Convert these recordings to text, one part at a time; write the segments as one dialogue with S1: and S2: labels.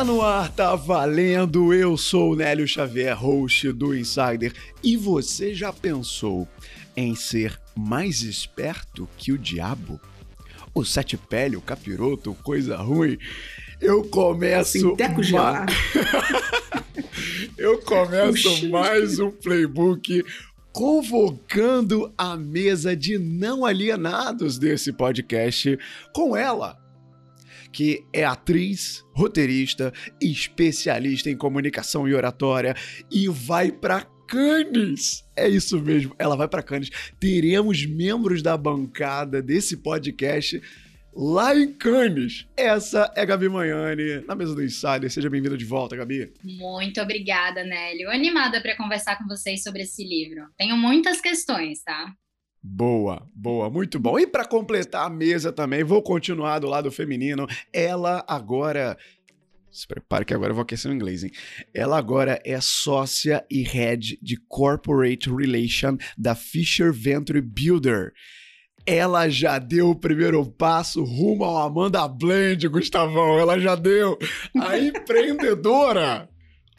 S1: Tá no ar, tá valendo. Eu sou o Nélio Xavier, host do Insider. E você já pensou em ser mais esperto que o diabo? O sete pele, o capiroto, coisa ruim. Eu começo.
S2: Sinteco
S1: ma... Eu começo mais um playbook convocando a mesa de não alienados desse podcast com ela, que é atriz, roteirista, especialista em comunicação e oratória e vai para Cannes. É isso mesmo, ela vai para Cannes. Teremos membros da bancada desse podcast lá em Cannes. Essa é Gabi Manhani, na mesa do Insider. Seja bem-vinda de volta, Gabi.
S3: Muito obrigada, Nélio. Animada para conversar com vocês sobre esse livro. Tenho muitas questões, tá?
S1: Boa, boa, muito bom. E para completar a mesa também, vou continuar do lado feminino. Ela agora se prepare que agora eu vou aquecer o inglês, hein? Ela agora é sócia e head de Corporate Relation da Fisher Venture Builder. Ela já deu o primeiro passo rumo ao Amanda Blend, Gustavão. Ela já deu. A empreendedora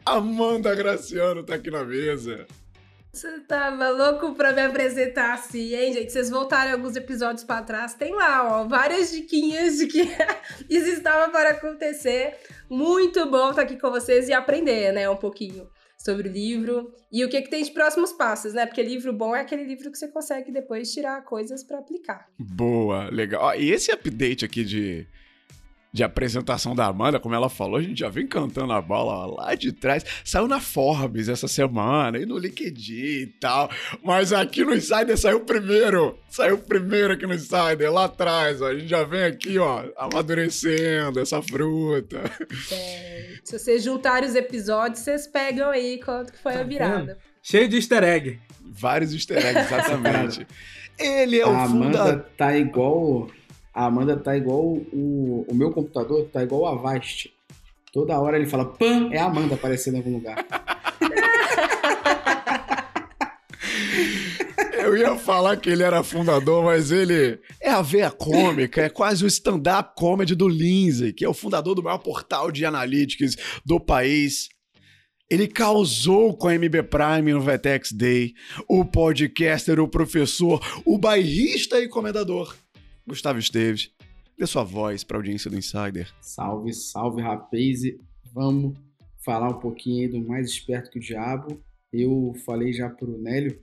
S1: Amanda Graciano tá aqui na mesa.
S4: Você tava louco pra me apresentar assim, hein, gente? Vocês voltarem alguns episódios para trás, tem lá, ó, várias diquinhas de que isso estava para acontecer. Muito bom estar aqui com vocês e aprender, né, um pouquinho sobre o livro e o que, que tem de próximos passos, né? Porque livro bom é aquele livro que você consegue depois tirar coisas para aplicar.
S1: Boa, legal. Ó, e esse update aqui de de apresentação da Amanda, como ela falou, a gente já vem cantando a bola lá de trás. Saiu na Forbes essa semana e no LinkedIn e tal. Mas aqui no Insider saiu primeiro. Saiu primeiro aqui no Insider, lá atrás, ó. A gente já vem aqui, ó, amadurecendo essa fruta.
S4: É, se vocês juntarem os episódios, vocês pegam aí quanto que foi tá a virada. Vendo?
S2: Cheio de easter egg.
S1: Vários easter eggs, exatamente. Ele é o
S5: a Amanda funda... tá igual a Amanda tá igual o, o meu computador, tá igual o Avast. Toda hora ele fala, pan, é a Amanda aparecendo em algum lugar.
S1: Eu ia falar que ele era fundador, mas ele é a veia cômica, é quase o stand-up comedy do Lindsay, que é o fundador do maior portal de analytics do país. Ele causou com a MB Prime no Vetex Day, o podcaster, o professor, o bairrista e comendador. Gustavo Esteves, dê sua voz para a audiência do Insider.
S5: Salve, salve, rapaz. Vamos falar um pouquinho aí do Mais Esperto que o Diabo. Eu falei já pro Nélio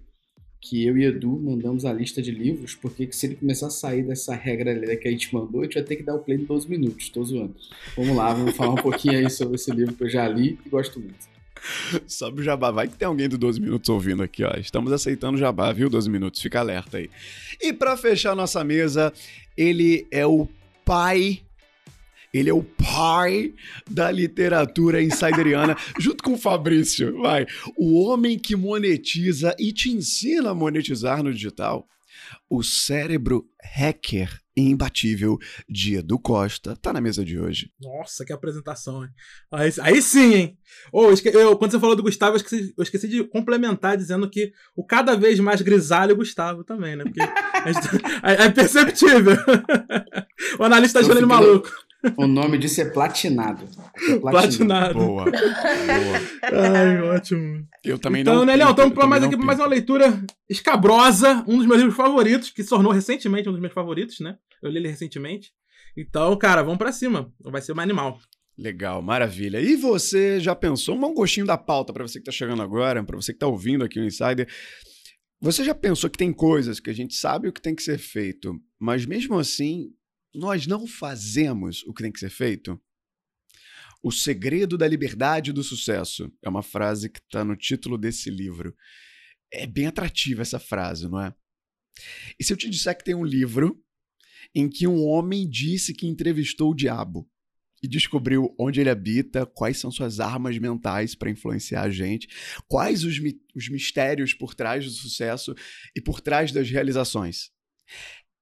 S5: que eu e Edu mandamos a lista de livros, porque se ele começar a sair dessa regra que a gente mandou, a gente vai ter que dar o play em 12 minutos, tô zoando. Vamos lá, vamos falar um pouquinho aí sobre esse livro que eu já li e gosto muito.
S1: Sobe o jabá. Vai que tem alguém do 12 minutos ouvindo aqui, ó. Estamos aceitando o jabá, viu? 12 minutos. Fica alerta aí. E para fechar nossa mesa, ele é o pai ele é o pai da literatura insideriana, junto com o Fabrício, vai. O homem que monetiza e te ensina a monetizar no digital. O cérebro hacker imbatível de Edu Costa tá na mesa de hoje.
S2: Nossa, que apresentação, hein? Aí, aí sim, hein? Oh, eu, quando você falou do Gustavo, eu esqueci, eu esqueci, de complementar dizendo que o cada vez mais grisalho é Gustavo também, né? Porque é, é, perceptível. o analista tá ele maluco.
S5: O nome disso é platinado.
S2: É platinado.
S1: Boa. Boa.
S2: Ai, ótimo.
S1: Eu também
S2: então,
S1: não.
S2: Então, Nelhão, estamos para mais aqui mais uma leitura escabrosa, um dos meus livros favoritos, que se tornou recentemente um dos meus favoritos, né? Eu li ele recentemente. Então, cara, vamos para cima. Vai ser um animal.
S1: Legal, maravilha. E você já pensou, um gostinho da pauta para você que está chegando agora, para você que está ouvindo aqui o Insider. Você já pensou que tem coisas que a gente sabe o que tem que ser feito, mas mesmo assim nós não fazemos o que tem que ser feito? O segredo da liberdade e do sucesso é uma frase que está no título desse livro. É bem atrativa essa frase, não é? E se eu te disser que tem um livro em que um homem disse que entrevistou o diabo e descobriu onde ele habita, quais são suas armas mentais para influenciar a gente, quais os, mi os mistérios por trás do sucesso e por trás das realizações.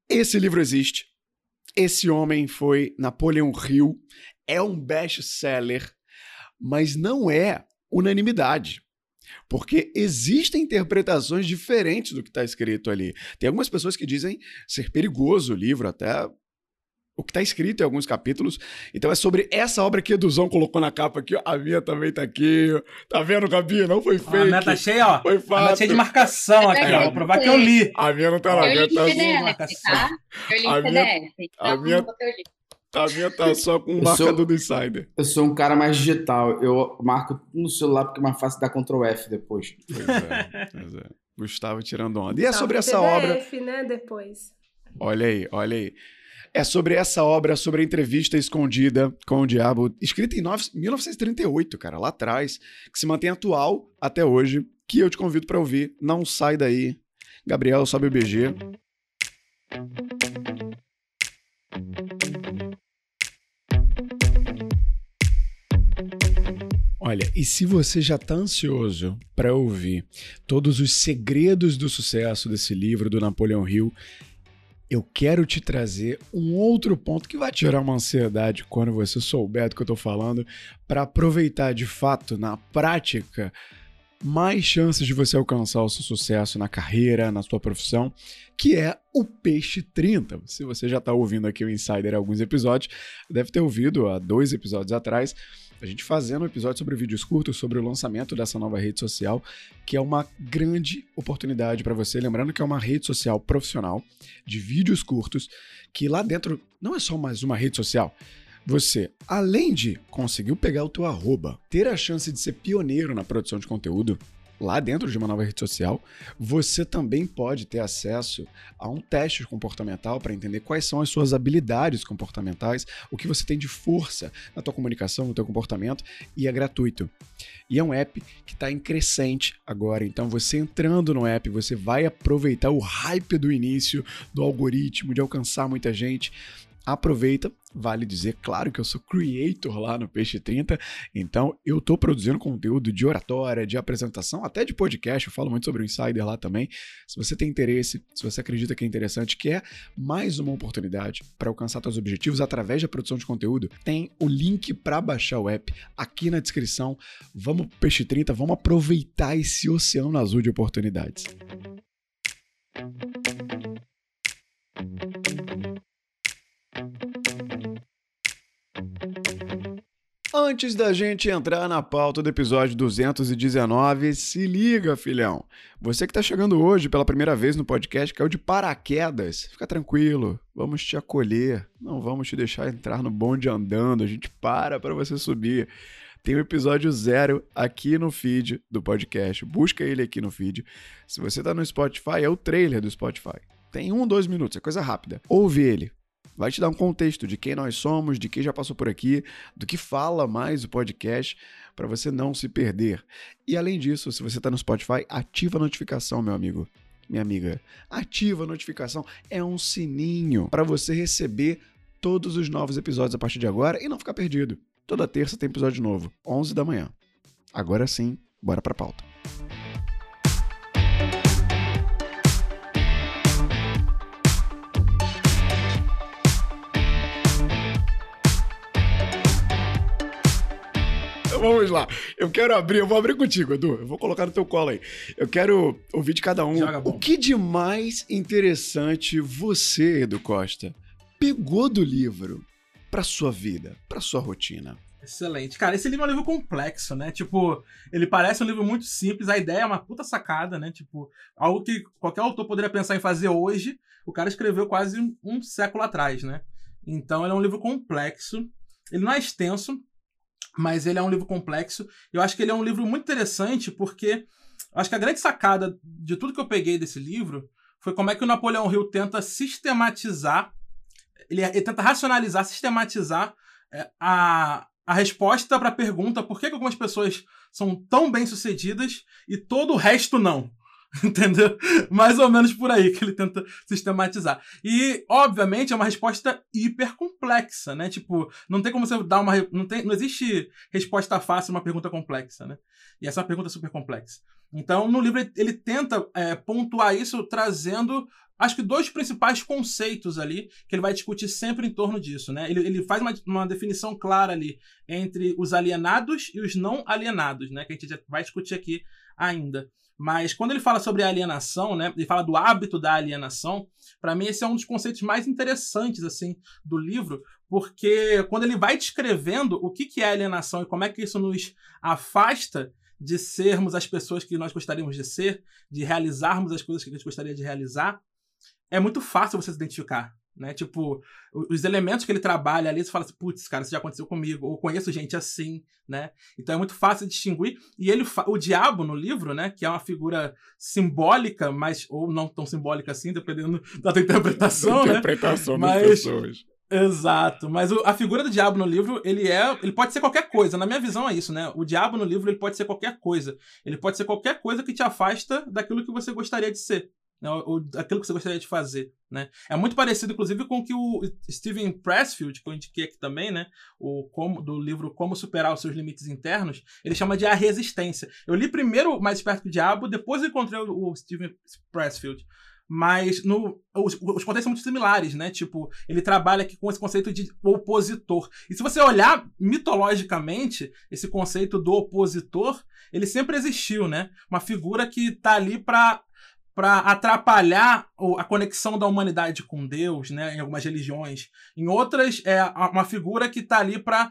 S1: Esse livro existe esse homem foi Napoleão Hill, é um best-seller, mas não é unanimidade. Porque existem interpretações diferentes do que está escrito ali. Tem algumas pessoas que dizem ser perigoso o livro, até o que está escrito em alguns capítulos. Então é sobre essa obra que Eduzão colocou na capa aqui. Ó. A minha também tá aqui. Tá vendo, Gabi? Não foi fake.
S2: A minha tá cheia, ó.
S1: Foi
S2: A minha tá cheia de
S1: fato.
S2: marcação aqui, ó. Vou provar que eu li.
S1: A minha não tá lá. A
S3: Eu
S1: minha
S3: li
S1: tá,
S3: PDF,
S2: marcação.
S3: tá? Eu li
S1: A
S3: em
S1: minha-
S3: PDF.
S1: a
S3: então
S1: minha-
S3: eu li.
S1: a minha tá só com o marcador do Insider.
S5: Eu sou um cara mais digital. Eu marco no celular porque é mais fácil dar Ctrl F depois.
S1: Pois é, pois é. Gustavo tirando onda. E é
S4: Salve
S1: sobre essa
S4: PDF,
S1: obra.
S4: né, depois.
S1: Olha aí, olha aí. É sobre essa obra, sobre a entrevista escondida com o diabo, escrita em nove- 1938, cara, lá atrás, que se mantém atual até hoje, que eu te convido para ouvir. Não sai daí. Gabriel, sobe o BG. Olha, e se você já está ansioso para ouvir todos os segredos do sucesso desse livro do Napoleão Hill, eu quero te trazer um outro ponto que vai tirar uma ansiedade quando você souber do que eu estou falando, para aproveitar de fato, na prática, mais chances de você alcançar o seu sucesso na carreira, na sua profissão, que é o Peixe 30. Se você já está ouvindo aqui o Insider alguns episódios, deve ter ouvido há dois episódios atrás, a gente fazendo um episódio sobre vídeos curtos, sobre o lançamento dessa nova rede social, que é uma grande oportunidade para você. Lembrando que é uma rede social profissional de vídeos curtos, que lá dentro não é só mais uma rede social. Você, além de conseguir pegar o teu arroba, ter a chance de ser pioneiro na produção de conteúdo, lá dentro de uma nova rede social, você também pode ter acesso a um teste comportamental para entender quais são as suas habilidades comportamentais, o que você tem de força na tua comunicação, no teu comportamento, e é gratuito. E é um app que está em crescente agora, então você entrando no app, você vai aproveitar o hype do início, do algoritmo, de alcançar muita gente. Aproveita, vale dizer, claro que eu sou creator lá no Peixe 30, então eu tô produzindo conteúdo de oratória, de apresentação, até de podcast, eu falo muito sobre o Insider lá também. Se você tem interesse, se você acredita que é interessante, quer mais uma oportunidade para alcançar seus objetivos através da produção de conteúdo, tem o link para baixar o app aqui na descrição. Vamos pro Peixe 30, vamos aproveitar esse oceano azul de oportunidades. Antes da gente entrar na pauta do episódio 219, se liga, filhão. Você que tá chegando hoje pela primeira vez no podcast, caiu de paraquedas. Fica tranquilo, vamos te acolher. Não vamos te deixar entrar no bonde andando, a gente para para você subir. Tem o episódio zero aqui no feed do podcast. Busca ele aqui no feed. Se você tá no Spotify, é o trailer do Spotify. Tem um, dois minutos, é coisa rápida. Ouve ele. Vai te dar um contexto de quem nós somos, de quem já passou por aqui, do que fala mais o podcast, para você não se perder. E além disso, se você está no Spotify, ativa a notificação, meu amigo, minha amiga. Ativa a notificação, é um sininho para você receber todos os novos episódios a partir de agora e não ficar perdido. Toda terça tem episódio novo, 11 da manhã. Agora sim, bora pra pauta. Vamos lá. Eu quero abrir, eu vou abrir contigo, Edu. Eu vou colocar no teu colo aí. Eu quero ouvir de cada um.
S2: Joga
S1: O que de mais interessante você, Edu Costa, pegou do livro pra sua vida, pra sua rotina?
S2: Excelente. Cara, esse livro é um livro complexo, né? Tipo, ele parece um livro muito simples, a ideia é uma puta sacada, né? Tipo, algo que qualquer autor poderia pensar em fazer hoje, o cara escreveu quase um, um século atrás, né? Então, ele é um livro complexo. Ele não é extenso, mas ele é um livro complexo. Eu acho que ele é um livro muito interessante porque acho que a grande sacada de tudo que eu peguei desse livro foi como é que o Napoleão Hill tenta sistematizar, ele, ele tenta racionalizar, sistematizar é, a, a resposta para a pergunta por que, que algumas pessoas são tão bem sucedidas e todo o resto não. Entendeu? Mais ou menos por aí que ele tenta sistematizar. E, obviamente, é uma resposta hiper complexa, né? Tipo, não tem como você dar uma. Não, tem, não existe resposta fácil a uma pergunta complexa, né? E essa é uma pergunta super complexa. Então, no livro, ele, tenta é, pontuar isso trazendo. Acho que dois principais conceitos ali que ele vai discutir sempre em torno disso, né? Ele, ele faz uma, uma definição clara ali entre os alienados e os não alienados, né? Que a gente vai discutir aqui ainda. Mas quando ele fala sobre alienação, né, ele fala do hábito da alienação, para mim esse é um dos conceitos mais interessantes assim do livro, porque quando ele vai descrevendo o que, que é alienação e como é que isso nos afasta de sermos as pessoas que nós gostaríamos de ser, de realizarmos as coisas que a gente gostaria de realizar, é muito fácil você se identificar. Né? Tipo, os elementos que ele trabalha ali, você fala assim, putz, cara, isso já aconteceu comigo, ou conheço gente assim, né? Então é muito fácil distinguir. E ele, o diabo no livro, né, que é uma figura simbólica, mas ou não tão simbólica assim, dependendo da tua interpretação,
S1: da
S2: né?
S1: interpretação
S2: Mas-
S1: das pessoas.
S2: Exato, mas o- a figura do diabo no livro, ele é, ele pode ser qualquer coisa. Na minha visão é isso, né? O diabo no livro, ele pode ser qualquer coisa. Ele pode ser qualquer coisa que te afasta daquilo que você gostaria de ser, né? ou, daquilo que você gostaria de fazer, né? É muito parecido, inclusive, com o que o Steven Pressfield, que eu indiquei aqui também, né? O como, do livro Como Superar os Seus Limites Internos, ele chama de a resistência. Eu li primeiro Mais Perto que o Diabo, depois encontrei o, o Steven Pressfield. Mas no, os, os conceitos são muito similares, né? Tipo, ele trabalha aqui com esse conceito de opositor. E se você olhar mitologicamente, esse conceito do opositor, ele sempre existiu, né? Uma figura que tá ali para para atrapalhar a conexão da humanidade com Deus, né, em algumas religiões. Em outras, é uma figura que está ali para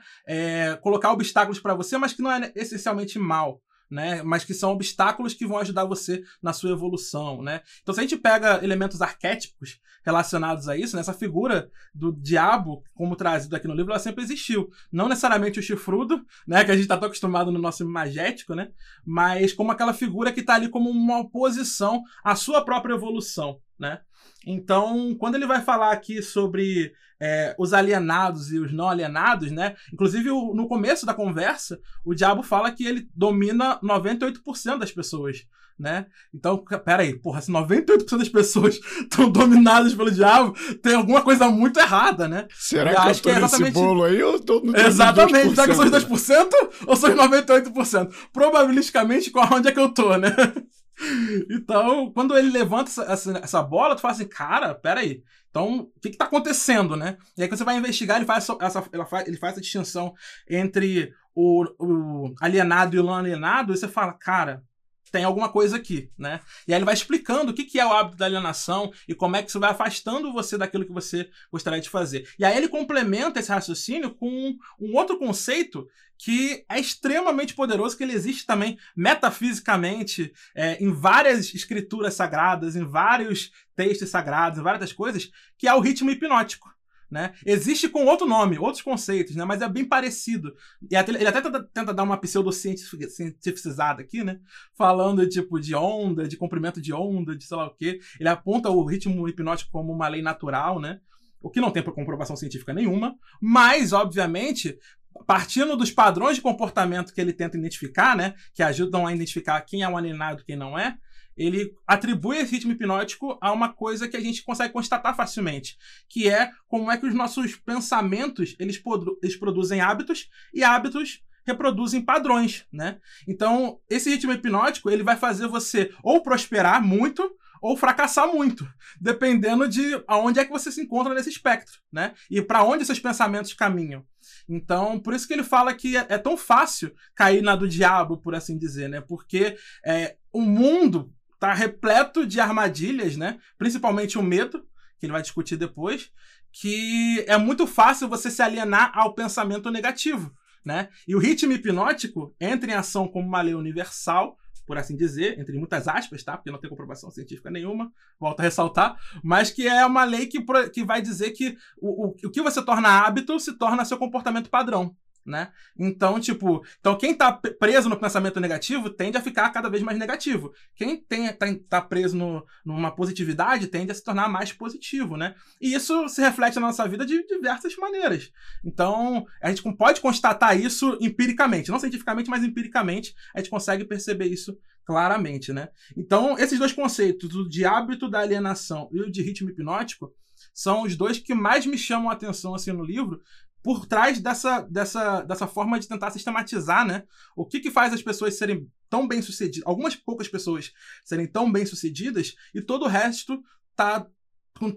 S2: colocar obstáculos para você, mas que não é essencialmente mal. Né, mas que são obstáculos que vão ajudar você na sua evolução, né? Então, se a gente pega elementos arquétipos relacionados a isso, né, essa figura do diabo, como trazido aqui no livro, ela sempre existiu. Não necessariamente o chifrudo, né, que a gente está tão acostumado no nosso imagético, né, mas como aquela figura que está ali como uma oposição à sua própria evolução, né? Então, quando ele vai falar aqui sobre é, os alienados e os não alienados, né? Inclusive, o- no começo da conversa, o diabo fala que ele domina 98% das pessoas, né? Então, peraí, porra, se 98% das pessoas estão dominadas pelo diabo, tem alguma coisa muito errada, né?
S1: Será
S2: Eu
S1: que eu
S2: acho
S1: tô
S2: que é exatamente-
S1: bolo aí ou eu tô no
S2: Exatamente. Será que eu sou os
S1: 2%?
S2: 2% ou sou os 98%? Probabilisticamente, qual onde é que eu tô, né? Então, quando ele levanta essa, essa, bola, tu fala assim, cara, peraí. Então, o que que tá acontecendo, né? E aí, quando você vai investigar, ele faz essa, faz, ele faz essa distinção entre o, o alienado e o não alienado, e você fala, cara, tem alguma coisa aqui, né? E aí ele vai explicando o que, que é o hábito da alienação e como é que isso vai afastando você daquilo que você gostaria de fazer. E aí ele complementa esse raciocínio com um outro conceito que é extremamente poderoso, que ele existe também metafisicamente é, em várias escrituras sagradas, em vários textos sagrados, em várias coisas, que é o ritmo hipnótico. Né? Existe com outro nome, outros conceitos, né? mas é bem parecido. E até- ele até tenta, tenta dar uma pseudocientificizada aqui, né? Falando tipo de onda, de comprimento de onda, de sei lá o quê. Ele aponta o ritmo hipnótico como uma lei natural, né? O que não tem comprovação científica nenhuma, mas, obviamente, partindo dos padrões de comportamento que ele tenta identificar, né? Que ajudam a identificar quem é um alienado e quem não é, ele atribui esse ritmo hipnótico a uma coisa que a gente consegue constatar facilmente, que é como é que os nossos pensamentos eles, eles produzem hábitos e hábitos reproduzem padrões, né? Então, esse ritmo hipnótico, ele vai fazer você ou prosperar muito ou fracassar muito, dependendo de aonde é que você se encontra nesse espectro, né? E para onde seus pensamentos caminham. Então, por isso que ele fala que é, é tão fácil cair na do diabo, por assim dizer, né? Porque é, o mundo tá repleto de armadilhas, né? Principalmente o medo, que ele vai discutir depois, que é muito fácil você se alienar ao pensamento negativo, né? E o ritmo hipnótico entra em ação como uma lei universal, por assim dizer, entre muitas aspas, tá? Porque não tem comprovação científica nenhuma, volto a ressaltar, mas que é uma lei que, que vai dizer que o, o, o que você torna hábito se torna seu comportamento padrão. Né? Então, tipo, então quem tá preso no pensamento negativo tende a ficar cada vez mais negativo. Quem tem, tá, tá preso no, numa positividade tende a se tornar mais positivo, né? E isso se reflete na nossa vida de diversas maneiras. Então, a gente pode constatar isso empiricamente, não cientificamente, mas empiricamente, a gente consegue perceber isso claramente, né? Então, esses dois conceitos, o de hábito da alienação e o de ritmo hipnótico, são os dois que mais me chamam a atenção assim no livro, por trás dessa, dessa, dessa forma de tentar sistematizar, né? O que, que faz as pessoas serem tão bem sucedidas, algumas poucas pessoas serem tão bem sucedidas e todo o resto tá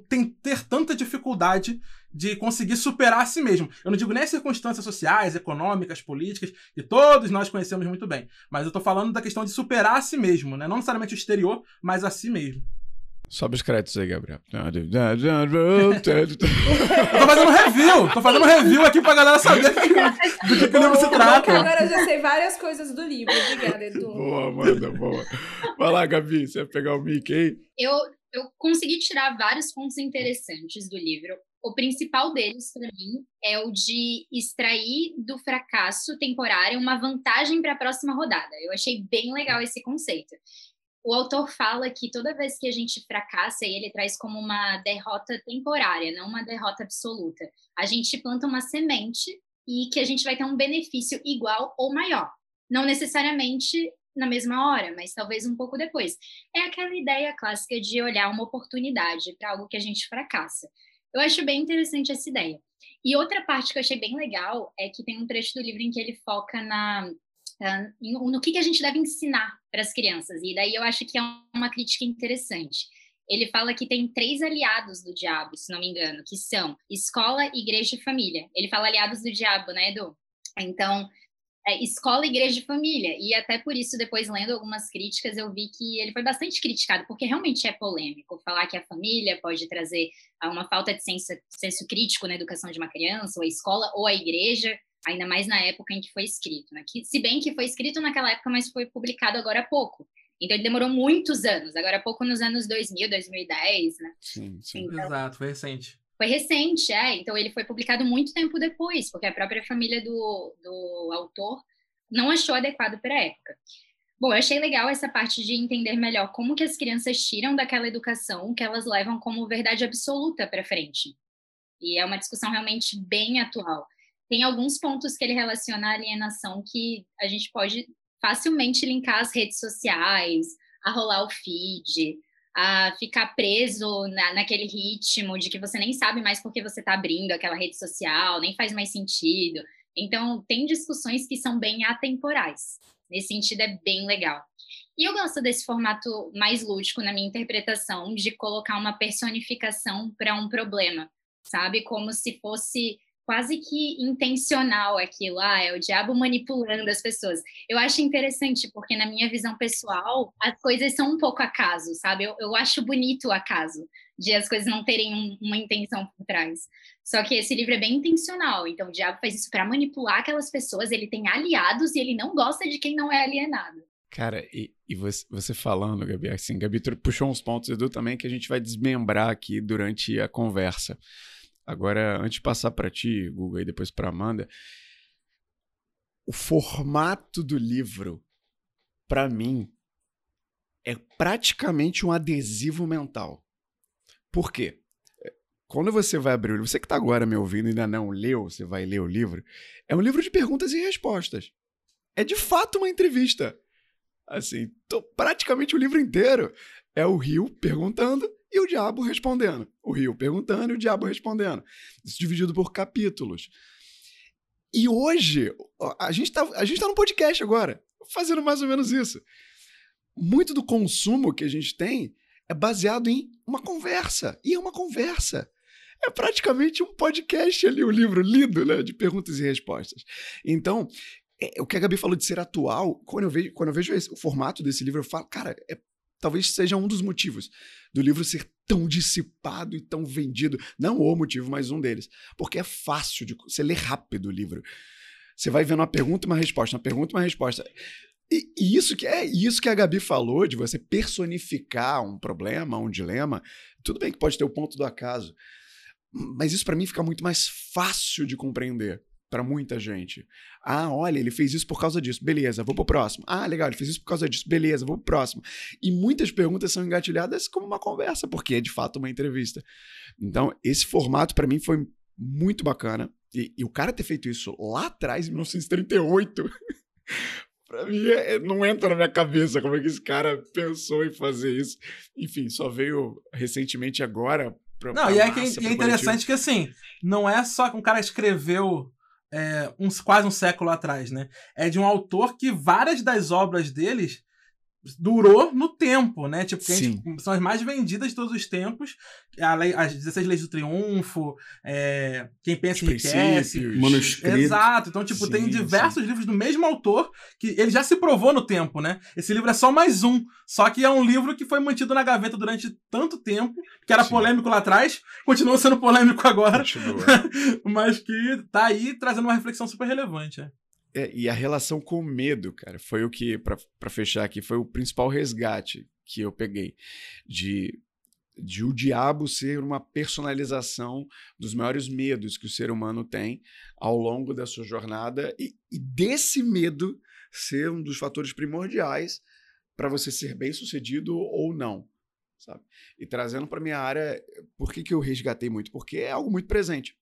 S2: tem ter tanta dificuldade de conseguir superar a si mesmo. Eu não digo nem as circunstâncias sociais, econômicas, políticas, que todos nós conhecemos muito bem. Mas eu tô falando da questão de superar a si mesmo, né? Não necessariamente o exterior, mas a si mesmo.
S1: Sobe os créditos aí, Gabriel.
S2: eu tô fazendo review, tô fazendo review aqui pra galera saber do que, que o livro se trata.
S4: Agora eu já sei várias coisas do livro. Obrigada, Edu.
S1: Boa, Amanda, boa. Vai lá, Gabi, você vai pegar o mic aí?
S3: Eu, eu consegui tirar vários pontos interessantes do livro. O principal deles, para mim, é o de extrair do fracasso temporário uma vantagem para a próxima rodada. Eu achei bem legal esse conceito o autor fala que toda vez que a gente fracassa, ele traz como uma derrota temporária, não uma derrota absoluta. A gente planta uma semente e que a gente vai ter um benefício igual ou maior. Não necessariamente na mesma hora, mas talvez um pouco depois. É aquela ideia clássica de olhar uma oportunidade para algo que a gente fracassa. Eu acho bem interessante essa ideia. E outra parte que eu achei bem legal é que tem um trecho do livro em que ele foca na no que, que a gente deve ensinar para as crianças. E daí eu acho que é uma crítica interessante. Ele fala que tem três aliados do diabo, se não me engano, que são escola, igreja e família. Ele fala aliados do diabo, né, Edu? Então, é, escola, igreja e família. E até por isso, depois lendo algumas críticas, eu vi que ele foi bastante criticado, porque realmente é polêmico falar que a família pode trazer uma falta de senso, senso crítico na educação de uma criança, ou a escola, ou a igreja ainda mais na época em que foi escrito, né? Que, se bem que foi escrito naquela época, mas foi publicado agora há pouco. Então ele demorou muitos anos, agora há pouco nos anos 2000, 2010, né?
S1: Sim, sim.
S2: Então, Exato, foi recente.
S3: Foi recente, é. Então ele foi publicado muito tempo depois, porque a própria família do, do autor não achou adequado para a época. Bom, eu achei legal essa parte de entender melhor como que as crianças tiram daquela educação que elas levam como verdade absoluta para frente. E é uma discussão realmente bem atual tem alguns pontos que ele relaciona à alienação que a gente pode facilmente linkar às redes sociais, a rolar o feed, a ficar preso na, naquele ritmo de que você nem sabe mais por que você está abrindo aquela rede social, nem faz mais sentido. Então, tem discussões que são bem atemporais. Nesse sentido, é bem legal. E eu gosto desse formato mais lúdico na minha interpretação, de colocar uma personificação para um problema, sabe? Como se fosse quase que intencional aquilo, ah, é o diabo manipulando as pessoas. Eu acho interessante, porque na minha visão pessoal, as coisas são um pouco acaso, sabe? Eu, eu acho bonito o acaso, de as coisas não terem um, uma intenção por trás. Só que esse livro é bem intencional, então o diabo faz isso para manipular aquelas pessoas, ele tem aliados e ele não gosta de quem não é alienado.
S1: Cara, e, e você, você, falando, Gabi, assim, Gabi puxou uns pontos, Edu, também, que a gente vai desmembrar aqui durante a conversa. Agora, antes de passar para ti, Google, e depois para Amanda, o formato do livro, para mim, é praticamente um adesivo mental. Por quê? Quando você vai abrir o livro, você que está agora me ouvindo e ainda não leu, você vai ler o livro, é um livro de perguntas e respostas. É de fato uma entrevista. Assim, praticamente o livro inteiro é o Rio perguntando e o diabo respondendo. O rio perguntando e o diabo respondendo. Isso dividido por capítulos. E hoje, a gente está a gente tá no podcast agora, fazendo mais ou menos isso. Muito do consumo que a gente tem é baseado em uma conversa. E é uma conversa. É praticamente um podcast ali, o livro lido, né? De perguntas e respostas. Então, é, o que a Gabi falou de ser atual, quando eu vejo, quando eu vejo esse, o formato desse livro, eu falo, cara, é talvez seja um dos motivos do livro ser tão dissipado e tão vendido. Não o motivo, mas um deles. Porque é fácil de você ler rápido o livro. Você vai vendo uma pergunta e uma resposta, uma pergunta e uma resposta. E, e, isso que é isso que a Gabi falou de você personificar um problema, um dilema. Tudo bem que pode ter o ponto do acaso, mas isso para mim fica muito mais fácil de compreender para muita gente. Ah, olha, ele fez isso por causa disso. Beleza, vou pro próximo. Ah, legal, ele fez isso por causa disso. Beleza, vou pro próximo. E muitas perguntas são engatilhadas como uma conversa, porque é de fato uma entrevista. Então, esse formato para mim foi muito bacana. E, e, o cara ter feito isso lá atrás, em 1938, pra mim é, é, não entra na minha cabeça como é que esse cara pensou em fazer isso. Enfim, só veio recentemente agora.
S2: Pra, não, pra e é, que, e é interessante que assim, não é só que um cara escreveu é, uns, quase um século atrás, né? É de um autor que várias das obras deles durou no tempo, né? Tipo, que a gente-
S1: Sim.
S2: são as mais vendidas de todos os tempos. A lei- as 16 Leis do Triunfo, é, Quem Pensa
S1: Os
S2: Enriquece.
S5: Manuscrito.
S2: Exato, então, tipo,
S1: Sim,
S2: tem
S1: sim.
S2: diversos livros do mesmo autor que ele já se provou no tempo, né? Esse livro é só mais um. Só que é um livro que foi mantido na gaveta durante tanto tempo, que era
S1: Sim.
S2: polêmico lá atrás, continua sendo polêmico agora, mas que tá aí trazendo uma reflexão super relevante. é.
S1: É, e a relação com o medo, cara, foi o que, pra fechar aqui, foi o principal resgate que eu peguei. De, de o diabo ser uma personalização dos maiores medos que o ser humano tem ao longo da sua jornada e, e desse medo ser um dos fatores primordiais para você ser bem sucedido ou não. Sabe? E trazendo para minha área, por que, que eu resgatei muito? Porque é algo muito presente.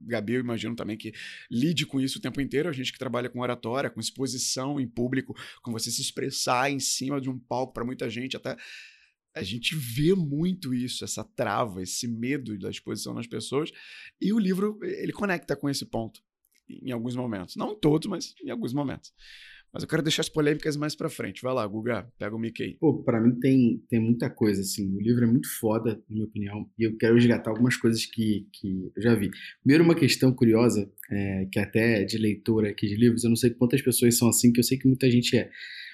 S1: Gabi, eu imagino também que lide com isso o tempo inteiro. A gente que trabalha com oratória, com exposição em público, com você se expressar em cima de um palco para muita gente, até a gente vê muito isso, essa trava, esse medo da exposição nas pessoas. E o livro ele conecta com esse ponto em alguns momentos, não em todos, mas em alguns momentos. Mas eu quero deixar as polêmicas mais para frente. Vai lá, Guga, pega o mic aí.
S5: Pô, pra mim tem, tem muita coisa, assim. O livro é muito foda, na minha opinião, e eu quero resgatar algumas coisas que, que eu já vi. Primeiro, uma questão curiosa, é, que até de leitora aqui de livros, eu não sei quantas pessoas são assim, que eu sei que muita gente é.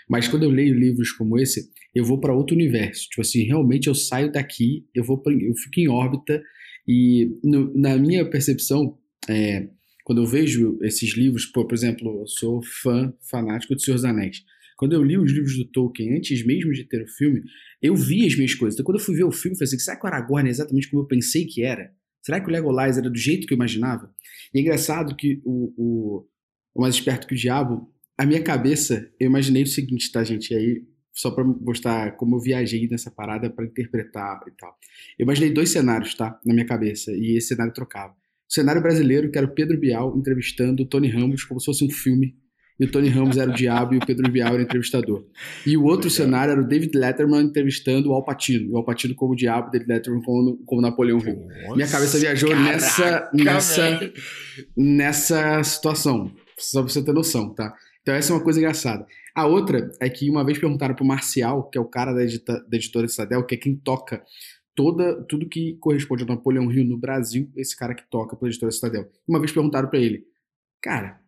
S5: Mas quando eu leio livros como esse, eu vou para outro universo. Tipo assim, realmente eu saio daqui, eu vou pra, eu fico em órbita, e no- na minha percepção, é, quando eu vejo esses livros, pô, por exemplo, eu sou fã fanático do Senhor dos Anéis. Quando eu li os livros do Tolkien, antes mesmo de ter o filme, eu vi as minhas coisas. Então, quando eu fui ver o filme, eu falei assim: será que o Aragorn é exatamente como eu pensei que era? Será que o Legolas era do jeito que eu imaginava? E é engraçado que o, o, o Mais Esperto que o Diabo, a minha cabeça, eu imaginei o seguinte, tá, gente? E aí, só pra mostrar como eu viajei nessa parada pra interpretar e tal. Eu imaginei dois cenários, tá? Na minha cabeça, e esse cenário trocava. O cenário brasileiro, que era o Pedro Bial entrevistando o Tony Ramos como se fosse um filme. E o Tony Ramos era o diabo e o Pedro Bial era o entrevistador. E o outro
S1: Legal.
S5: cenário era o David Letterman entrevistando o Al Pacino. O Al Pacino como o diabo, o David Letterman como, como Napoleão Hill. Minha cabeça viajou nessa, nessa,
S1: velho.
S5: nessa situação. Só pra você ter noção, tá? Então essa é uma coisa engraçada. A outra é que uma vez perguntaram pro Marcial, que é o cara da, edita, da editora que é quem toca toda, tudo que corresponde ao Napoleão Hill no Brasil, esse cara que toca pela editora Citadel. Uma vez perguntaram pra ele, cara,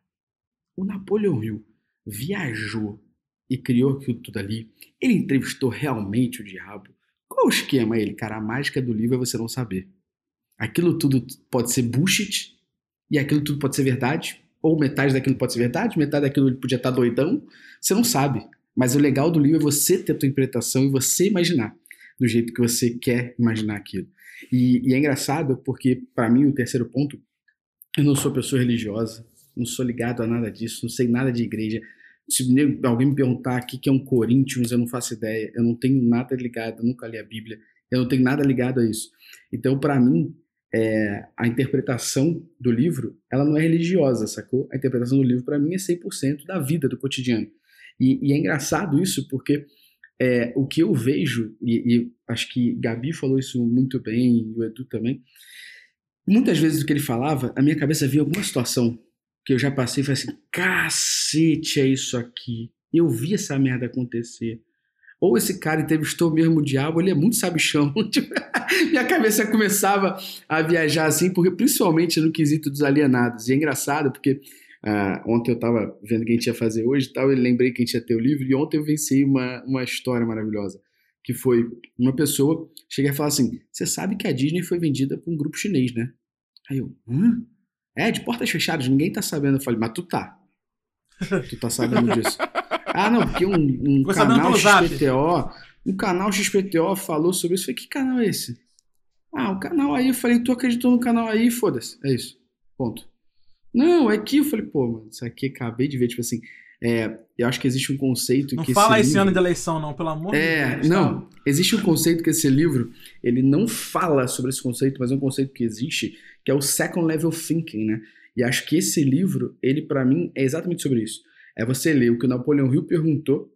S5: o Napoleão Hill viajou e criou aquilo tudo ali, ele entrevistou realmente o diabo. Qual o esquema ele? Cara, a mágica do livro é você não saber. Aquilo tudo pode ser bullshit e aquilo tudo pode ser verdade, ou metade daquilo pode ser verdade, metade daquilo ele podia estar doidão, você não sabe. Mas o legal do livro é você ter a tua interpretação e você imaginar do jeito que você quer imaginar aquilo. E, e é engraçado porque, para mim, o terceiro ponto, eu não sou pessoa religiosa, não sou ligado a nada disso, não sei nada de igreja. Se alguém me perguntar o que é um Corinthians, eu não faço ideia. Eu não tenho nada ligado, nunca li a Bíblia, eu não tenho nada ligado a isso. Então, para mim, é, a interpretação do livro, ela não é religiosa, sacou? A interpretação do livro, para mim, é 100% da vida, do cotidiano. E, e é engraçado isso, porque é, o que eu vejo, e, e acho que Gabi falou isso muito bem, e o Edu também, muitas vezes do que ele falava, a minha cabeça vinha alguma situação que eu já passei e falei assim, cacete, é isso aqui. Eu vi essa merda acontecer. Ou esse cara entrevistou mesmo o diabo, ele é muito sabichão. Tipo, minha cabeça começava a viajar assim, porque principalmente no quesito dos alienados. E é engraçado, porque ah, ontem eu tava vendo o que a gente ia fazer hoje e tal, e lembrei que a gente ia ter o livro, e ontem eu venci uma, uma história maravilhosa, que foi uma pessoa cheguei a falar assim, você sabe que a Disney foi vendida por um grupo chinês, né? Aí eu, hã? É, de portas fechadas, ninguém tá sabendo. Eu falei, mas tu tá. Tu tá sabendo disso. Ah, não, porque um, um canal. XPTO, um canal XPTO falou sobre isso. Eu falei, que canal é esse? Ah, o canal aí. Eu falei, tu acreditou no canal aí? Foda-se. É isso. Ponto. Não, é que eu falei, pô, mano, isso aqui acabei de ver, tipo assim. É, eu acho que existe um conceito
S2: Não
S5: que
S2: fala esse
S5: livro-
S2: ano de eleição, não, pelo amor
S5: é,
S2: de Deus.
S5: não.
S2: tá?
S5: Existe um conceito que esse livro, ele não fala sobre esse conceito, mas é um conceito que existe, que é o second level thinking, né? E acho que esse livro, ele pra mim é exatamente sobre isso. É você ler o que o Napoleão Hill perguntou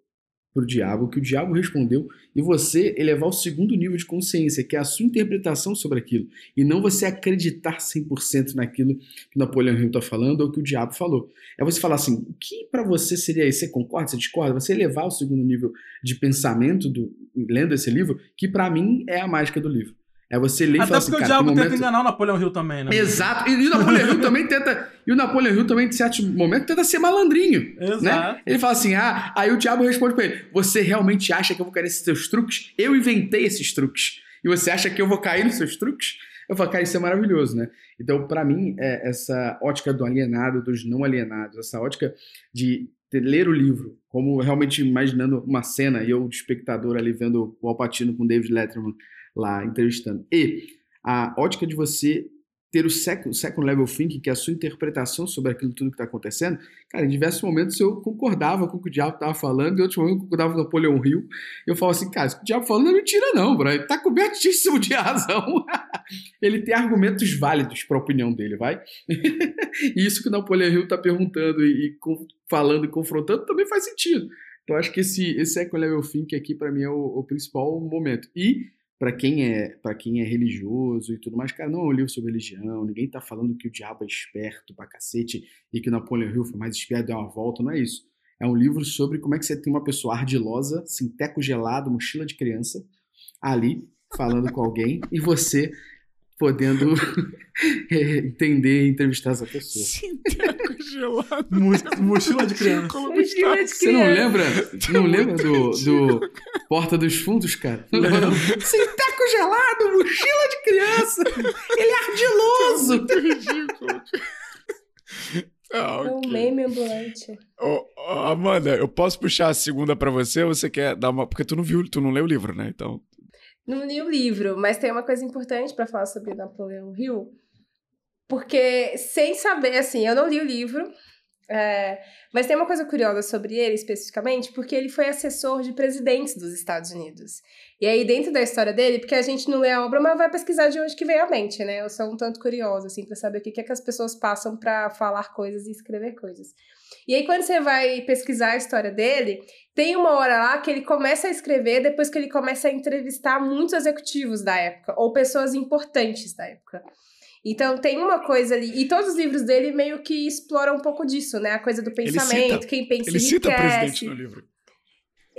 S5: para o diabo, que o diabo respondeu, e você elevar o segundo nível de consciência, que é a sua interpretação sobre aquilo, e não você acreditar 100% naquilo que Napoleão Hill está falando ou que o diabo falou. É você falar assim, o que para você seria isso? Você concorda, você discorda? Você elevar o segundo nível de pensamento do, lendo esse livro, que para mim é a mágica do livro. É você ler e
S2: Até
S5: falar
S2: porque
S5: assim,
S2: o
S5: cara,
S2: diabo
S5: no
S2: tenta
S5: momento...
S2: enganar o Napoleão Hill também, né?
S5: Exato. E o Napoleão Hill também tenta. E o Napoleão Hill também, em certos momentos, tenta ser malandrinho.
S2: Exato.
S5: Né? Ele fala assim: ah, aí o diabo responde pra ele: Você realmente acha que eu vou cair nesses seus truques? Eu inventei esses truques. E você acha que eu vou cair nos seus truques? Eu falo, cara, isso é maravilhoso, né? Então, para mim, é essa ótica do alienado, dos não alienados, essa ótica de ler o livro, como realmente imaginando uma cena, e eu, de espectador, ali vendo o Alpatino com o David Letterman lá entrevistando. E a ótica de você ter o second, second level thinking, que é a sua interpretação sobre aquilo tudo que está acontecendo, cara, em diversos momentos eu concordava com o que o diabo estava falando, em outros momentos eu concordava com o Napoleão Hill, e eu falo assim, cara, isso que o diabo falando não é mentira não, bro, ele tá cobertíssimo de razão. ele tem argumentos válidos para a opinião dele, vai? e isso que o Napoleão Hill tá perguntando e, e falando e confrontando também faz sentido. Então acho que esse, esse second level thinking aqui para mim é o, o principal momento. E para quem é para quem é religioso e tudo mais, cara, não é um livro sobre religião, ninguém tá falando que o diabo é esperto pra cacete e que o Napoleão Hill foi mais esperto, deu uma volta, não é isso. É um livro sobre como é que você tem uma pessoa ardilosa, sinteco gelado, mochila de criança, ali, falando com alguém, e você podendo eh, entender e entrevistar essa pessoa.
S1: Sinteco gelado.
S2: Mo- Mochila de criança.
S4: Mochila de
S5: Você não
S4: criança.
S5: lembra? Não lembra do, do Porta dos Fundos, cara?
S2: Lembro.
S5: Sinteco gelado, mochila de criança. Ele é ardiloso.
S1: Muito ridículo. Ah,
S4: É um
S1: ok.
S4: meme ambulante.
S1: Ô, ô, Amanda, eu posso puxar a segunda pra você ou você quer dar uma. Porque tu não viu, tu não leu o livro, né? Então.
S4: Não li o livro, mas tem uma coisa importante pra falar sobre Napoleão Hill. Porque, sem saber, assim, eu não li o livro, é, mas tem uma coisa curiosa sobre ele especificamente, porque ele foi assessor de presidentes dos Estados Unidos. E aí, dentro da história dele, porque a gente não lê a obra, mas vai pesquisar de onde que vem a mente, né? Eu sou um tanto curiosa, assim, pra saber o que, é que as pessoas passam pra falar coisas e escrever coisas. E aí, quando você vai pesquisar a história dele, tem uma hora lá que ele começa a escrever depois que ele começa a entrevistar muitos executivos da época, ou pessoas importantes da época. Então tem uma coisa ali, e todos os livros dele meio que exploram um pouco disso, né? A coisa do pensamento,
S1: cita-
S4: quem pensa
S1: Ele cita o presidente no livro.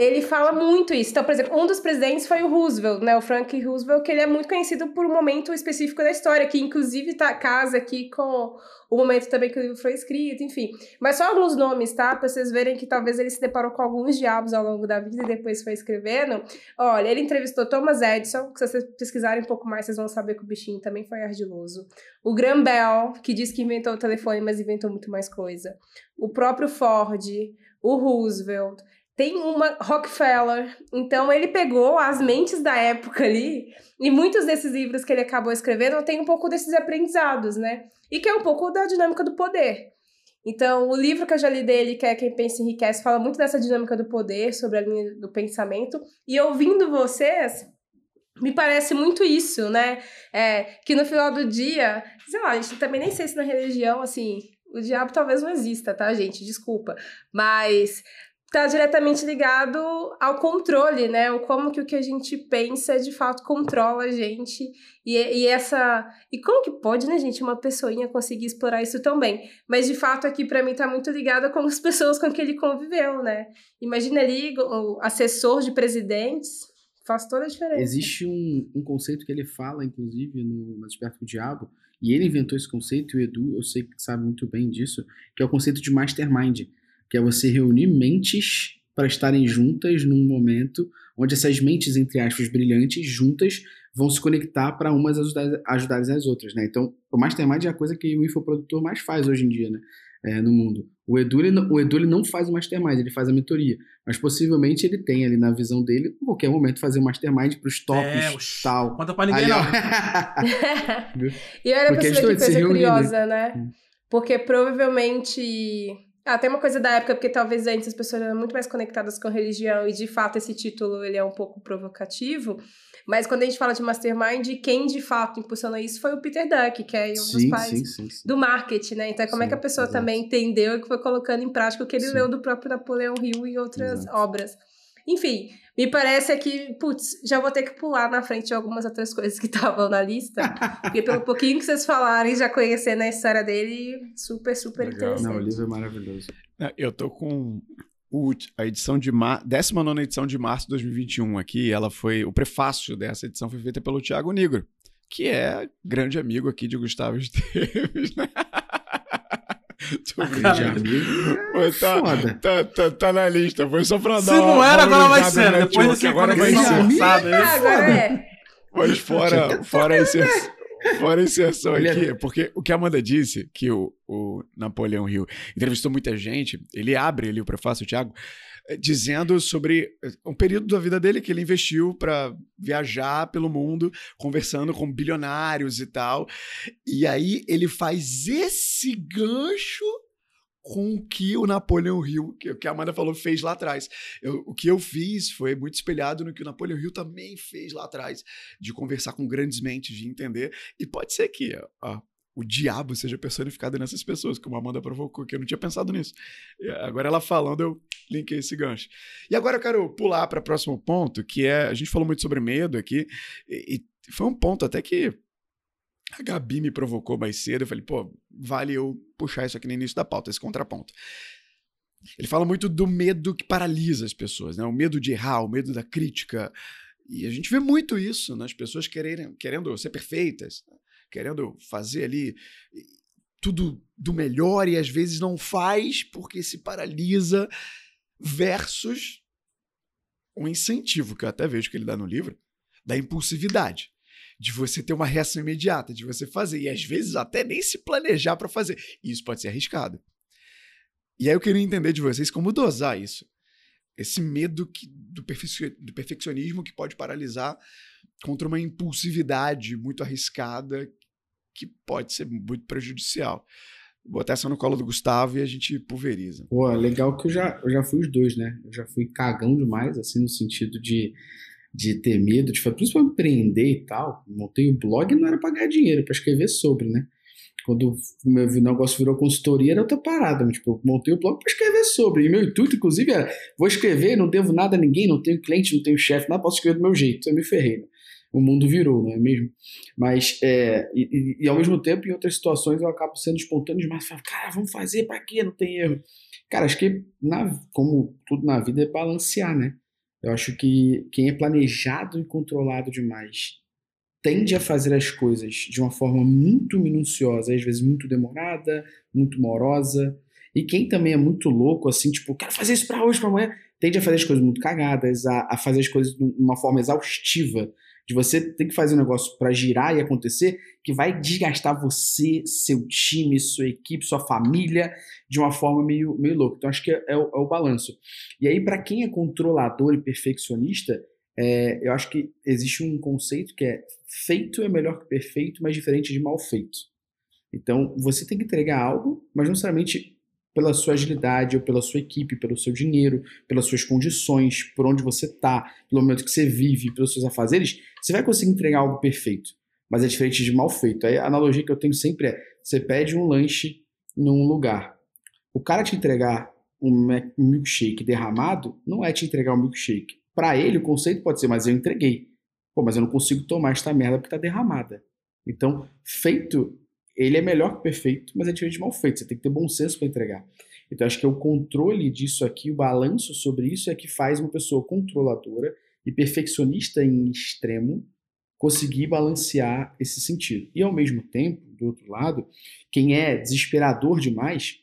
S4: Ele fala muito isso. Então, por exemplo, um dos presidentes foi o Roosevelt, né? O Frank Roosevelt, que ele é muito conhecido por um momento específico da história, que inclusive tá, casa aqui com o momento também que o livro foi escrito, enfim. Mas só alguns nomes, tá? Pra vocês verem que talvez ele se deparou com alguns diabos ao longo da vida e depois foi escrevendo. Olha, ele entrevistou Thomas Edison, que se vocês pesquisarem um pouco mais, vocês vão saber que o bichinho também foi ardiloso. O Graham Bell, que diz que inventou o telefone, mas inventou muito mais coisa. O próprio Ford, o Roosevelt. Tem uma Rockefeller. Então ele pegou as mentes da época ali, e muitos desses livros que ele acabou escrevendo tem um pouco desses aprendizados, né? E que é um pouco da dinâmica do poder. Então, o livro que eu já li dele, que é Quem Pensa Enriquece, fala muito dessa dinâmica do poder, sobre a linha do pensamento. E ouvindo vocês, me parece muito isso, né? É, que no final do dia, sei lá, a gente também nem sei se na religião, assim, o diabo talvez não exista, tá, gente? Desculpa. Mas tá diretamente ligado ao controle, né? O como que o que a gente pensa de fato controla a gente. E, e essa. E como que pode, né, gente, uma pessoinha conseguir explorar isso tão bem? Mas de fato aqui pra mim tá muito ligado com as pessoas com que ele conviveu, né? Imagina ali o assessor de presidentes. Faz toda a diferença.
S5: Existe um, um conceito que ele fala, inclusive, no no Desperto do Diabo, e ele inventou esse conceito, e o Edu, eu sei que sabe muito bem disso, que é o conceito de mastermind, que é você reunir mentes para estarem juntas num momento onde essas mentes, entre aspas, brilhantes, juntas, vão se conectar para umas ajudar, ajudarem as outras, né? Então, o mastermind é a coisa que o infoprodutor mais faz hoje em dia, né? É, no mundo. O Edu, ele, não- o Edu ele não faz o mastermind, ele faz a mentoria. Mas possivelmente ele tem ali na visão dele, em qualquer momento, fazer um mastermind para os tops
S2: É,
S5: tal.
S2: Conta pra ninguém,
S5: Aí, ó.
S2: não.
S4: E olha pra
S5: Porque
S4: você que coisa
S5: né?
S4: curiosa, né?
S5: Hum.
S4: Porque provavelmente. Ah, tem uma coisa da época, porque talvez antes as pessoas eram muito mais conectadas com a religião e de fato esse título ele é um pouco provocativo. Mas quando a gente fala de mastermind, quem de fato impulsionou isso foi o Peter Duck, que é um dos
S5: sim,
S4: pais
S5: sim, sim,
S4: do marketing, né? Então, como é que a pessoa
S5: exato.
S4: também entendeu e foi colocando em prática o que ele leu do próprio Napoleão Hill e outras
S5: Exato.
S4: obras. Enfim, me parece que, putz, já vou ter que pular na frente de algumas outras coisas que estavam na lista. porque pelo pouquinho que vocês falarem, já conhecendo a história dele, super, super
S1: Legal.
S4: interessante.
S5: Não, o livro é maravilhoso.
S1: É, Eu tô com o- a edição de mar... 19 edição de março de 2021 aqui. Ela foi. O prefácio dessa edição foi feita pelo Thiago Negro, que é grande amigo aqui de Gustavo Esteves, né? Tô
S5: Grande
S1: brincando.
S5: amigo.
S1: Pô, tá,
S5: Foda.
S1: tá, tá, tá na lista. Foi só pra dar
S2: Se não era, agora vai ser. Depois desse
S1: agora vai ser.
S4: agora é.
S1: Mas fora, fora, a inserção, fora a inserção
S5: Ele é-
S1: aqui, porque o que a Amanda disse, que o, o Napoleão Hill entrevistou muita gente, ele abre ali o prefácio, o Thiago, dizendo sobre eh, um período da vida dele que ele investiu para viajar pelo mundo, conversando com bilionários e tal. E aí ele faz esse gancho com o que o Napoleão Hill, que, que a Amanda falou, fez lá atrás. Eu- o que eu fiz foi muito espelhado no que o Napoleão Hill também fez lá atrás, de conversar com grandes mentes, de entender. E pode ser que ó, o diabo seja personificado nessas pessoas, como a Amanda provocou, que eu não tinha pensado nisso. Agora ela falando, eu linkei esse gancho. E agora eu quero pular para o próximo ponto, que é, a gente falou muito sobre medo aqui, e, e foi um ponto até que a Gabi me provocou mais cedo. Eu falei, pô, vale eu puxar isso aqui no início da pauta, esse contraponto. Ele fala muito do medo que paralisa as pessoas, né? O medo de errar, o medo da crítica. E a gente vê muito isso nas pessoas quererem, querendo ser perfeitas? Querendo fazer ali tudo do melhor e às vezes não faz porque se paralisa, versus um incentivo que eu até vejo que ele dá no livro, da impulsividade de você ter uma reação imediata, de você fazer, e às vezes até nem se planejar para fazer. Isso pode ser arriscado. E aí eu queria entender de vocês como dosar isso. Esse medo que, do, perfec- do perfeccionismo que pode paralisar contra uma impulsividade muito arriscada que pode ser muito prejudicial. Vou botar essa no colo do Gustavo e a gente pulveriza.
S5: Pô, legal que eu já, eu já fui os dois, né? Eu já fui cagão demais, assim, no sentido de, de ter medo, de fazer, principalmente empreender e tal. Montei o blog não era pra ganhar dinheiro, para escrever sobre, né? Quando o meu negócio virou consultoria, era outra parada. Mas, tipo, eu montei o blog para escrever sobre. E meu intuito, inclusive, era: vou escrever, não devo nada a ninguém, não tenho cliente, não tenho chefe, nada, posso escrever do meu jeito. Eu me ferrei, né? O mundo virou, não é mesmo? Mas, é, e, e- e ao mesmo tempo, em outras situações, eu acabo sendo espontâneo demais. Falo, cara, vamos fazer, pra quê? Não tem erro. Cara, acho que, na, como tudo na vida, é balancear, né? Eu acho que quem é planejado e controlado demais tende a fazer as coisas de uma forma muito minuciosa, às vezes muito demorada, muito morosa. E quem também é muito louco, assim, tipo, quero fazer isso pra hoje, pra amanhã, tende a fazer as coisas muito cagadas, a, a fazer as coisas de uma forma exaustiva. De você ter que fazer um negócio pra girar e acontecer, que vai desgastar você, seu time, sua equipe, sua família, de uma forma meio, meio louca. Então, acho que é, é o, é o balanço. E aí, para quem é controlador e perfeccionista, é, eu acho que existe um conceito que é feito é melhor que perfeito, mas diferente de mal feito. Então, você tem que entregar algo, mas não necessariamente pela sua agilidade, ou pela sua equipe, pelo seu dinheiro, pelas suas condições, por onde você está, pelo momento que você vive, pelos seus afazeres, você vai conseguir entregar algo perfeito, mas é diferente de mal feito. A analogia que eu tenho sempre é: você pede um lanche num lugar. O cara te entregar um milkshake derramado não é te entregar um milkshake. Para ele, o conceito pode ser, mas eu entreguei. Pô, mas eu não consigo tomar esta merda porque tá derramada. Então, feito, ele é melhor que perfeito, mas é diferente de mal feito. Você tem que ter bom senso para entregar. Então, acho que é o controle disso aqui, o balanço sobre isso é que faz uma pessoa controladora e perfeccionista em extremo conseguir balancear esse sentido. E ao mesmo tempo, do outro lado, quem é desesperador demais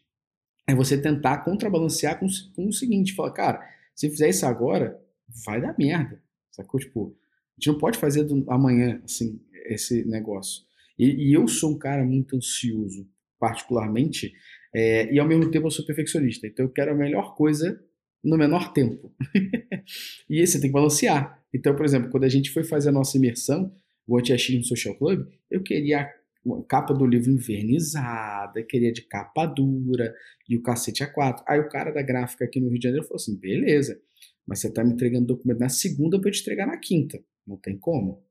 S5: é você tentar contrabalancear com, com o seguinte, falar, cara, se fizer isso agora, vai dar merda, sacou? Tipo, a gente não pode fazer do, amanhã, assim, esse negócio. E, e eu sou um cara muito ansioso, particularmente, é, e ao mesmo tempo eu sou perfeccionista, então eu quero a melhor coisa no menor tempo. e esse tem que balancear. Então, por exemplo, quando a gente foi fazer a nossa imersão, o Anti-Achismo Social Club, eu queria a capa do livro invernizada, queria de capa dura e o cacete A4. Aí o cara da gráfica aqui no Rio de Janeiro falou assim: beleza, mas você tá me entregando documento na segunda para eu te entregar na quinta. Não tem como.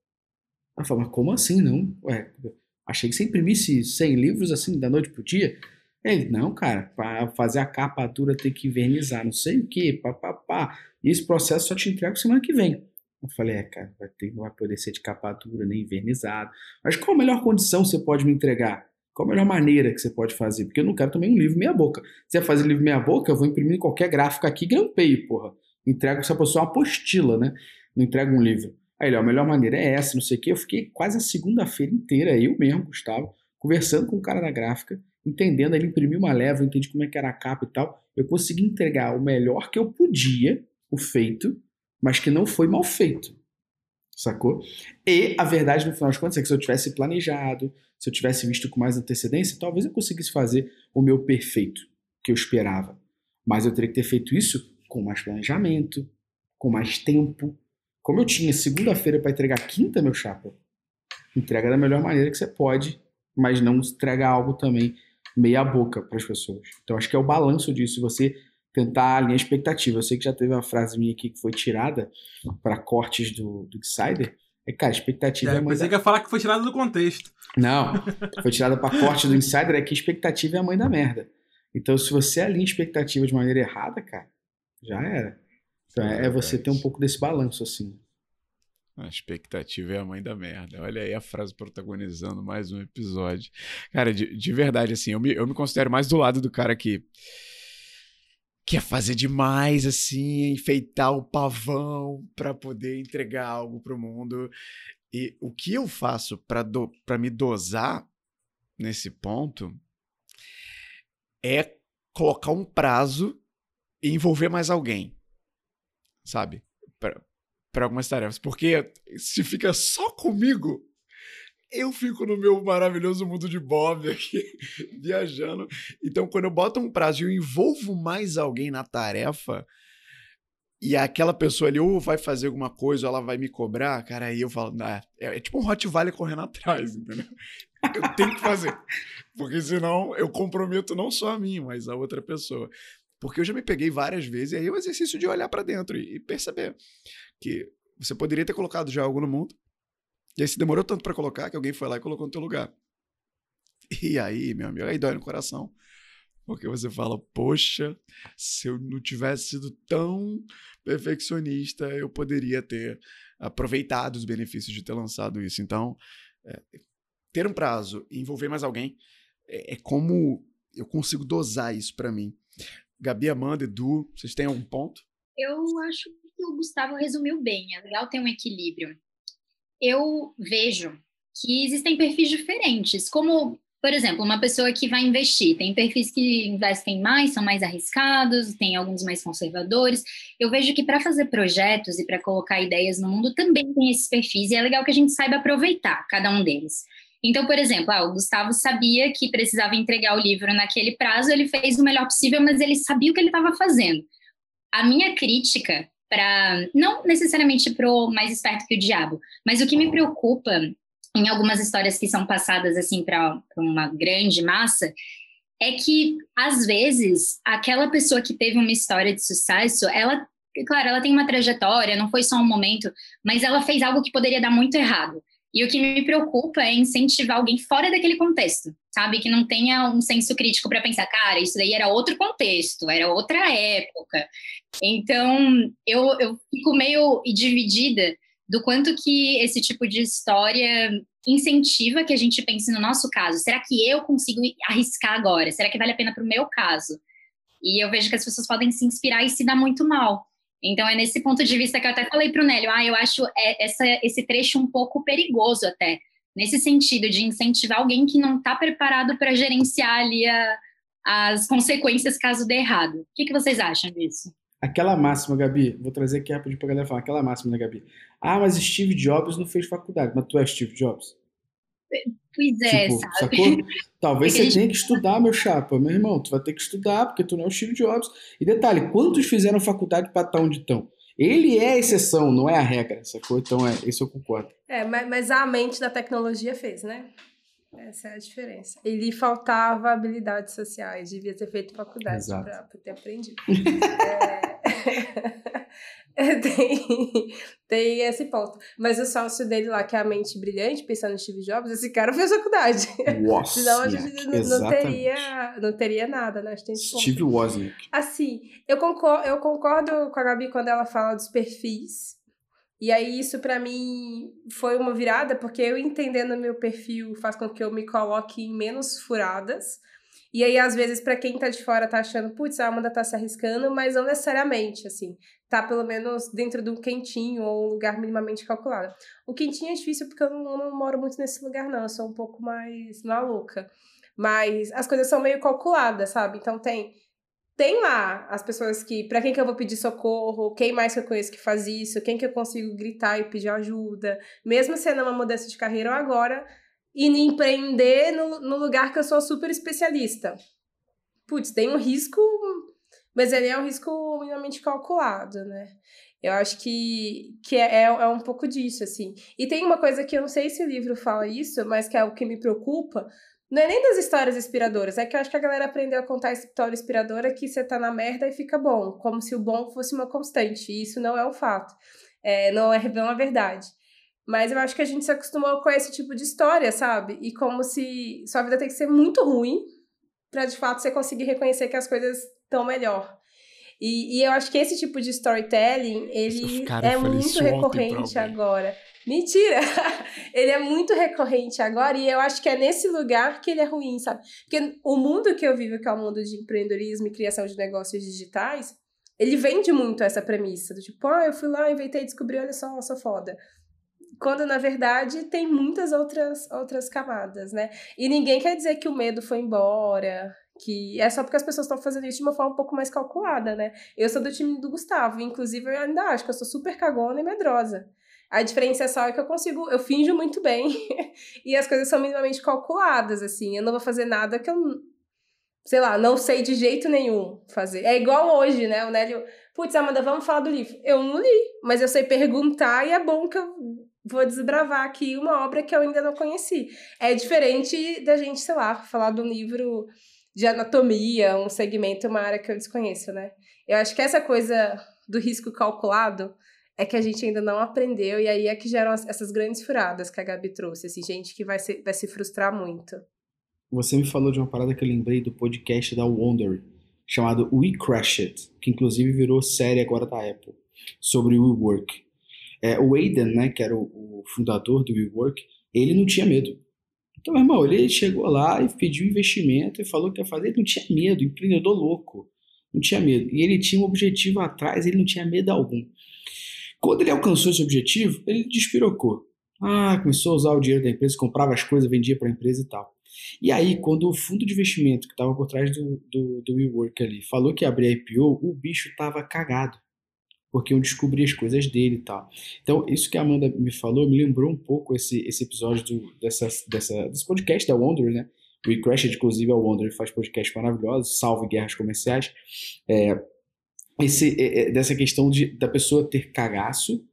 S5: Ela falou, mas como assim não? Ué, achei que você imprimisse 100 livros assim da noite pro dia. Ele, não, cara, para fazer a capa dura tem que invernizar, não sei o que, papapá. E esse processo só te entrego semana que vem. Eu falei, é, cara, vai ter, não vai poder ser de capa dura, nem invernizado. Mas qual a melhor condição você pode me entregar? Qual a melhor maneira que você pode fazer? Porque eu não quero também um livro meia boca. Se você fazer livro meia boca, eu vou imprimir qualquer gráfico aqui grampeio, porra. Entrego essa pessoa uma apostila, né? Não entrego um livro. Aí ele, ó, a melhor maneira é essa, não sei o quê. Eu fiquei quase a segunda-feira inteira, eu mesmo, Gustavo, conversando com o cara da gráfica, entendendo. Ele imprimiu uma leva, entendi como é que era a capa e tal. Eu consegui entregar o melhor que eu podia, o feito, mas que não foi mal feito. Sacou? E a verdade, no final das contas, é que se eu tivesse planejado, se eu tivesse visto com mais antecedência, talvez eu conseguisse fazer o meu perfeito que eu esperava. Mas eu teria que ter feito isso com mais planejamento, com mais tempo. Como eu tinha segunda-feira para entregar quinta, meu chapa, entrega da melhor maneira que você pode, mas não entrega algo também meia boca para as pessoas. Então acho que é o balanço disso, você tentar alinhar a expectativa. Eu sei que já teve uma frase minha aqui que foi tirada para cortes do, do Insider. É, cara, expectativa é,
S2: é a mãe pensei da... que ia falar que foi tirada do contexto.
S5: Não, foi tirada para corte do Insider, é que expectativa é a mãe da merda. Então, se você alinha expectativa de maneira errada, cara, já era. Então, é, é você ter um pouco desse balanço, assim.
S1: A expectativa é a mãe da merda. Olha aí a frase protagonizando mais um episódio. Cara, de, de verdade, assim, eu me, eu me considero mais do lado do cara que quer fazer demais, assim, enfeitar o pavão para poder entregar algo para o mundo. E o que eu faço para do, me dosar nesse ponto é colocar um prazo e envolver mais alguém, sabe? Para algumas tarefas. Porque se fica só comigo, eu fico no meu maravilhoso mundo de Bob aqui, viajando. Então, quando eu boto um prazo e eu envolvo mais alguém na tarefa, e aquela pessoa ali ou vai fazer alguma coisa ou ela vai me cobrar, cara, aí eu falo, nah, é, é tipo um Rottweiler correndo atrás, entendeu? Eu tenho que fazer. Porque senão eu comprometo não só a mim, mas a outra pessoa. Porque eu já me peguei várias vezes, e aí é o exercício de olhar para dentro e perceber que você poderia ter colocado já algo no mundo, e aí se demorou tanto para colocar que alguém foi lá e colocou no teu lugar. E aí, meu amigo, aí dói no coração. Porque você fala, poxa, se eu não tivesse sido tão perfeccionista, eu poderia ter aproveitado os benefícios de ter lançado isso. Então, é, ter um prazo e envolver mais alguém é, é como eu consigo dosar isso para mim. Gabi, Amanda, Edu, vocês têm algum ponto?
S3: Eu acho que o Gustavo resumiu bem. É legal ter um equilíbrio eu vejo que existem perfis diferentes, como, por exemplo, uma pessoa que vai investir. Tem perfis que investem mais, são mais arriscados, tem alguns mais conservadores. Eu vejo que para fazer projetos e para colocar ideias no mundo também tem esses perfis, e é legal que a gente saiba aproveitar cada um deles. Então, por exemplo, ah, o Gustavo sabia que precisava entregar o livro naquele prazo, ele fez o melhor possível, mas ele sabia o que ele estava fazendo. A minha crítica para não necessariamente pro mais esperto que o diabo, mas o que me preocupa em algumas histórias que são passadas assim para uma grande massa é que às vezes aquela pessoa que teve uma história de sucesso, ela claro, ela tem uma trajetória, não foi só um momento, mas ela fez algo que poderia dar muito errado. E o que me preocupa é incentivar alguém fora daquele contexto, sabe? Que não tenha um senso crítico para pensar, cara, isso daí era outro contexto, era outra época. Então, eu, eu fico meio dividida do quanto que esse tipo de história incentiva que a gente pense no nosso caso. Será que eu consigo arriscar agora? Será que vale a pena para o meu caso? E eu vejo que as pessoas podem se inspirar e se dar muito mal. Então é nesse ponto de vista que eu até falei para o Nélio, ah, eu acho é, essa, esse trecho um pouco perigoso até, nesse sentido de incentivar alguém que não está preparado para gerenciar ali a, as consequências caso dê errado. O que, que vocês acham disso?
S5: Aquela máxima, Gabi, vou trazer aqui rapidinho pra galera falar, aquela máxima, né, Gabi? Ah, mas Steve Jobs não fez faculdade, mas tu é Steve Jobs?
S3: Pois é, tipo, sabe?
S5: Sacou? Talvez você tenha que estudar, meu chapa. Meu irmão, tu vai ter que estudar, porque tu não é o Steve Jobs. E detalhe, quantos fizeram faculdade para estar onde estão? Ele é a exceção, não é a regra, sacou? Então, é, isso eu concordo.
S4: É, mas, mas a mente da tecnologia fez, né? Essa é a diferença. Ele faltava habilidades sociais, devia ter feito faculdade para ter aprendido. é... tem, tem esse ponto. Mas o sócio dele lá, que é a mente brilhante, pensando em Steve Jobs, esse cara fez faculdade. Senão a gente não, não teria, não teria nada, né? Tem
S5: Steve Wozniak.
S4: Assim, eu concordo, eu concordo com a Gabi quando ela fala dos perfis. E aí isso para mim foi uma virada, porque eu entendendo meu perfil faz com que eu me coloque em menos furadas. E aí, às vezes, para quem tá de fora tá achando, putz, a Amanda tá se arriscando, mas não necessariamente, assim. Tá pelo menos dentro de um quentinho ou um lugar minimamente calculado. O quentinho é difícil porque eu não, não moro muito nesse lugar, não. Eu sou um pouco mais maluca. Mas as coisas são meio calculadas, sabe? Então tem tem lá as pessoas que, para quem que eu vou pedir socorro, quem mais que eu conheço que faz isso, quem que eu consigo gritar e pedir ajuda, mesmo sendo uma mudança de carreira ou agora, e empreender no, no lugar que eu sou super especialista. Putz, tem um risco, mas ele é um risco minimamente calculado, né? Eu acho que, que é, é, é um pouco disso, assim. E tem uma coisa que eu não sei se o livro fala isso, mas que é o que me preocupa, não é nem das histórias inspiradoras, é que eu acho que a galera aprendeu a contar história inspiradora que você tá na merda e fica bom, como se o bom fosse uma constante, e isso não é um fato, é, não é não é verdade. Mas eu acho que a gente se acostumou com esse tipo de história, sabe? E como se sua vida tem que ser muito ruim para de fato você conseguir reconhecer que as coisas estão melhor. E, e eu acho que esse tipo de storytelling, ele é muito recorrente agora. Mentira! ele é muito recorrente agora e eu acho que é nesse lugar que ele é ruim, sabe? Porque o mundo que eu vivo, que é o mundo de empreendedorismo e criação de negócios digitais, ele vende muito essa premissa do tipo, ah, eu fui lá, inventei, descobri, olha só, eu sou foda. Quando na verdade tem muitas outras outras camadas, né? E ninguém quer dizer que o medo foi embora, que é só porque as pessoas estão fazendo isso de uma forma um pouco mais calculada, né? Eu sou do time do Gustavo, inclusive eu ainda acho que eu sou super cagona e medrosa. A diferença é só que eu consigo, eu finjo muito bem e as coisas são minimamente calculadas, assim. Eu não vou fazer nada que eu, sei lá, não sei de jeito nenhum fazer. É igual hoje, né? O Nélio, putz, Amanda, vamos falar do livro. Eu não li, mas eu sei perguntar e é bom que eu vou desbravar aqui uma obra que eu ainda não conheci. É diferente da gente, sei lá, falar de um livro de anatomia, um segmento, uma área que eu desconheço, né? Eu acho que essa coisa do risco calculado é que a gente ainda não aprendeu, e aí é que geram essas grandes furadas que a Gabi trouxe, assim, gente que vai se, vai se frustrar muito.
S5: Você me falou de uma parada que eu lembrei do podcast da Wonder, chamado We Crash It, que inclusive virou série agora da Apple, sobre o WeWork. É, o Aiden, né, que era o, o fundador do WeWork, ele não tinha medo. Então, meu irmão, ele chegou lá e pediu investimento e falou que ia fazer, ele não tinha medo, empreendedor louco, não tinha medo. E ele tinha um objetivo atrás, ele não tinha medo algum. Quando ele alcançou esse objetivo, ele despirocou. Ah, começou a usar o dinheiro da empresa, comprava as coisas, vendia para a empresa e tal. E aí, quando o fundo de investimento que estava por trás do, do, do WeWork ali falou que ia abrir IPO, o bicho estava cagado. Porque eu descobri as coisas dele e tal. Então, isso que a Amanda me falou me lembrou um pouco esse, esse episódio do, dessa, dessa, desse podcast da Wonder, né? O WeCrashed, inclusive, é o Wonder, faz podcast maravilhoso, salve guerras comerciais. É, esse, é, é, dessa questão de, da pessoa ter cagaço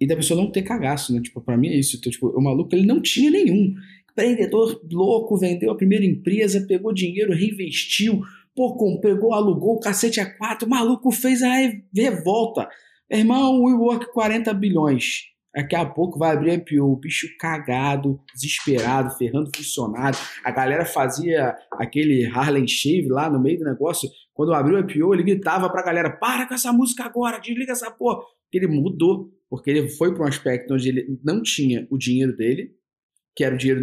S5: e da pessoa não ter cagaço, né? Tipo, pra mim é isso. Então, tipo, o maluco, ele não tinha nenhum. Empreendedor louco, vendeu a primeira empresa, pegou dinheiro, reinvestiu, pô, pegou, alugou o cacete a quatro, o maluco fez a revolta. Irmão, o WeWork 40 bilhões. Daqui a pouco vai abrir IPO, o bicho cagado, desesperado, ferrando funcionário. A galera fazia aquele Harlem Shave lá no meio do negócio. Quando abriu o IPO, ele gritava pra galera: para com essa música agora, desliga essa porra. Ele mudou, porque ele foi para um aspecto onde ele não tinha o dinheiro dele, que era o dinheiro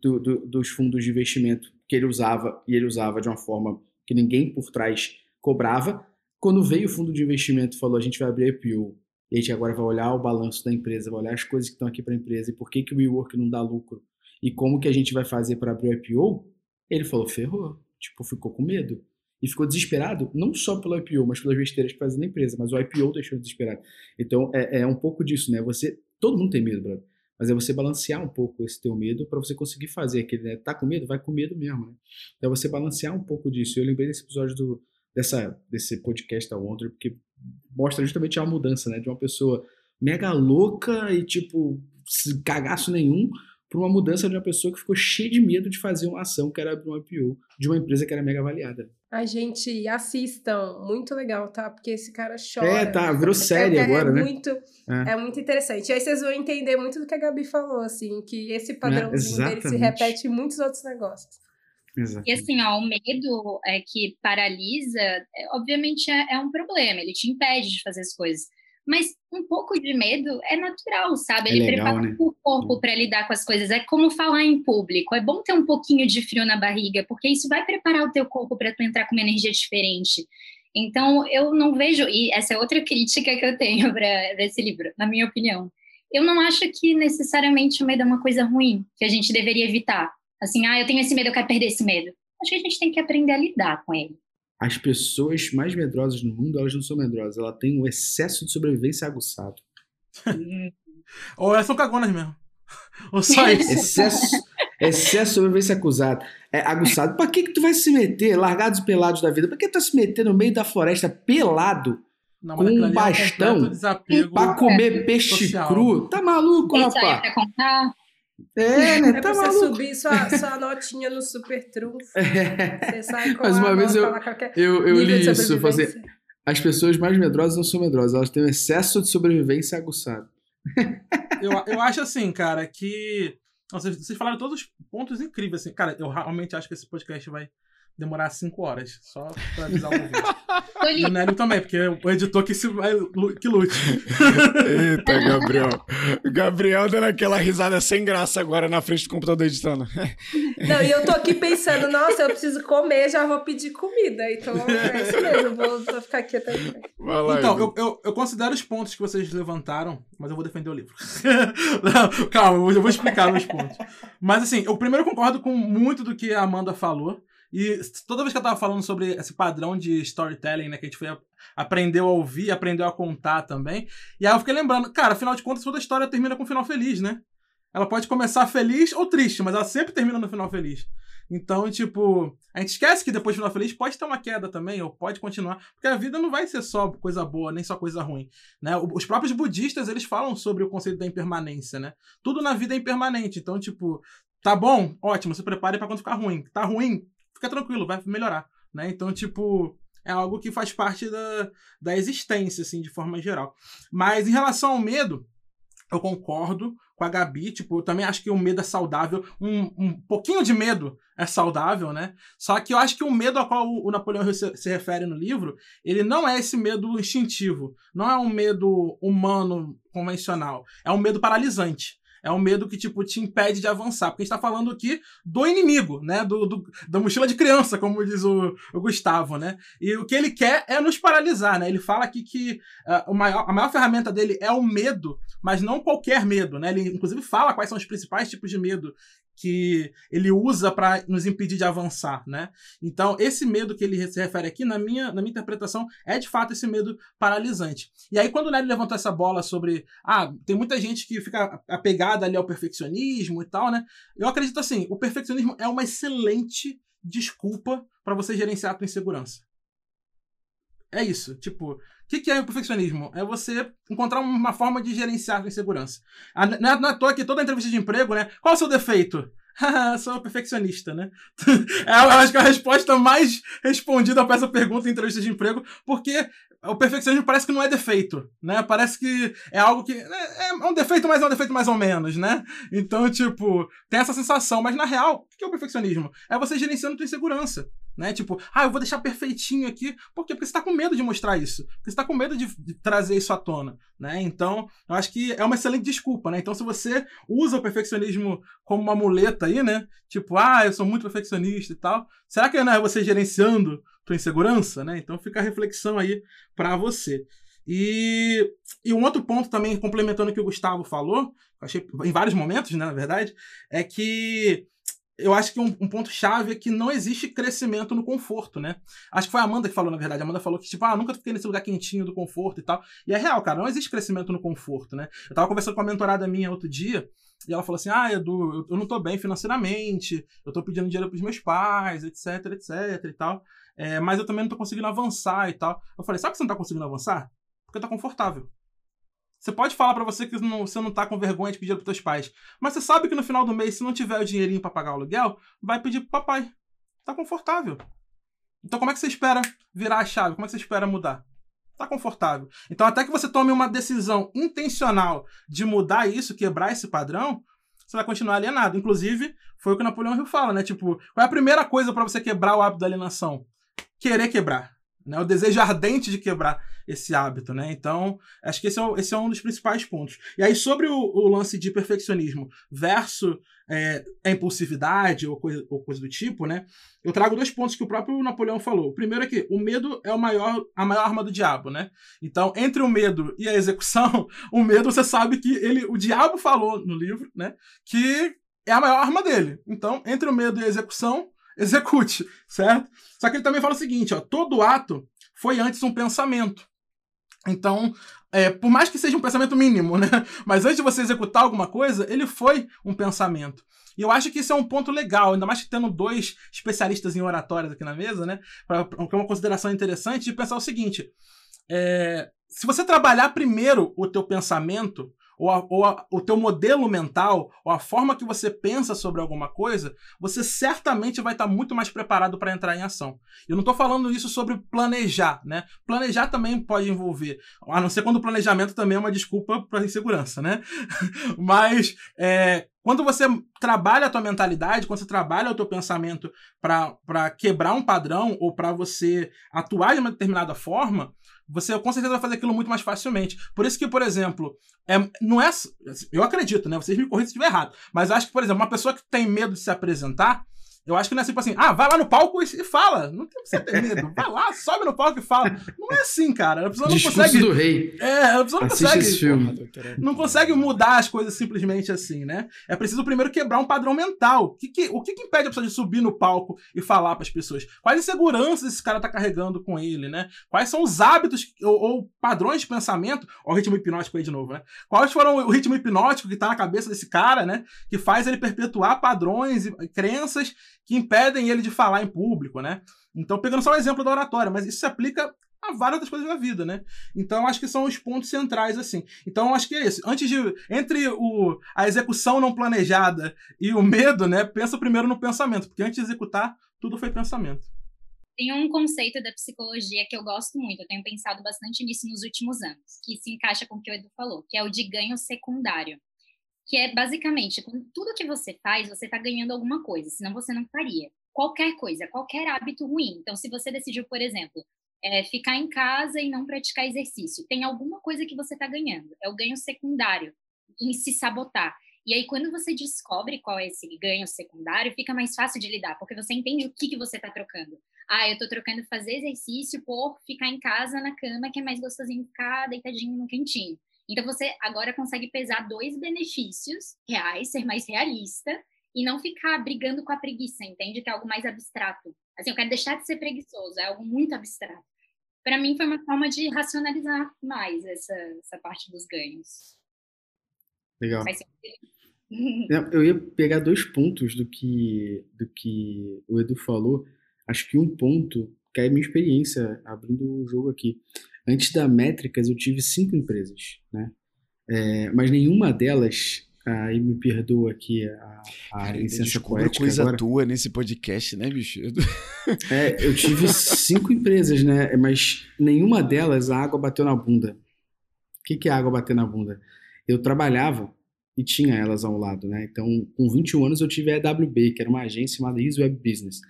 S5: do, do, dos fundos de investimento que ele usava, e ele usava de uma forma que ninguém por trás cobrava. Quando veio o fundo de investimento e falou: a gente vai abrir IPO e a gente agora vai olhar o balanço da empresa, vai olhar as coisas que estão aqui para a empresa e por que, que o WeWork não dá lucro e como que a gente vai fazer para abrir o IPO, ele falou, ferrou. Tipo, ficou com medo. E ficou desesperado, não só pelo IPO, mas pelas besteiras que fazem na empresa, mas o IPO deixou desesperado. Então, é, é um pouco disso, né? Você, todo mundo tem medo, brother. Mas é você balancear um pouco esse teu medo para você conseguir fazer aquele, né? Tá com medo? Vai com medo mesmo, né? Então, você balancear um pouco disso. Eu lembrei desse episódio do, dessa, desse podcast da Wonder, porque mostra justamente a mudança, né? De uma pessoa mega louca e, tipo, cagaço nenhum, para uma mudança de uma pessoa que ficou cheia de medo de fazer uma ação que era abrir um IPO de uma empresa que era mega avaliada.
S4: a gente assistam. Muito legal, tá? Porque esse cara chora.
S5: É, tá, virou série
S4: é,
S5: agora,
S4: é
S5: né?
S4: Muito, é. muito interessante. E aí vocês vão entender muito do que a Gabi falou, assim, que esse padrãozinho dele se repete em muitos outros negócios.
S3: E
S5: Exatamente.
S3: assim, ó, o medo é que paralisa, é, obviamente é, é um problema, ele te impede de fazer as coisas. Mas um pouco de medo é natural, sabe?
S5: É
S3: Ele
S5: legal,
S3: prepara
S5: né?
S3: o corpo para lidar com as coisas. É como falar em público. É bom ter um pouquinho de frio na barriga, porque isso vai preparar o teu corpo para tu entrar com uma energia diferente. Então, eu não vejo, e essa é outra crítica que eu tenho para esse livro, na minha opinião. Eu não acho que necessariamente o medo é uma coisa ruim, que a gente deveria evitar. Assim, ah, eu tenho esse medo, eu quero perder esse medo. Acho que a gente tem que aprender a lidar com ele.
S5: As pessoas mais medrosas no mundo, elas não são medrosas, elas têm o excesso de sobrevivência aguçado.
S2: Ou elas são cagonas mesmo. Ou só isso.
S5: Excesso, excesso de sobrevivência acusado. É, aguçado. Pra que, que tu vai se meter, largados e pelados da vida? Pra que tu vai se meter no meio da floresta pelado
S2: Não,
S5: Com
S2: aquilo
S5: um
S2: é
S5: bastão
S2: desapego.
S5: pra comer peixe
S2: social.
S5: cru? Tá maluco,
S3: aí é
S5: rapaz?
S3: pra contar?
S5: É, né?
S4: É
S5: Tá
S4: pra você
S5: maluco.
S4: subir sua, sua notinha no super trunfo. Você sai com
S5: Mas uma vez eu-
S4: falar qualquer
S5: Eu, eu li isso.
S4: sobrevivência.
S5: as pessoas mais medrosas não são medrosas, elas têm um excesso de sobrevivência aguçado.
S2: Eu, eu acho assim, cara, que. Nossa, vocês falaram todos os pontos incríveis, assim. Cara, eu realmente acho que esse podcast vai demorar cinco horas. Só pra avisar o ouvinte. E o Nélio também, porque o editor que, se vai, que lute.
S1: Eita, Gabriel. Gabriel dando aquela risada sem graça agora na frente do computador editando.
S4: Não, e eu tô aqui pensando, nossa, eu preciso comer, já vou pedir comida. Então é isso mesmo, eu vou, vou ficar aqui até.
S1: Lá,
S2: Então, eu, eu, eu considero os pontos que vocês levantaram, mas eu vou defender o livro. Não, calma, eu vou- eu vou explicar meus pontos. Mas assim, eu primeiro concordo com muito do que a Amanda falou. E toda vez que eu tava falando sobre esse padrão de storytelling, né, que a gente foi a- aprendeu a ouvir, aprendeu a contar também. E aí eu fiquei lembrando, cara, afinal de contas, toda história termina com um final feliz, né? Ela pode começar feliz ou triste, mas ela sempre termina no final feliz. Então, tipo, a gente esquece que depois do final feliz pode ter uma queda também, ou pode continuar, porque a vida não vai ser só coisa boa, nem só coisa ruim, né? Os próprios budistas, eles falam sobre o conceito da impermanência, né? Tudo na vida é impermanente, então, tipo, tá bom, ótimo, se prepare para quando ficar ruim. Tá ruim, fica tranquilo, vai melhorar, né? Então, tipo, é algo que faz parte da, da existência, assim, de forma geral. Mas em relação ao medo, eu concordo com a Gabi, tipo, eu também acho que o medo é saudável. Um, um pouquinho de medo é saudável, né? Só que eu acho que o medo ao qual o Napoleão se, se refere no livro, ele não é esse medo instintivo. Não é um medo humano convencional. É um medo paralisante. É um medo que, tipo, te impede de avançar. Porque a gente tá falando aqui do inimigo, né? Do, do- da mochila de criança, como diz o, o Gustavo, né? E o que ele quer é nos paralisar, né? Ele fala aqui que o maior, a maior ferramenta dele é o medo, mas não qualquer medo, né? Ele inclusive fala quais são os principais tipos de medo que ele usa para nos impedir de avançar, né? Então, esse medo que ele se refere aqui, na minha, na minha interpretação, é de fato esse medo paralisante. E aí, quando o Nery levantou essa bola sobre. Ah, tem muita gente que fica apegada ali ao perfeccionismo e tal, né? Eu acredito assim: o perfeccionismo é uma excelente desculpa para você gerenciar a tua insegurança. É isso. Tipo, que, que é o perfeccionismo? É você encontrar uma forma de gerenciar a insegurança. Ah, Não é, toa que toda entrevista de emprego, né? Qual é o seu defeito? Sou perfeccionista, né? É, eu acho que é a resposta mais respondida para essa pergunta em entrevista de emprego, porque o perfeccionismo parece que não é defeito, né? Parece que é algo que é, é um defeito, mas é um defeito mais ou menos, né? Então, tipo, tem essa sensação. Mas na real, o que é o perfeccionismo? É você gerenciando tua insegurança. Né? Tipo, ah, eu vou deixar perfeitinho aqui. Por quê? Porque você tá com medo de mostrar isso. Porque você tá com medo de, de trazer isso à tona. Né? Então, eu acho que é uma excelente desculpa, né? Então, se você usa o perfeccionismo como uma muleta aí, né? Tipo, ah, eu sou muito perfeccionista e tal. Será que não é você gerenciando tua insegurança, né? Então fica a reflexão aí para você. E, e um outro ponto também, complementando o que o Gustavo falou, achei em vários momentos, né, na verdade, é que eu acho que um, um ponto-chave é que não existe crescimento no conforto, né? Acho que foi a Amanda que falou, na verdade. A Amanda falou que, tipo, ah, nunca fiquei nesse lugar quentinho do conforto e tal. E é real, cara, não existe crescimento no conforto, né? Eu tava conversando com uma mentorada minha outro dia, e ela falou assim: Ah, Edu, eu, eu não tô bem financeiramente, eu tô pedindo dinheiro pros meus pais, etc, etc e tal. É, mas eu também não tô conseguindo avançar e tal. Eu falei, sabe que você não tá conseguindo avançar? Porque tá confortável. Você pode falar pra você que não- você não tá com vergonha de pedir pros teus pais. Mas você sabe que no final do mês, se não tiver o dinheirinho pra pagar o aluguel, vai pedir pro papai. Tá confortável. Então como é que você espera virar a chave? Como é que você espera mudar? Tá confortável. Então até que você tome uma decisão intencional de mudar isso, quebrar esse padrão, você vai continuar alienado. Inclusive, foi o que Napoleão Hill fala, né? Tipo, qual é a primeira coisa para você quebrar o hábito da alienação? Querer quebrar. Né? O desejo ardente de quebrar esse hábito, né? Então, acho que esse é, esse é um dos principais pontos. E aí, sobre o, o lance de perfeccionismo versus é, a impulsividade ou coisa, ou coisa do tipo, né? Eu trago dois pontos que o próprio Napoleão falou. O primeiro é que o medo é o maior, a maior arma do diabo, né? Então, entre o medo e a execução, o medo você sabe que ele, o diabo falou no livro, né? Que é a maior arma dele. Então, entre o medo e a execução, execute, certo? Só que ele também fala o seguinte, ó, todo ato foi antes um pensamento. Então, é, por mais que seja um pensamento mínimo, né? Mas antes de você executar alguma coisa, ele foi um pensamento. E eu acho que isso é um ponto legal, ainda mais que tendo dois especialistas em oratórias aqui na mesa, né? Para uma consideração interessante de pensar o seguinte: é, se você trabalhar primeiro o teu pensamento, ou, a, ou a, o teu modelo mental, ou a forma que você pensa sobre alguma coisa, você certamente vai estar muito mais preparado para entrar em ação. Eu não estou falando isso sobre planejar, né? Planejar também pode envolver, a não ser quando o planejamento também é uma desculpa para insegurança, né? Mas é, quando você trabalha a tua mentalidade, quando você trabalha o teu pensamento para quebrar um padrão ou para você atuar de uma determinada forma, você com certeza vai fazer aquilo muito mais facilmente. Por isso que, por exemplo, é, não é. Eu acredito, né? Vocês me corrigem se estiver errado. Mas acho que, por exemplo, uma pessoa que tem medo de se apresentar, eu acho que não é tipo assim, ah, vai lá no palco e, e fala. Não tem que você ter medo. Vai lá, sobe no palco e fala. Não é assim, cara. A pessoa não
S5: Discurso
S2: consegue.
S5: do rei.
S2: É, a pessoa não
S5: Assiste
S2: consegue.
S5: esse filme.
S2: Não consegue mudar as coisas simplesmente assim, né? É preciso primeiro quebrar um padrão mental. O que, que o que, que impede a pessoa de subir no palco e falar para as pessoas? Quais inseguranças esse cara tá carregando com ele, né? Quais são os hábitos ou, ou padrões de pensamento? Ó, o ritmo hipnótico aí de novo, né? Quais foram o ritmo hipnótico que tá na cabeça desse cara, né? Que faz ele perpetuar padrões e crenças que impedem ele de falar em público, né? Então, pegando só o exemplo da oratória, mas isso se aplica a várias outras coisas da vida, né? Então, acho que são os pontos centrais, assim. Então, acho que é isso. Antes de. Entre o, a execução não planejada e o medo, né? Pensa primeiro no pensamento, porque antes de executar, tudo foi pensamento.
S3: Tem um conceito da psicologia que eu gosto muito, eu tenho pensado bastante nisso nos últimos anos, que se encaixa com o que o Edu falou, que é o de ganho secundário que é basicamente, com tudo que você faz, você está ganhando alguma coisa, senão você não faria. Qualquer coisa, qualquer hábito ruim. Então, se você decidiu, por exemplo, é, ficar em casa e não praticar exercício, tem alguma coisa que você está ganhando. É o ganho secundário em se sabotar. E aí, quando você descobre qual é esse ganho secundário, fica mais fácil de lidar, porque você entende o que, que você está trocando. Ah, eu estou trocando fazer exercício por ficar em casa na cama, que é mais gostosinho ficar deitadinho no quentinho. Então você agora consegue pesar dois benefícios reais, ser mais realista e não ficar brigando com a preguiça, entende? Que é algo mais abstrato. Assim, eu quero deixar de ser preguiçoso, é algo muito abstrato. Para mim foi uma forma de racionalizar mais essa, essa parte dos ganhos.
S5: Legal. Eu ia pegar dois pontos do que, do que o Edu falou. Acho que um ponto, que é a minha experiência abrindo o jogo aqui. Antes da Métricas, eu tive cinco empresas, né? É, mas nenhuma delas, aí me perdoa aqui a, a Cara, licença poética
S1: coisa
S5: agora.
S1: tua nesse podcast, né, bicho?
S5: É, eu tive cinco empresas, né? Mas nenhuma delas a água bateu na bunda. O que, que é água bater na bunda? Eu trabalhava e tinha elas ao lado, né? Então, com 21 anos eu tive a EWB, que era uma agência chamada Easy Web Business.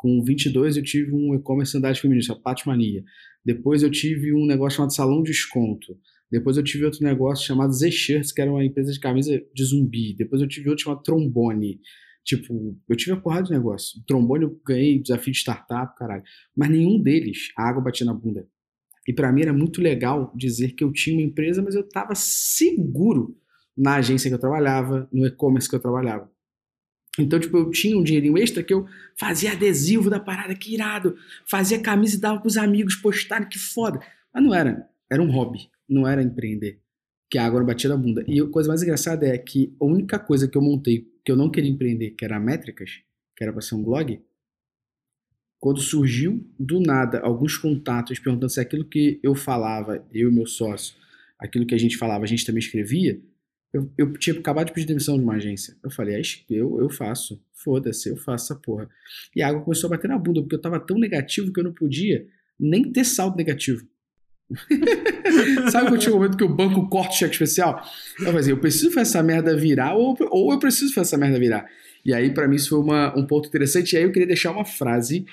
S5: Com 22 eu tive um e-commerce andade feminista, a Patmania. Depois eu tive um negócio chamado Salão Desconto. Depois eu tive outro negócio chamado Z-Shirts, que era uma empresa de camisa de zumbi. Depois eu tive outro chamado Trombone. Tipo, eu tive a porrada de negócio. O trombone eu ganhei desafio de startup, caralho. Mas nenhum deles a água batia na bunda. E para mim era muito legal dizer que eu tinha uma empresa, mas eu tava seguro na agência que eu trabalhava, no e-commerce que eu trabalhava. Então, tipo, eu tinha um dinheirinho extra que eu fazia adesivo da parada, que irado. Fazia camisa e dava pros amigos postarem, que foda. Mas não era. Era um hobby. Não era empreender. Que a água batia na bunda. E a coisa mais engraçada é que a única coisa que eu montei que eu não queria empreender, que era métricas, que era pra ser um blog, quando surgiu do nada alguns contatos perguntando se aquilo que eu falava, eu e meu sócio, aquilo que a gente falava, a gente também escrevia, Eu, eu tinha acabado de pedir demissão de uma agência. Eu falei, "Ah, eu, eu faço. Foda-se, eu faço essa porra. E a água começou a bater na bunda, porque eu tava tão negativo que eu não podia nem ter saldo negativo. Sabe quando tinha um momento que o banco corta o cheque especial? Eu falei assim, eu preciso fazer essa merda virar ou, ou eu preciso fazer essa merda virar. E aí, pra mim, isso foi uma, um ponto interessante. E aí eu queria deixar uma frase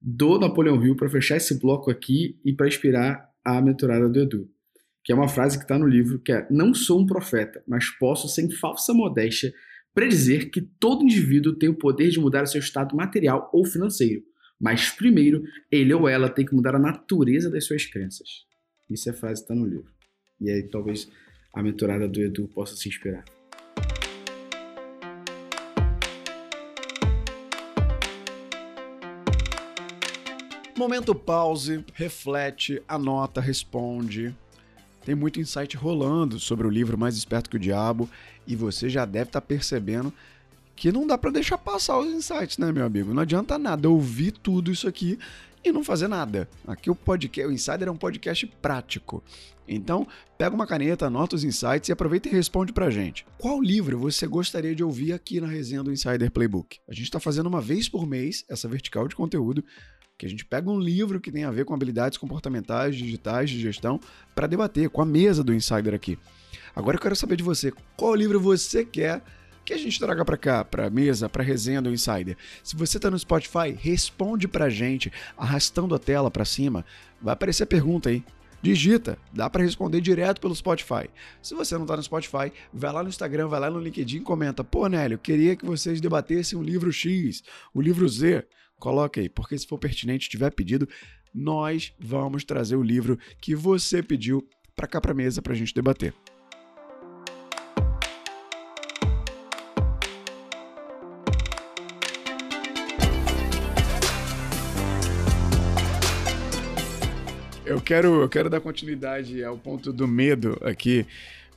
S5: do Napoleão Hill pra fechar esse bloco aqui e pra inspirar a mentorada do Edu. Que é uma frase que tá no livro, que é Não sou um profeta, mas posso, sem falsa modéstia, predizer que todo indivíduo tem o poder de mudar o seu estado material ou financeiro. Mas primeiro, ele ou ela tem que mudar a natureza das suas crenças. Isso é a frase que está no livro. E aí talvez a mentorada do Edu possa se inspirar.
S1: Momento pause, reflete, anota, responde. Tem muito insight rolando sobre o livro Mais Esperto que o Diabo e você já deve estar percebendo que não dá para deixar passar os insights, né, meu amigo? Não adianta nada ouvir tudo isso aqui e não fazer nada. Aqui o podcast, o Insider é um podcast prático. Então, pega uma caneta, anota os insights e aproveita e responde pra gente. Qual livro você gostaria de ouvir aqui na resenha do Insider Playbook? A gente está fazendo uma vez por mês essa vertical de conteúdo que a gente pega um livro que tem a ver com habilidades comportamentais, digitais, de gestão, para debater com a mesa do Insider aqui. Agora eu quero saber de você, qual livro você quer que a gente traga para cá, para mesa, para resenha do Insider. Se você tá no Spotify, responde pra gente arrastando a tela para cima. Vai aparecer a pergunta aí. Digita, dá para responder direto pelo Spotify. Se você não tá no Spotify, vai lá no Instagram, vai lá no LinkedIn comenta: "Pô, Nélio, queria que vocês debatessem o livro X, o livro Z". Coloca aí, porque se for pertinente, tiver pedido, nós vamos trazer o livro que você pediu para cá para mesa para a gente debater. Eu quero, eu quero dar continuidade ao ponto do medo aqui,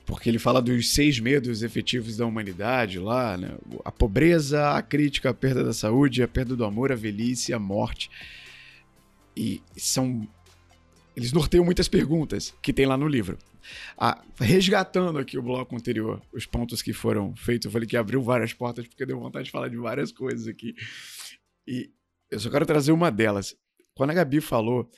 S1: porque ele fala dos seis medos efetivos da humanidade lá, né? A pobreza, a crítica, a perda da saúde, a perda do amor, a velhice, a morte. E são. Eles norteiam muitas perguntas que tem lá no livro. Ah, resgatando aqui o bloco anterior, os pontos que foram feitos, eu falei que abriu várias portas porque deu vontade de falar de várias coisas aqui. E eu só quero trazer uma delas. Quando a Gabi falou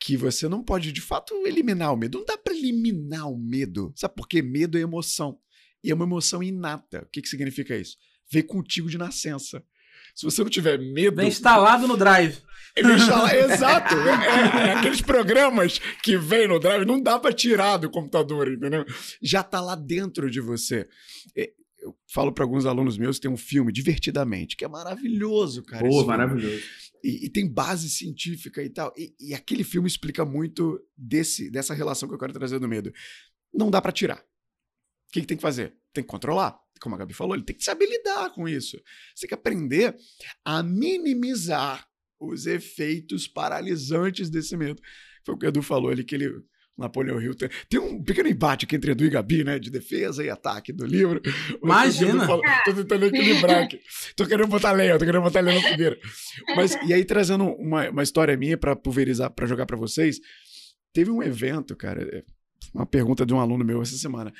S1: que você não pode de fato eliminar o medo. Não dá para eliminar o medo. Sabe por quê? Medo é emoção. E é uma emoção inata. O que, que significa isso? Vem contigo de nascença. Se você não tiver medo.
S2: Vem instalado no Drive.
S1: Ele instala, exato. É, é, aqueles programas que vem no Drive, não dá para tirar do computador, entendeu? Já tá lá dentro de você. Eu falo para alguns alunos meus que tem um filme, Divertidamente, que é maravilhoso, cara.
S5: Pô, maravilhoso.
S1: E, e, tem base científica e tal. E, e, aquele filme explica muito desse, dessa relação que eu quero trazer do medo. Não dá para tirar. O que, que, tem que fazer? Tem que controlar. Como a Gabi falou, ele tem que saber lidar com isso. Você tem que aprender a minimizar os efeitos paralisantes desse medo. Foi o que o Edu falou ali, que ele Napoleão Hill. Tem, tem, um pequeno embate aqui entre Edu e Gabi, né? De defesa e ataque do livro.
S2: Imagina!
S1: Fala, tô tentando equilibrar aqui. Tô querendo botar lenha, tô querendo botar lenha na fogueira. Mas, e aí, trazendo uma, uma história minha para pulverizar, para jogar para vocês. Teve um evento, cara, é, uma pergunta de um aluno meu essa semana.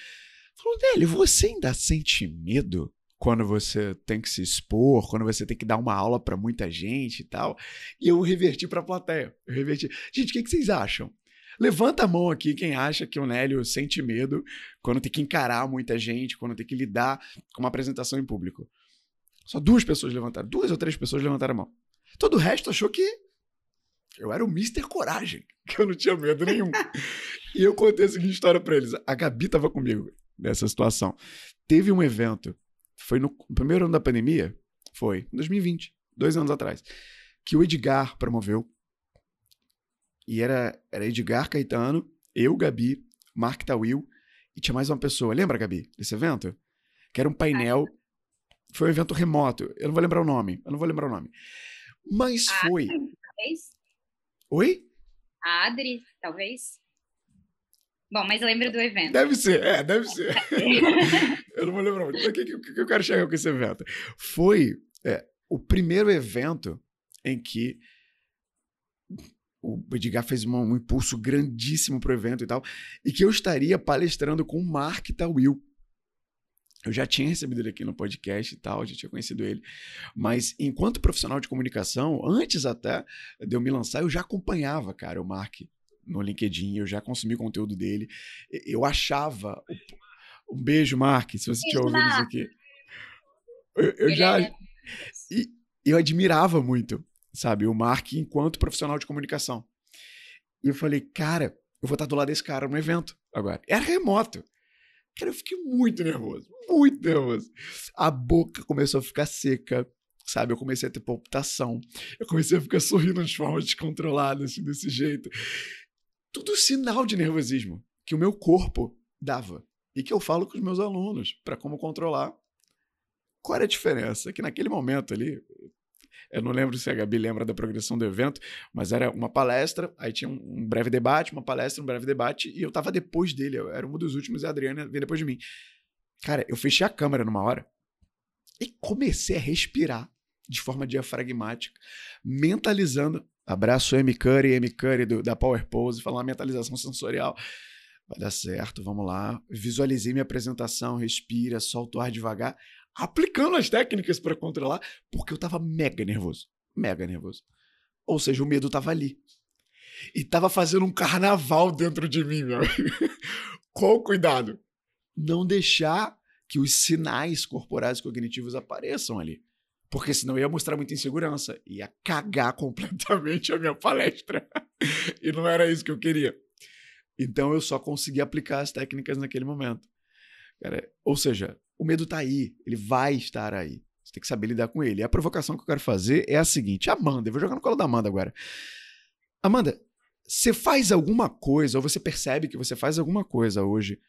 S1: Falou, Nélio, você ainda sente medo quando você tem que se expor, quando você tem que dar uma aula para muita gente e tal? E eu reverti para a plateia. Eu reverti. Gente, o que, que vocês acham? Levanta a mão aqui quem acha que o Nélio sente medo quando tem que encarar muita gente, quando tem que lidar com uma apresentação em público. Só duas pessoas levantaram, duas ou três pessoas levantaram a mão. Todo o resto achou que eu era o Mr. Coragem, que eu não tinha medo nenhum. e eu contei a seguinte história para eles. A Gabi estava comigo nessa situação. Teve um evento, foi no primeiro ano da pandemia, foi em 2020, dois anos atrás, que o Edgar promoveu e era, era Edgar Caetano, eu, Gabi, Mark Tawil e tinha mais uma pessoa. Lembra, Gabi, desse evento? Que era um painel. Foi um evento remoto. Eu não vou lembrar o nome. Eu não vou lembrar o nome. Mas
S3: a
S1: foi.
S3: Adri, talvez?
S1: Oi?
S3: A Adri, talvez? Bom, mas lembra do evento.
S1: Deve ser, é, deve ser. eu não vou lembrar muito. O que, que, que eu quero chegar com esse evento? Foi é, o primeiro evento em que o Edgar fez uma, um impulso grandíssimo pro evento e tal, e que eu estaria palestrando com o Mark Tawil. Eu já tinha recebido ele aqui no podcast e tal, já tinha conhecido ele. Mas enquanto profissional de comunicação, antes até de eu me lançar, eu já acompanhava, cara, o Mark no LinkedIn, eu já consumi conteúdo dele. Eu achava. Um beijo, Mark, se você estiver ouvindo isso aqui. Eu, eu já. É e eu admirava muito, sabe, o Mark enquanto profissional de comunicação. E eu falei, cara, eu vou estar do lado desse cara no evento agora. Era remoto. Cara, eu fiquei muito nervoso, muito nervoso. A boca começou a ficar seca, sabe? Eu comecei a ter palpitação. Eu comecei a ficar sorrindo de forma descontrolada, assim, desse jeito. Tudo sinal de nervosismo que o meu corpo dava. E que eu falo com os meus alunos para como controlar. Qual era a diferença? Que naquele momento ali, eu não lembro se a Gabi lembra da progressão do evento, mas era uma palestra, aí tinha um, breve debate, uma palestra, um breve debate, e eu tava depois dele, eu era um dos últimos e a Adriana veio depois de mim. Cara, eu fechei a câmera numa hora e comecei a respirar de forma diafragmática, mentalizando. Abraço M. Curry, M. Curry do, da Power Pose, falar mentalização sensorial. Vai dar certo, vamos lá. Visualizei minha apresentação, respira, solta o ar devagar aplicando as técnicas para controlar, porque eu tava mega nervoso. Mega nervoso. Ou seja, o medo tava ali. E tava fazendo um carnaval dentro de mim, meu. Qual cuidado? Não deixar que os sinais corporais cognitivos apareçam ali. Porque senão ia mostrar muita insegurança. Ia cagar completamente a minha palestra. e não era isso que eu queria. Então eu só consegui aplicar as técnicas naquele momento. Cara, ou seja, o medo está aí, ele vai estar aí. Você tem que saber lidar com ele. E a provocação que eu quero fazer é a seguinte: Amanda, eu vou jogar no colo da Amanda agora. Amanda, você faz alguma coisa, ou você percebe que você faz alguma coisa hoje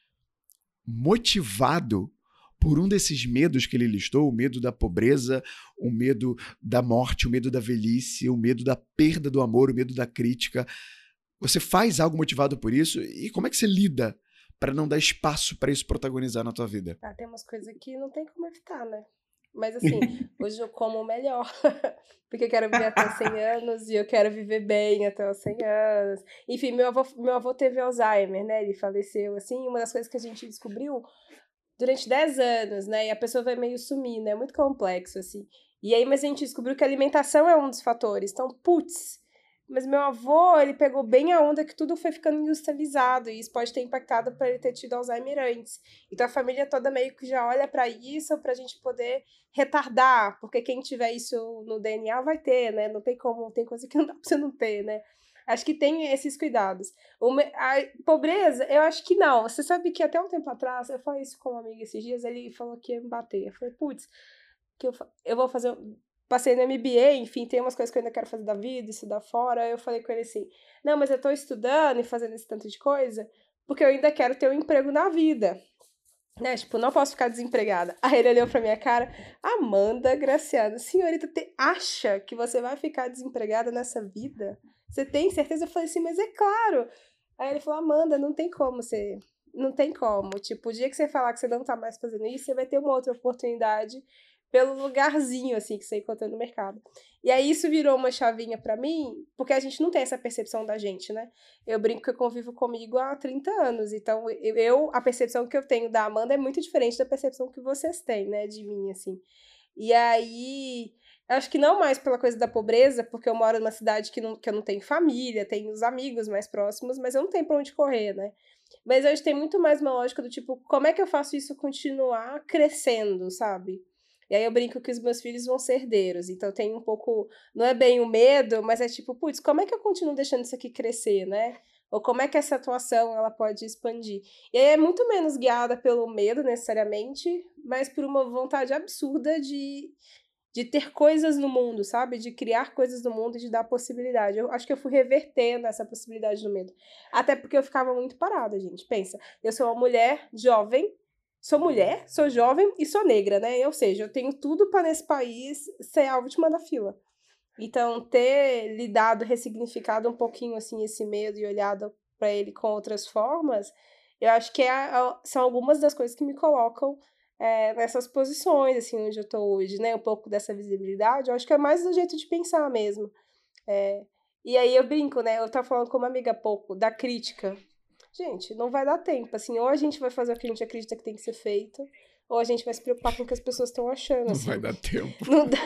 S1: motivado por um desses medos que ele listou, o medo da pobreza, o medo da morte, o medo da velhice, o medo da perda do amor, o medo da crítica. Você faz algo motivado por isso? E como é que você lida para não dar espaço para isso protagonizar na tua vida?
S4: Ah, tem umas coisas que não tem como evitar, né? Mas assim, hoje eu como melhor. Porque eu quero viver até 100 anos e eu quero viver bem até os 100 anos. Enfim, meu avô, meu avô teve Alzheimer, né? Ele faleceu, assim. Uma das coisas que a gente descobriu durante 10 anos, né? E a pessoa vai meio sumir, né? Muito complexo, assim. E aí, mas a gente descobriu que a alimentação é um dos fatores. Então, putz, mas meu avô, ele pegou bem a onda que tudo foi ficando industrializado e isso pode ter impactado para ele ter tido Alzheimer antes. Então a família toda meio que já olha para isso para a gente poder retardar, porque quem tiver isso no DNA vai ter, né? Não tem como, tem coisa que não dá para você não ter, né? Acho que tem esses cuidados. A pobreza, eu acho que não. Você sabe que até um tempo atrás, eu falei isso com um amigo esses dias, ele falou que ia me bater. Eu falei, putz, que eu, eu vou fazer passei no MBA, enfim, tem umas coisas que eu ainda quero fazer da vida, estudar fora. Eu falei com ele assim: não, mas eu tô estudando e fazendo esse tanto de coisa porque eu ainda quero ter um emprego na vida. Né? Tipo, não posso ficar desempregada. Aí ele olhou pra minha cara: Amanda Graciano, senhorita, te acha que você vai ficar desempregada nessa vida? Você tem certeza? Eu falei assim: mas é claro. Aí ele falou: Amanda, não tem como você. Não tem como. Tipo, o dia que você falar que você não tá mais fazendo isso, você vai ter uma outra oportunidade pelo lugarzinho assim que você encontra no mercado. E aí isso virou uma chavinha para mim, porque a gente não tem essa percepção da gente, né? Eu brinco que eu convivo comigo há 30 anos, então eu a percepção que eu tenho da Amanda é muito diferente da percepção que vocês têm, né, de mim assim. E aí acho que não mais pela coisa da pobreza, porque eu moro numa cidade que, não, que eu não tenho família, tenho os amigos mais próximos, mas eu não tenho para onde correr, né? Mas hoje tem muito mais uma lógica do tipo, como é que eu faço isso continuar crescendo, sabe? E aí eu brinco que os meus filhos vão ser herdeiros. Então tem um pouco. Não é bem o medo, mas é tipo, putz, como é que eu continuo deixando isso aqui crescer, né? Ou como é que essa atuação ela pode expandir? E aí é muito menos guiada pelo medo, necessariamente, mas por uma vontade absurda de, de ter coisas no mundo, sabe? De criar coisas no mundo e de dar possibilidade. Eu acho que eu fui revertendo essa possibilidade do medo. Até porque eu ficava muito parada, gente. Pensa, eu sou uma mulher jovem sou mulher, sou jovem e sou negra, né? Ou seja, eu tenho tudo para nesse país ser a última da fila. Então, ter lidado, ressignificado um pouquinho assim esse medo e olhado para ele com outras formas, eu acho que é, são algumas das coisas que me colocam é, nessas posições, assim, onde eu estou hoje, né? Um pouco dessa visibilidade, eu acho que é mais do jeito de pensar mesmo. É, e aí eu brinco, né? Eu estava falando com uma amiga há pouco da crítica. Gente, não vai dar tempo. Assim, ou a gente vai fazer o que a gente acredita que tem que ser feito, ou a gente vai se preocupar com o que as pessoas estão achando.
S1: Não
S4: assim.
S1: vai dar tempo.
S4: Não dá,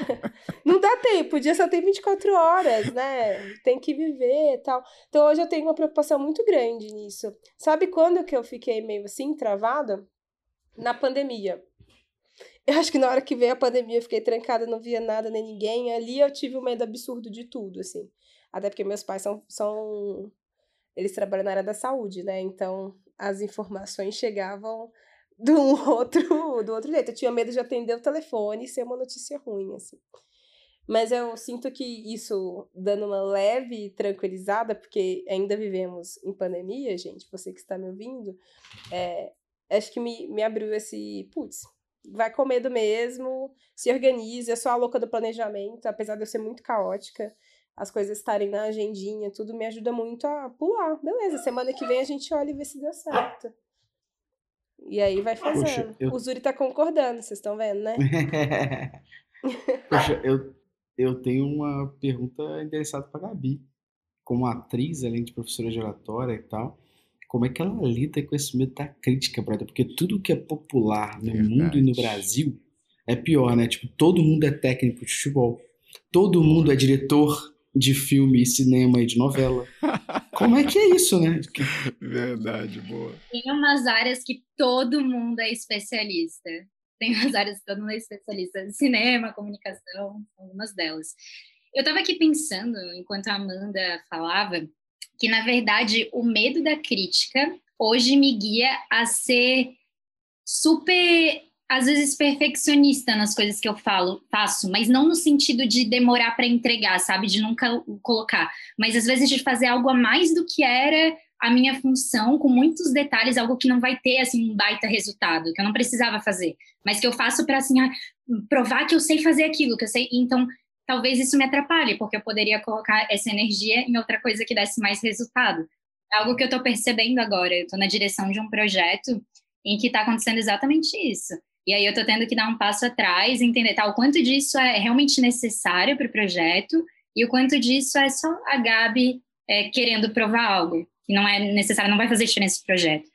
S4: não dá tempo, o dia só tem 24 horas, né? Tem que viver e tal. Então hoje eu tenho uma preocupação muito grande nisso. Sabe quando que eu fiquei meio assim, travada? Na pandemia. Eu acho que na hora que veio a pandemia eu fiquei trancada, não via nada nem ninguém. Ali eu tive um medo absurdo de tudo, assim. Até porque meus pais são, são eles trabalham na área da saúde, né? Então as informações chegavam do outro, do outro jeito. Eu tinha medo de atender o telefone e ser uma notícia ruim, assim. Mas eu sinto que isso, dando uma leve tranquilizada, porque ainda vivemos em pandemia, gente, você que está me ouvindo, é, acho que me, me abriu esse, putz, vai com medo mesmo, se organize, eu sou a louca do planejamento, apesar de eu ser muito caótica, as coisas estarem na agendinha, tudo me ajuda muito a pular. Beleza, semana que vem a gente olha e vê se deu certo. E aí vai fazendo.
S5: Poxa, eu-
S4: O Zuri tá concordando, vocês estão vendo, né?
S5: Poxa, eu, eu tenho uma pergunta endereçada para Gabi. Como atriz, além de professora de oratória e tal, como é que ela lida com esse medo da crítica, brother? Porque tudo que é popular no
S1: Verdade.
S5: mundo e no Brasil é pior, né? Tipo, todo mundo é técnico de futebol. Todo mundo é diretor de filme, cinema e de novela. Como é que é isso, né?
S1: Verdade, boa.
S3: Tem umas áreas que todo mundo é especialista. Tem umas áreas que todo mundo é especialista. Cinema, comunicação, algumas delas. Eu estava aqui pensando, enquanto a Amanda falava, que, na verdade, o medo da crítica hoje me guia a ser super, às vezes, perfeccionista nas coisas que eu falo, faço, mas não no sentido de demorar para entregar, sabe? De nunca colocar, mas às vezes de fazer algo a mais do que era a minha função, com muitos detalhes, algo que não vai ter, assim, um baita resultado, que eu não precisava fazer, mas que eu faço para, assim, ah, provar que eu sei fazer aquilo, que eu sei. Então, talvez isso me atrapalhe, porque eu poderia colocar essa energia em outra coisa que desse mais resultado. É algo que eu estou percebendo agora. Eu estou na direção de um projeto em que está acontecendo exatamente isso. E aí eu estou tendo que dar um passo atrás, entender tá, o quanto disso é realmente necessário para o projeto e o quanto disso é só a Gabi é, querendo provar algo que não é necessário, não vai fazer diferença no projeto.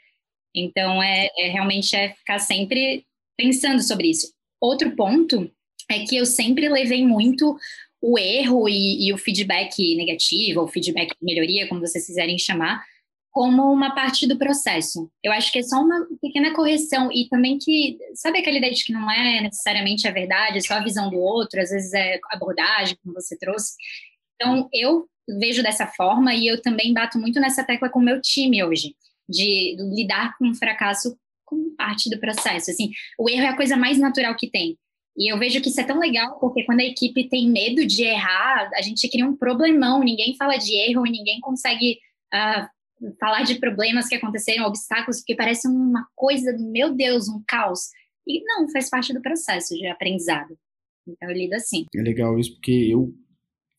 S3: Então, é, é realmente é ficar sempre pensando sobre isso. Outro ponto é que eu sempre levei muito o erro e, e, o feedback negativo, ou feedback de melhoria, como vocês quiserem chamar, como uma parte do processo. Eu acho que é só uma pequena correção e também que, sabe aquela ideia de que não é necessariamente a verdade, é só a visão do outro, às vezes é abordagem, como você trouxe. Então, eu vejo dessa forma e eu também bato muito nessa tecla com o meu time hoje, de lidar com o fracasso como parte do processo. Assim, o erro é a coisa mais natural que tem. E eu vejo que isso é tão legal, porque quando a equipe tem medo de errar, a gente cria um problemão, ninguém fala de erro e ninguém consegue uh, falar de problemas que aconteceram, obstáculos, porque parece uma coisa, meu Deus, um caos. E não, faz parte do processo de aprendizado. Então eu lido assim.
S5: É legal isso, porque eu,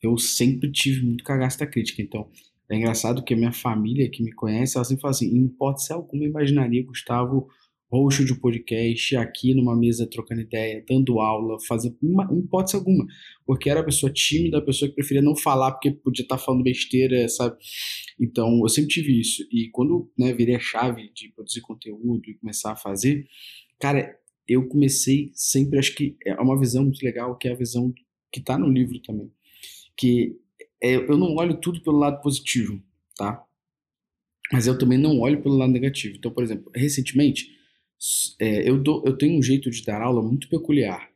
S5: eu sempre tive muito cagaço da crítica, então é engraçado que a minha família que me conhece, ela sempre fala assim, em hipótese alguma imaginaria Gustavo host de podcast, aqui numa mesa trocando ideia, dando aula, fazendo uma hipótese alguma, porque era a pessoa tímida, a pessoa que preferia não falar porque podia estar falando besteira, sabe? Então, eu sempre tive isso. E quando né, virei a chave de produzir conteúdo e começar a fazer, cara, eu comecei sempre, acho que é uma visão muito legal, que é a visão que está no livro também, que é, eu não olho tudo pelo lado positivo, tá? Mas eu também não olho pelo lado negativo. Então, por exemplo, recentemente, é, eu, dou, eu tenho um jeito de dar aula muito peculiar,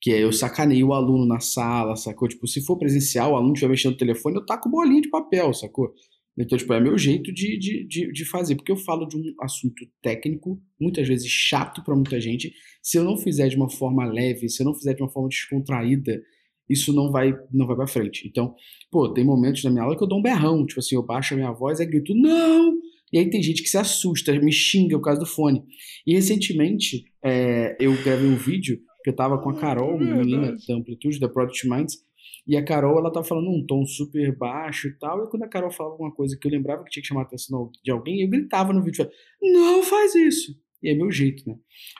S5: que é eu sacaneio o aluno na sala, sacou? Tipo, se for presencial, o aluno estiver mexendo no telefone, eu taco bolinha de papel, sacou? Então, tipo, é meu jeito de, de, de, de fazer, porque eu falo de um assunto técnico, muitas vezes chato para muita gente. Se eu não fizer de uma forma leve, se eu não fizer de uma forma descontraída, isso não vai não vai para frente. Então, pô, tem momentos na minha aula que eu dou um berrão, tipo assim, eu baixo a minha voz e grito, não! E aí tem gente que se assusta, me xinga por causa do fone. E recentemente é, eu gravei um vídeo que eu tava com a Carol, uma menina da Amplitude, da Product Minds, e a Carol, ela tava falando um tom super baixo e tal, e quando a Carol falava alguma coisa que eu lembrava que tinha que chamar a atenção de alguém, eu gritava no vídeo, não faz isso! E é meu jeito, né?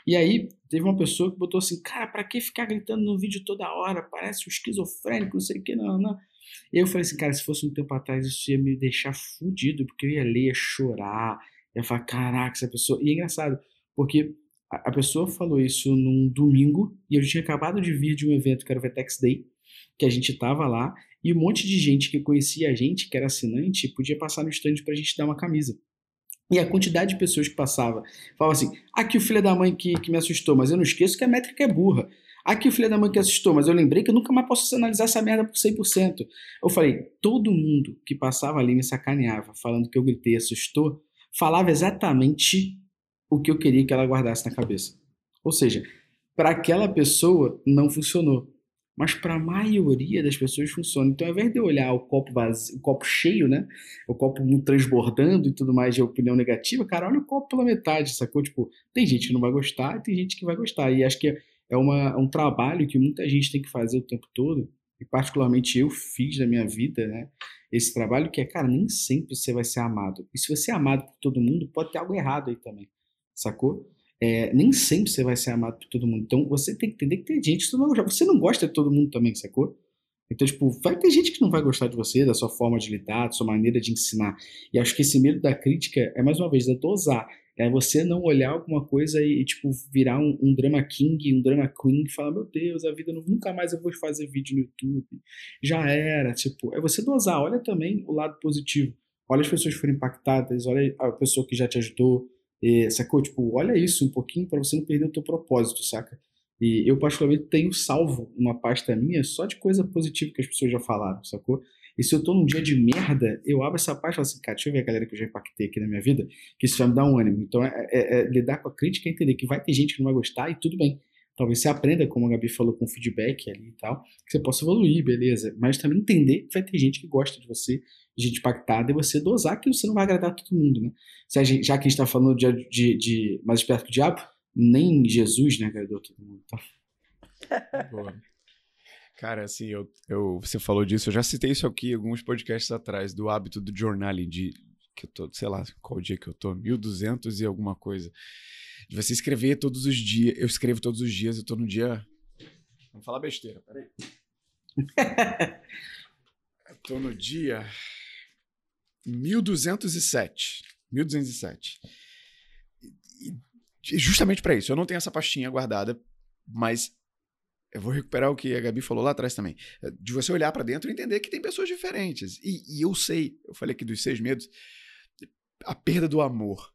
S5: E aí, teve uma pessoa que botou assim, cara, pra que ficar gritando no vídeo toda hora? Parece um esquizofrênico, não sei o que, não, não. Eu falei assim, cara, se fosse um tempo atrás, isso ia me deixar fudido, porque eu ia ler, ia chorar, ia falar, caraca, essa pessoa. E é engraçado, porque A, a pessoa falou isso num domingo e eu tinha acabado de vir de um evento que era o Vetex Day, que a gente tava lá, e um monte de gente que conhecia a gente, que era assinante, podia passar no stand pra gente dar uma camisa. E a quantidade de pessoas que passava, falava assim: aqui o filho da mãe que, que me assustou, mas eu não esqueço que a métrica é burra. Aqui o filho da mãe que assustou, mas eu lembrei que eu nunca mais posso analisar essa merda por 100%. Eu falei: todo mundo que passava ali me sacaneava, falando que eu gritei assustou, falava exatamente o que eu queria que ela guardasse na cabeça. Ou seja, para aquela pessoa não funcionou mas para a maioria das pessoas funciona. Então, ao invés de eu olhar o copo vazio, o copo cheio, né? O copo transbordando e tudo mais de opinião negativa, cara, olha o copo pela metade, sacou? Tipo, tem gente que não vai gostar tem gente que vai gostar. E acho que é uma, um trabalho que muita gente tem que fazer o tempo todo, e particularmente eu fiz na minha vida, né? Esse trabalho que é, cara, nem sempre você vai ser amado. E se você é amado por todo mundo, pode ter algo errado aí também, sacou? é, nem sempre você vai ser amado por todo mundo. Então você tem que entender que tem gente que não, você não gosta de todo mundo também, sacou? Então, tipo, vai ter gente que não vai gostar de você, da sua forma de lidar, da sua maneira de ensinar. E acho que esse medo da crítica é, mais uma vez, é dosar. É você não olhar alguma coisa e, tipo, virar um, um, drama king, um drama queen e falar, meu Deus, a vida nunca mais eu vou fazer vídeo no YouTube. Já era, tipo, é você dosar. Olha também o lado positivo. Olha as pessoas que foram impactadas, olha a pessoa que já te ajudou, e, sacou? Tipo, olha isso um pouquinho para você não perder o teu propósito, saca? E eu, particularmente, tenho salvo uma pasta minha só de coisa positiva que as pessoas já falaram, sacou? E se eu tô num dia de merda, eu abro essa pasta e falo assim, cara, deixa eu ver a galera que eu já impactei aqui na minha vida, que isso vai me dar um ânimo. Então, é, é, é lidar com a crítica e entender que vai ter gente que não vai gostar e tudo bem. Talvez você aprenda, como a Gabi falou, com feedback ali e tal, que você possa evoluir, beleza. Mas também entender que vai ter gente que gosta de você gente impactada e você dosar que você não vai agradar todo mundo, né? Já que a gente está falando de, de, de, mais esperto que o diabo, nem Jesus né, agradou todo mundo. Então.
S1: Boa. Cara, assim, eu, eu, você falou disso, eu já citei isso aqui alguns podcasts atrás, do hábito do journaling, de que eu tô, sei lá, qual dia que eu tô, 1200 e alguma coisa. De você escrever todos os dias. Eu escrevo todos os dias, eu tô no dia. Vamos falar besteira, peraí. eu tô no dia 1207. 1207. E, e justamente para isso. Eu não tenho essa pastinha guardada, mas eu vou recuperar o que a Gabi falou lá atrás também. De você olhar para dentro e entender que tem pessoas diferentes. E, e, eu sei, eu falei aqui dos seis medos, a perda do amor.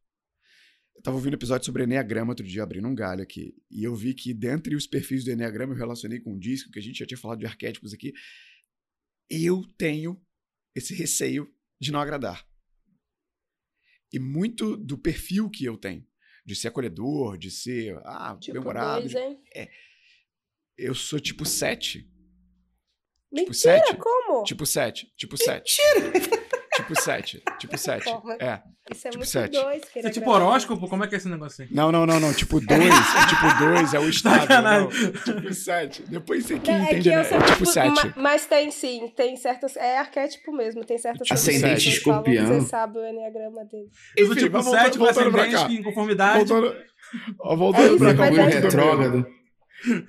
S1: Eu tava ouvindo um episódio sobre Enneagrama outro dia, abrindo um galho aqui. E eu vi que dentre os perfis do Enneagrama eu relacionei com um disco, que a gente já tinha falado de arquétipos aqui. Eu tenho esse receio de não agradar. E muito do perfil que eu tenho, de ser acolhedor, de ser ah, tipo bem-humorado. É. Eu sou tipo 7.
S4: Mentira, tipo 7. como?
S1: Tipo 7, tipo 7. Mentira! Tipo 7. Tipo 7. É.
S4: Isso é
S1: tipo
S4: muito
S1: 7.
S4: dois.
S2: Isso é tipo horóscopo? Como é que é esse negócio aí?
S1: Não, não, não, não. Tipo 2. é tipo 2, é o estado. Não. Tipo 7. Depois você que entende,
S4: é que
S1: né?
S4: sou,
S1: É tipo 7.
S4: Mas tem sim, tem certas. É arquétipo mesmo, tem certas
S1: Tipo
S5: Ascendente escorpião.
S4: Você sabe o enneagrama dele.
S2: Eu sou tipo
S1: mas voltando-
S2: 7, com
S1: voltando pra cá.
S2: ascendente, inconformidade.
S1: Voltando, ó, voltando
S4: É isso,
S1: pra cá.
S4: é-
S5: retrógrado.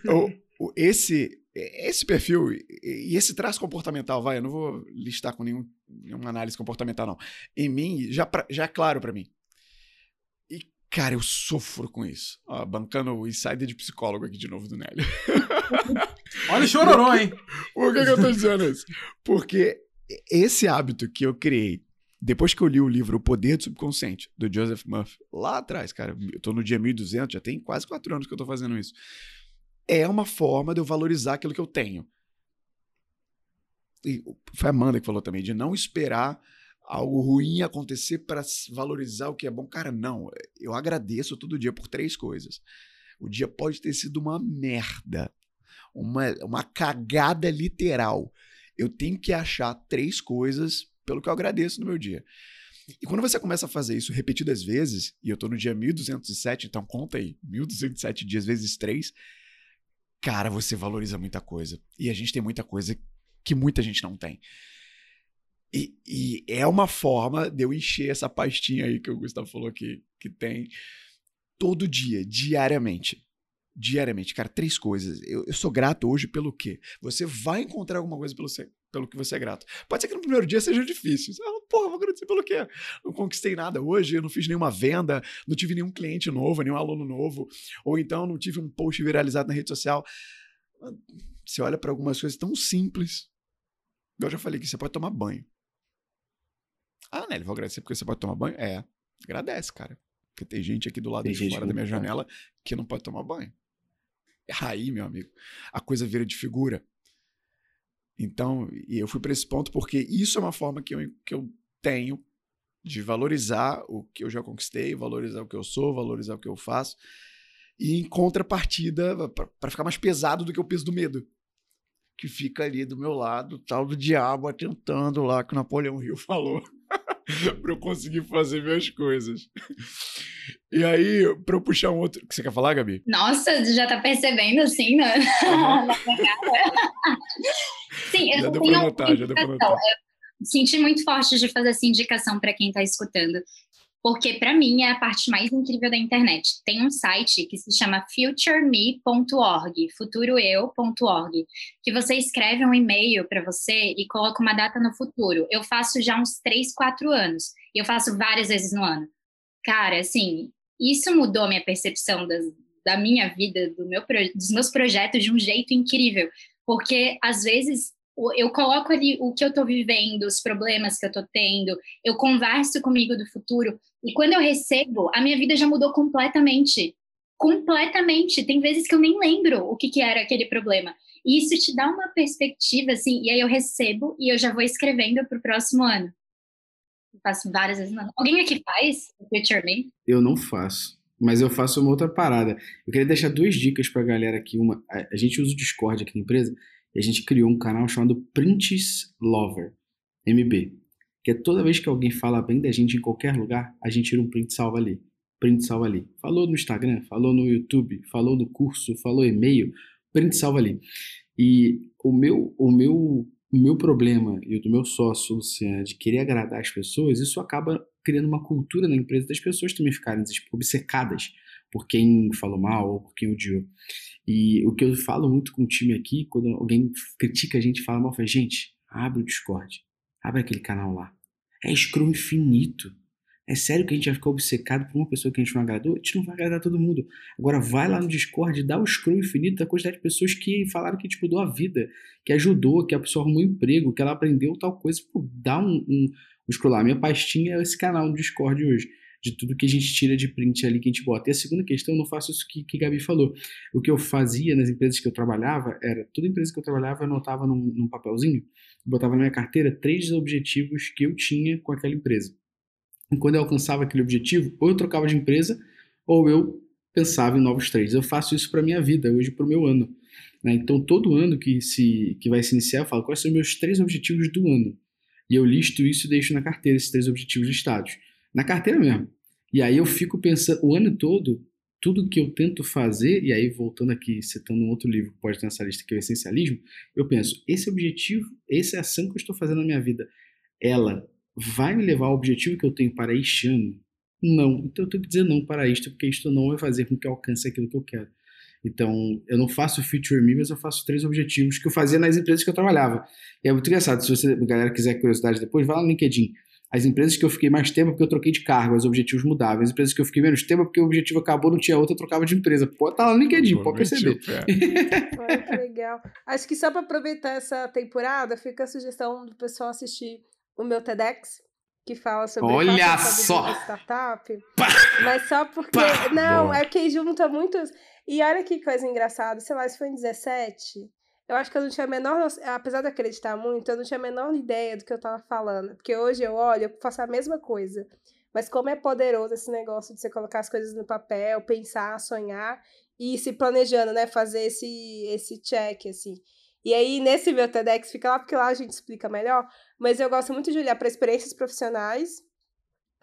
S1: o- esse, esse perfil e esse traço comportamental, vai, eu não vou listar com nenhum, nenhuma análise comportamental, não. Em mim, já, pra- já é claro pra mim. E, cara, eu sofro com isso. Ó, bancando o insider de psicólogo aqui de novo do Nélio.
S2: Olha o chororô, hein?
S1: Por que, que eu tô dizendo isso? Porque esse hábito que eu criei depois que eu li o livro O Poder do Subconsciente, do Joseph Murphy, lá atrás, cara, eu tô no dia 1200, já tem quase quatro anos que eu tô fazendo isso. É uma forma de eu valorizar aquilo que eu tenho. E foi a Amanda que falou também, de não esperar algo ruim acontecer para valorizar o que é bom. Cara, não. Eu agradeço todo dia por três coisas. O dia pode ter sido uma merda, uma, uma cagada literal. Eu tenho que achar três coisas pelo que eu agradeço no meu dia. E quando você começa a fazer isso repetidas vezes, e eu tô no dia 1207, então conta aí, 1207 dias vezes 3, cara, você valoriza muita coisa. E a gente tem muita coisa que muita gente não tem. E, e é uma forma de eu encher essa pastinha aí que o Gustavo falou que, que tem todo dia, diariamente. diariamente. Cara, três coisas. Eu, eu sou grato hoje pelo quê? Você vai encontrar alguma coisa pelo, pelo que você é grato. Pode ser que no primeiro dia seja difícil. Você fala, porra, vou agradecer pelo quê? Não conquistei nada hoje, eu não fiz nenhuma venda, não tive nenhum cliente novo, nenhum aluno novo, ou então não tive um post viralizado na rede social. Você olha para algumas coisas tão simples. Eu já falei que você pode tomar banho. Ah, Nelly, vou agradecer porque você pode tomar banho? É, agradece, cara. Porque tem gente aqui do lado tem de fora da minha janela que não pode tomar banho. Aí, meu amigo, a coisa vira de figura. Então, e eu fui para esse ponto porque isso é uma forma que eu, que eu tenho de valorizar o que eu já conquistei, valorizar o que eu sou, valorizar o que eu faço. E em contrapartida, para ficar mais pesado do que o peso do medo, que fica ali do meu lado, tal do diabo atentando lá que o Napoleão Hill falou. para eu conseguir fazer minhas coisas. E aí, para eu puxar um outro. O que você quer falar, Gabi?
S3: Nossa, já tá percebendo assim, né? Uhum. Sim, eu já pra notar, já notar. Eu senti muito forte de fazer essa indicação para quem está escutando porque para mim é a parte mais incrível da internet. Tem um site que se chama futureme.org, futuroeu.org, que você escreve um e-mail para você e coloca uma data no futuro. Eu faço já uns 3, 4 anos, e eu faço várias vezes no ano. Cara, assim, isso mudou minha percepção das, da minha vida, do meu, dos meus projetos de um jeito incrível, porque às vezes eu coloco ali o que eu estou vivendo, os problemas que eu estou tendo, eu converso comigo do futuro, e quando eu recebo, a minha vida já mudou completamente. Completamente. Tem vezes que eu nem lembro o que, que era aquele problema. E isso te dá uma perspectiva, assim, e aí eu recebo e eu já vou escrevendo para o próximo ano. Eu faço várias vezes. Alguém aqui faz Future Me?
S5: Eu não faço. Mas eu faço uma outra parada. Eu queria deixar duas dicas para a galera aqui. Uma, a gente usa o Discord aqui na empresa e a gente criou um canal chamado Prints Lover, MB. Que é toda vez que alguém fala bem da gente em qualquer lugar, a gente tira um print salva ali. Print salva ali. Falou no Instagram, falou no YouTube, falou no curso, falou e-mail, print salva ali. E o meu, o meu, o meu problema e o do meu sócio, Luciano, de querer agradar as pessoas, isso acaba criando uma cultura na empresa das pessoas também ficarem obcecadas por quem falou mal ou por quem odiou. E o que eu falo muito com o time aqui, quando alguém critica a gente, fala mal, fala, gente, abre o Discord, abre aquele canal lá. É scroll infinito. É sério que a gente vai ficar obcecado por uma pessoa que a gente não agradou? A gente não vai agradar todo mundo. Agora vai lá no Discord dá o scroll infinito da quantidade de pessoas que falaram que tipo, deu a vida, que ajudou, que a pessoa arrumou um emprego, que ela aprendeu tal coisa. Pô, dá um, um, um scroll lá. Minha pastinha é esse canal no Discord hoje de tudo que a gente tira de print ali que a gente bota. E a segunda questão, eu não faço isso que, que Gabi falou. O que eu fazia nas empresas que eu trabalhava era, toda empresa que eu trabalhava, eu anotava num, num papelzinho, botava na minha carteira três objetivos que eu tinha com aquela empresa. E quando eu alcançava aquele objetivo, ou eu trocava de empresa, ou eu pensava em novos três. Eu faço isso para minha vida, hoje para o meu ano. Né? Então, todo ano que, se, que vai se iniciar, eu falo quais são os meus três objetivos do ano. E eu listo isso e deixo na carteira, esses três objetivos listados na carteira mesmo. E aí eu fico pensando o ano todo, tudo que eu tento fazer, e aí voltando aqui, citando um outro livro que pode ter nessa lista, que é o Essencialismo, eu penso, esse objetivo, essa ação que eu estou fazendo na minha vida, ela vai me levar ao objetivo que eu tenho para este ano? Não. Então eu tenho que dizer não para isto, porque isto não vai fazer com que eu alcance aquilo que eu quero. Então, eu não faço Future Me, mas eu faço três objetivos que eu fazia nas empresas que eu trabalhava. E é muito engraçado. Se você, a galera quiser curiosidade depois, vai lá no LinkedIn. As empresas que eu fiquei mais tempo porque eu troquei de cargo, os objetivos mudavam. As empresas que eu fiquei menos tempo porque o objetivo acabou, não tinha outra, eu trocava de empresa. Pode tá lá no LinkedIn, pode perceber.
S4: Olha que legal. Acho que só para aproveitar essa temporada, fica a sugestão do pessoal assistir o meu TEDx, que fala sobre
S5: Olha só!
S4: startup. Pá! Mas só porque. Pá! Não, Boa. é que junta muitos. E olha que coisa engraçada, sei lá, isso foi em 17. Eu acho que eu não tinha a menor. Apesar de acreditar muito, eu não tinha a menor ideia do que eu tava falando. Porque hoje eu olho, eu faço a mesma coisa. Mas como é poderoso esse negócio de você colocar as coisas no papel, pensar, sonhar e se planejando, né? Fazer esse, esse check, assim. E aí, nesse meu TEDx, fica lá, porque lá a gente explica melhor. Mas eu gosto muito de olhar para experiências profissionais,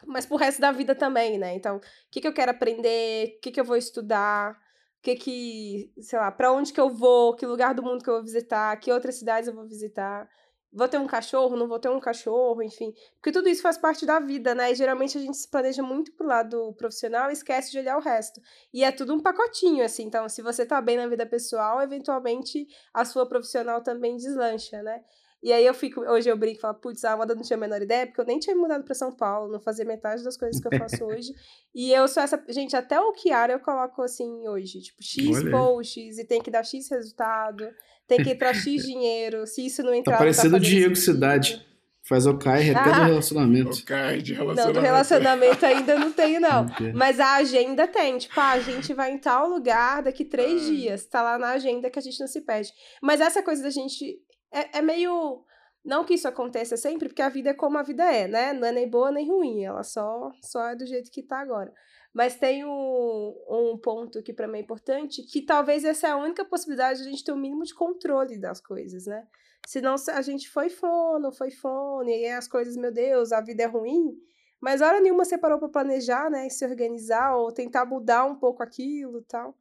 S4: mas pro resto da vida também, né? Então, o que, que eu quero aprender, o que, que eu vou estudar, que que, sei lá, para onde que eu vou, que lugar do mundo que eu vou visitar, que outras cidades eu vou visitar. vou ter um cachorro, não vou ter um cachorro, enfim. Porque tudo isso faz parte da vida, né? E geralmente a gente se planeja muito pro lado profissional e esquece de olhar o resto. E é tudo um pacotinho, assim. Então, se você tá bem na vida pessoal, eventualmente a sua profissional também deslancha, né? E aí eu fico, hoje eu brinco e falo, putz, a Amanda não tinha a menor ideia, porque eu nem tinha mudado para São Paulo, não fazia metade das coisas que eu faço hoje. E eu sou essa, gente, até o Kiara eu coloco assim hoje, tipo, X
S1: Olha
S4: posts e tem que dar X resultado, tem que entrar X dinheiro, se isso não entrar,
S5: Tá
S4: não
S5: parecendo o Diego. Cidade. Faz o Caio até do
S4: Ah.
S5: relacionamento.
S1: O cara de
S4: Não,
S1: relacionamento.
S4: do relacionamento ainda não tenho, não.
S5: Não.
S4: Mas a agenda tem, tipo, ah, a gente vai em tal lugar daqui três
S1: Ah.
S4: dias. Tá lá na agenda que a gente não se perde. Mas essa coisa da gente. É, é meio. Não que isso aconteça sempre, porque a vida é como a vida é, né? Não é nem boa nem ruim. Ela só, só é do jeito que tá agora. Mas tem um, um ponto que pra mim é importante, que talvez essa é a única possibilidade de a gente ter o mínimo de controle das coisas, né? Senão se a gente foi fono, foi fone, e as coisas, meu Deus, a vida é ruim. Mas hora nenhuma você parou pra planejar, né? Se organizar ou tentar mudar um pouco aquilo tal.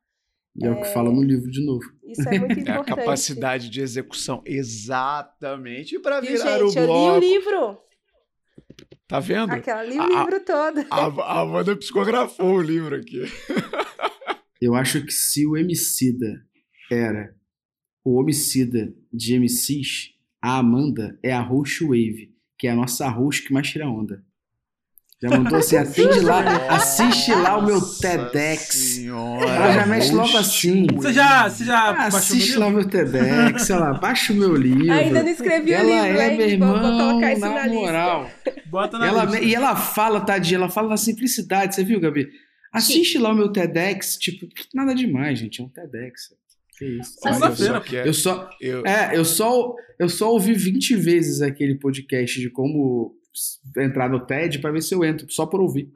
S5: E é o que fala no livro de novo.
S4: Isso é muito
S1: É a
S4: importante.
S1: capacidade de execução. Exatamente. E
S4: Viu,
S1: virar
S4: gente?
S1: o
S4: Eu li o
S1: bloco.
S4: livro.
S1: Tá vendo?
S4: Aquela, li o
S1: A-
S4: livro todo.
S1: A, a Amanda psicografou o livro aqui.
S5: Eu acho que se o Emicida era o homicida de MCs, a Amanda é a host wave, que é a nossa host que mais tira onda. Já mandou assim, atende lá, assiste lá o meu TEDx.
S1: Senhora,
S5: Ela já mexe logo assim.
S2: Você já, você já
S5: Ah, assiste lá o meu TEDx, sei lá, baixa o meu livro.
S4: Ainda não escrevi o
S5: ela
S4: livro,
S5: é,
S4: hein?
S5: meu irmão,
S4: vou colocar isso
S5: na,
S4: na
S5: moral.
S2: Bota na
S5: Ela,
S2: lista.
S5: e ela fala, tadinha, ela fala na simplicidade, você viu, Gabi? Assiste lá o meu TEDx, tipo, nada demais, gente, é um TEDx. Que isso.
S1: Olha, eu
S5: Eu só,
S1: eu-
S5: é, eu só, eu só ouvi 20 vezes aquele podcast de como entrar no TED pra ver se eu entro, só por ouvir.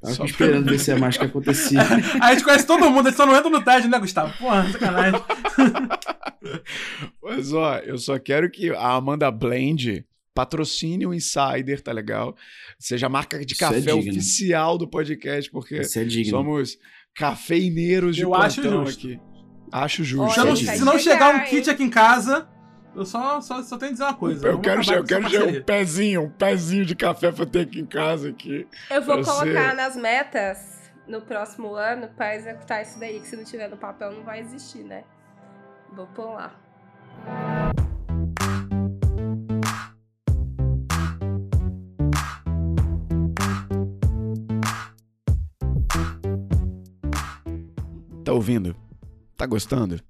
S5: Tava
S1: Só
S5: aqui
S1: pra-
S5: esperando ver se é mais que acontecia.
S2: A gente conhece todo mundo, a gente só não entra no TED, né, Gustavo? Porra, sacanagem.
S1: Mas ó, eu só quero que a Amanda Blend patrocine o Insider, tá legal? Seja a marca de
S5: Isso é
S1: café
S5: digno.
S1: oficial do podcast, porque
S5: é
S1: somos cafeineiros de
S2: Eu acho
S1: plantão
S2: justo.
S1: aqui. Acho justo.
S2: Se, eu não-
S4: Olha,
S1: é
S2: se não
S4: chegar,
S2: chegar um kit aqui em casa, eu só, só, só tenho que dizer uma coisa.
S1: Eu quero,
S2: acabar
S1: eu quero já um pezinho, um pezinho de café pra ter aqui em casa aqui.
S4: Eu vou colocar
S1: ser-
S4: nas metas no próximo ano pra executar isso daí, que se não tiver no papel não vai existir, né? Vou pôr lá.
S1: Tá ouvindo? Tá gostando?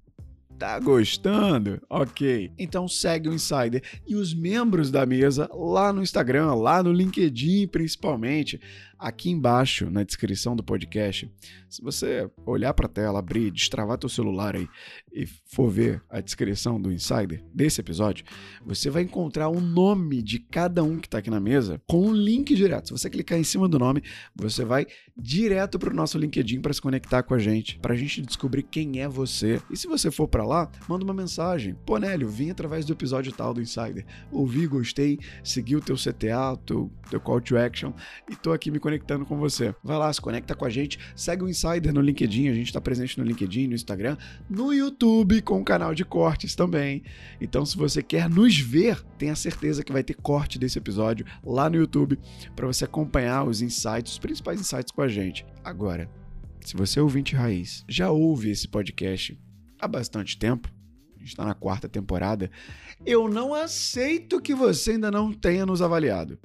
S1: Tá gostando? Ok. Então segue o Insider e os membros da mesa lá no Instagram, lá no LinkedIn principalmente, aqui embaixo na descrição do podcast. Se você olhar para a tela, abrir, destravar teu celular aí e for ver a descrição do Insider desse episódio, você vai encontrar o nome de cada um que tá aqui na mesa com um link direto. Se você clicar em cima do nome, você vai direto para o nosso LinkedIn para se conectar com a gente, para a gente descobrir quem é você. E se você for para lá, manda uma mensagem. Pô, Nélio, vim através do episódio tal do Insider. Ouvi, gostei, segui o teu CTA, teu, teu call to action e tô aqui me conectando com você. Vai lá, se conecta com a gente, segue o Insider no LinkedIn, a gente tá presente no LinkedIn, no Instagram, no YouTube com o canal de cortes também. Então, se você quer nos ver, tenha certeza que vai ter corte desse episódio lá no YouTube para você acompanhar os insights, os principais insights com a gente. Agora, se você é ouvinte raiz, já ouve esse podcast há bastante tempo, a gente está na quarta temporada, eu não aceito que você ainda não tenha nos avaliado.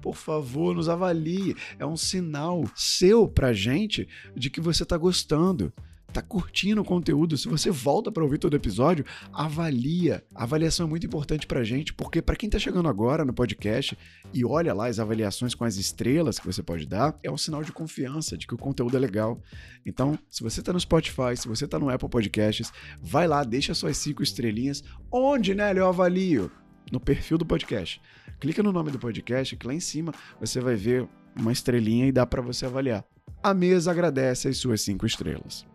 S1: Por favor, nos avalie. É um sinal seu pra gente de que você tá gostando, tá curtindo o conteúdo. Se você volta para ouvir todo episódio, avalia. A avaliação é muito importante pra gente, porque para quem tá chegando agora no podcast e olha lá as avaliações com as estrelas que você pode dar, é um sinal de confiança de que o conteúdo é legal. Então, se você tá no Spotify, se você tá no Apple Podcasts, vai lá, deixa suas cinco estrelinhas. Onde, né, eu avalio? No perfil do podcast. Clica no nome do podcast, que lá em cima você vai ver uma estrelinha e dá para você avaliar. A mesa agradece as suas cinco estrelas.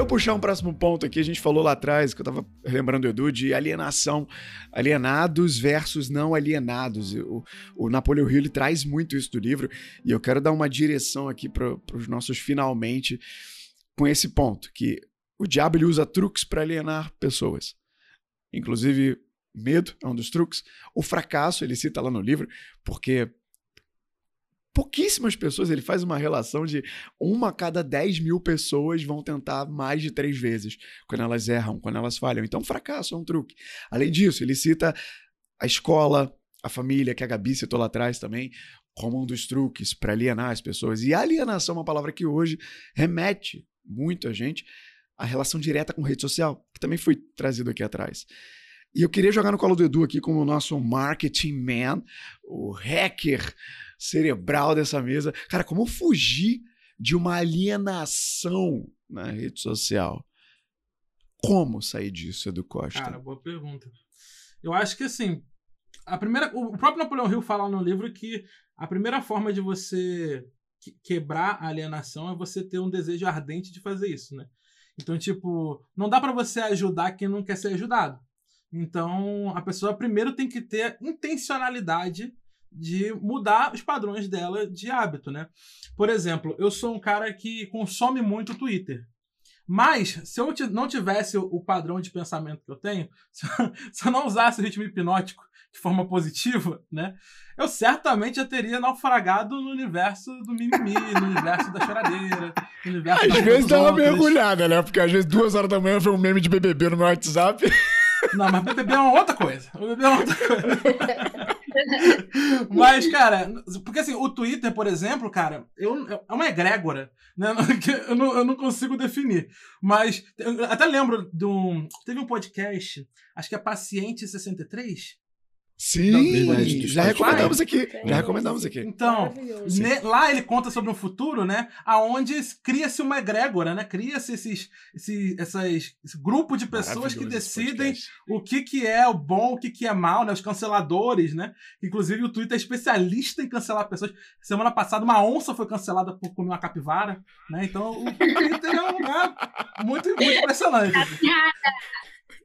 S1: Eu puxar um próximo ponto aqui, a gente falou lá atrás, que eu tava lembrando Edu, de alienação. Alienados versus não alienados. O, o Napoleão Hill traz muito isso do livro, e eu quero dar uma direção aqui para os nossos finalmente com esse ponto, que o diabo ele usa truques para alienar pessoas. Inclusive, medo é um dos truques. O fracasso, ele cita lá no livro, porque pouquíssimas pessoas, ele faz uma relação de uma a cada 10 mil pessoas vão tentar mais de três vezes quando elas erram, quando elas falham. Então, fracasso é um truque. Além disso, ele cita a escola, a família, que a Gabi citou lá atrás também, como um dos truques para alienar as pessoas. E alienação é uma palavra que hoje remete muito a gente à relação direta com rede social, que também foi trazido aqui atrás. E eu queria jogar no colo do Edu aqui como o nosso marketing man, o hacker cerebral dessa mesa. Cara, como fugir de uma alienação na rede social? Como sair disso, Edu Costa?
S2: Cara, boa pergunta. Eu acho que assim, a primeira, o próprio Napoleão Hill fala no livro que a primeira forma de você quebrar a alienação é você ter um desejo ardente de fazer isso, né? Então, tipo, não dá para você ajudar quem não quer ser ajudado. Então, a pessoa primeiro tem que ter intencionalidade de mudar os padrões dela de hábito, né? Por exemplo, eu sou um cara que consome muito Twitter. Mas, se eu não tivesse o padrão de pensamento que eu tenho, se eu não usasse o ritmo hipnótico de forma positiva, né? Eu certamente já teria naufragado no universo do mimimi, no universo da choradeira, no universo
S1: Às vezes dá uma mergulhada, né? Porque às vezes duas horas da manhã foi um meme de BBB no meu WhatsApp.
S2: Não, mas BBB é uma outra coisa. O BBB é uma outra coisa. mas, cara, porque assim, o Twitter, por exemplo, cara, eu, é uma egrégora, né? Eu não, eu não consigo definir. Mas até lembro de um. Teve um podcast, acho que é Paciente 63
S1: Sim, verdade, já recomendamos aqui. Já recomendamos aqui.
S2: Então, ne, lá ele conta sobre um futuro, né? Aonde cria-se uma egrégora, né? Cria-se esses, esse, essas, esse grupo de pessoas que decidem o que, que é o bom, o que, que é mal, né? Os canceladores, né? Inclusive, o Twitter é especialista em cancelar pessoas. Semana passada, uma onça foi cancelada por comer uma capivara, né? Então, o Twitter é um lugar muito, muito impressionante.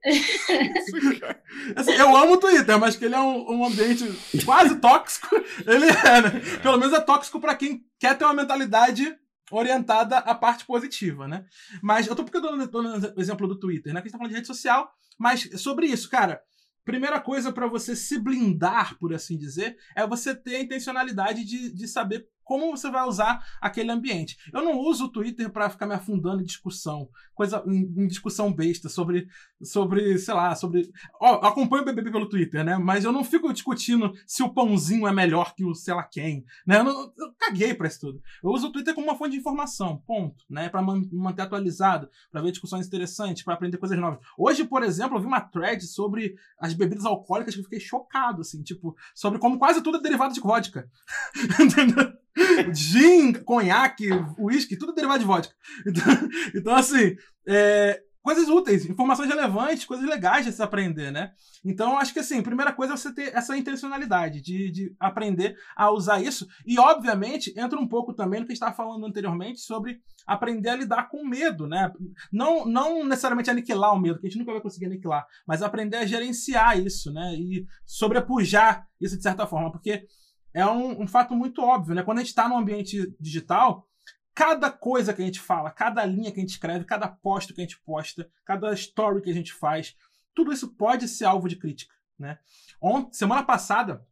S2: assim, eu amo o Twitter, mas que ele é um, um, ambiente quase tóxico. Ele é, né? Pelo menos é tóxico para quem quer ter uma mentalidade orientada à parte positiva, né? Mas eu tô porque eu dando, dando o exemplo do Twitter, né? Que a gente tá falando de rede social, mas sobre isso, cara. Primeira coisa para você se blindar, por assim dizer, é você ter a intencionalidade de, de saber como você vai usar aquele ambiente. Eu não uso o Twitter para ficar me afundando em discussão, coisa em, discussão besta sobre sobre, sei lá, sobre, ó, eu acompanho o BBB pelo Twitter, né? Mas eu não fico discutindo se o pãozinho é melhor que o sei lá quem, né? Eu, não, eu caguei para isso tudo. Eu uso o Twitter como uma fonte de informação, ponto, né? Para man manter atualizado, para ver discussões interessantes, para aprender coisas novas. Hoje, por exemplo, eu vi uma thread sobre as bebidas alcoólicas que eu fiquei chocado, assim, tipo, sobre como quase tudo é derivado de vodka. Entendeu? Gin, conhaque, uísque, tudo derivado de vodka. Então, então assim, é, coisas úteis, informações relevantes, coisas legais de se aprender, né? Então, acho que assim, primeira coisa é você ter essa intencionalidade de, de aprender a usar isso. E, obviamente, entra um pouco também no que a gente estava falando anteriormente sobre aprender a lidar com medo, né? Não, não necessariamente aniquilar o medo, que a gente nunca vai conseguir aniquilar, mas aprender a gerenciar isso, né? E sobrepujar isso de certa forma, porque é um, um fato muito óbvio, né? Quando a gente está no ambiente digital, cada coisa que a gente fala, cada linha que a gente escreve, cada post que a gente posta, cada story que a gente faz, tudo isso pode ser alvo de crítica, né? Ontem, semana passada,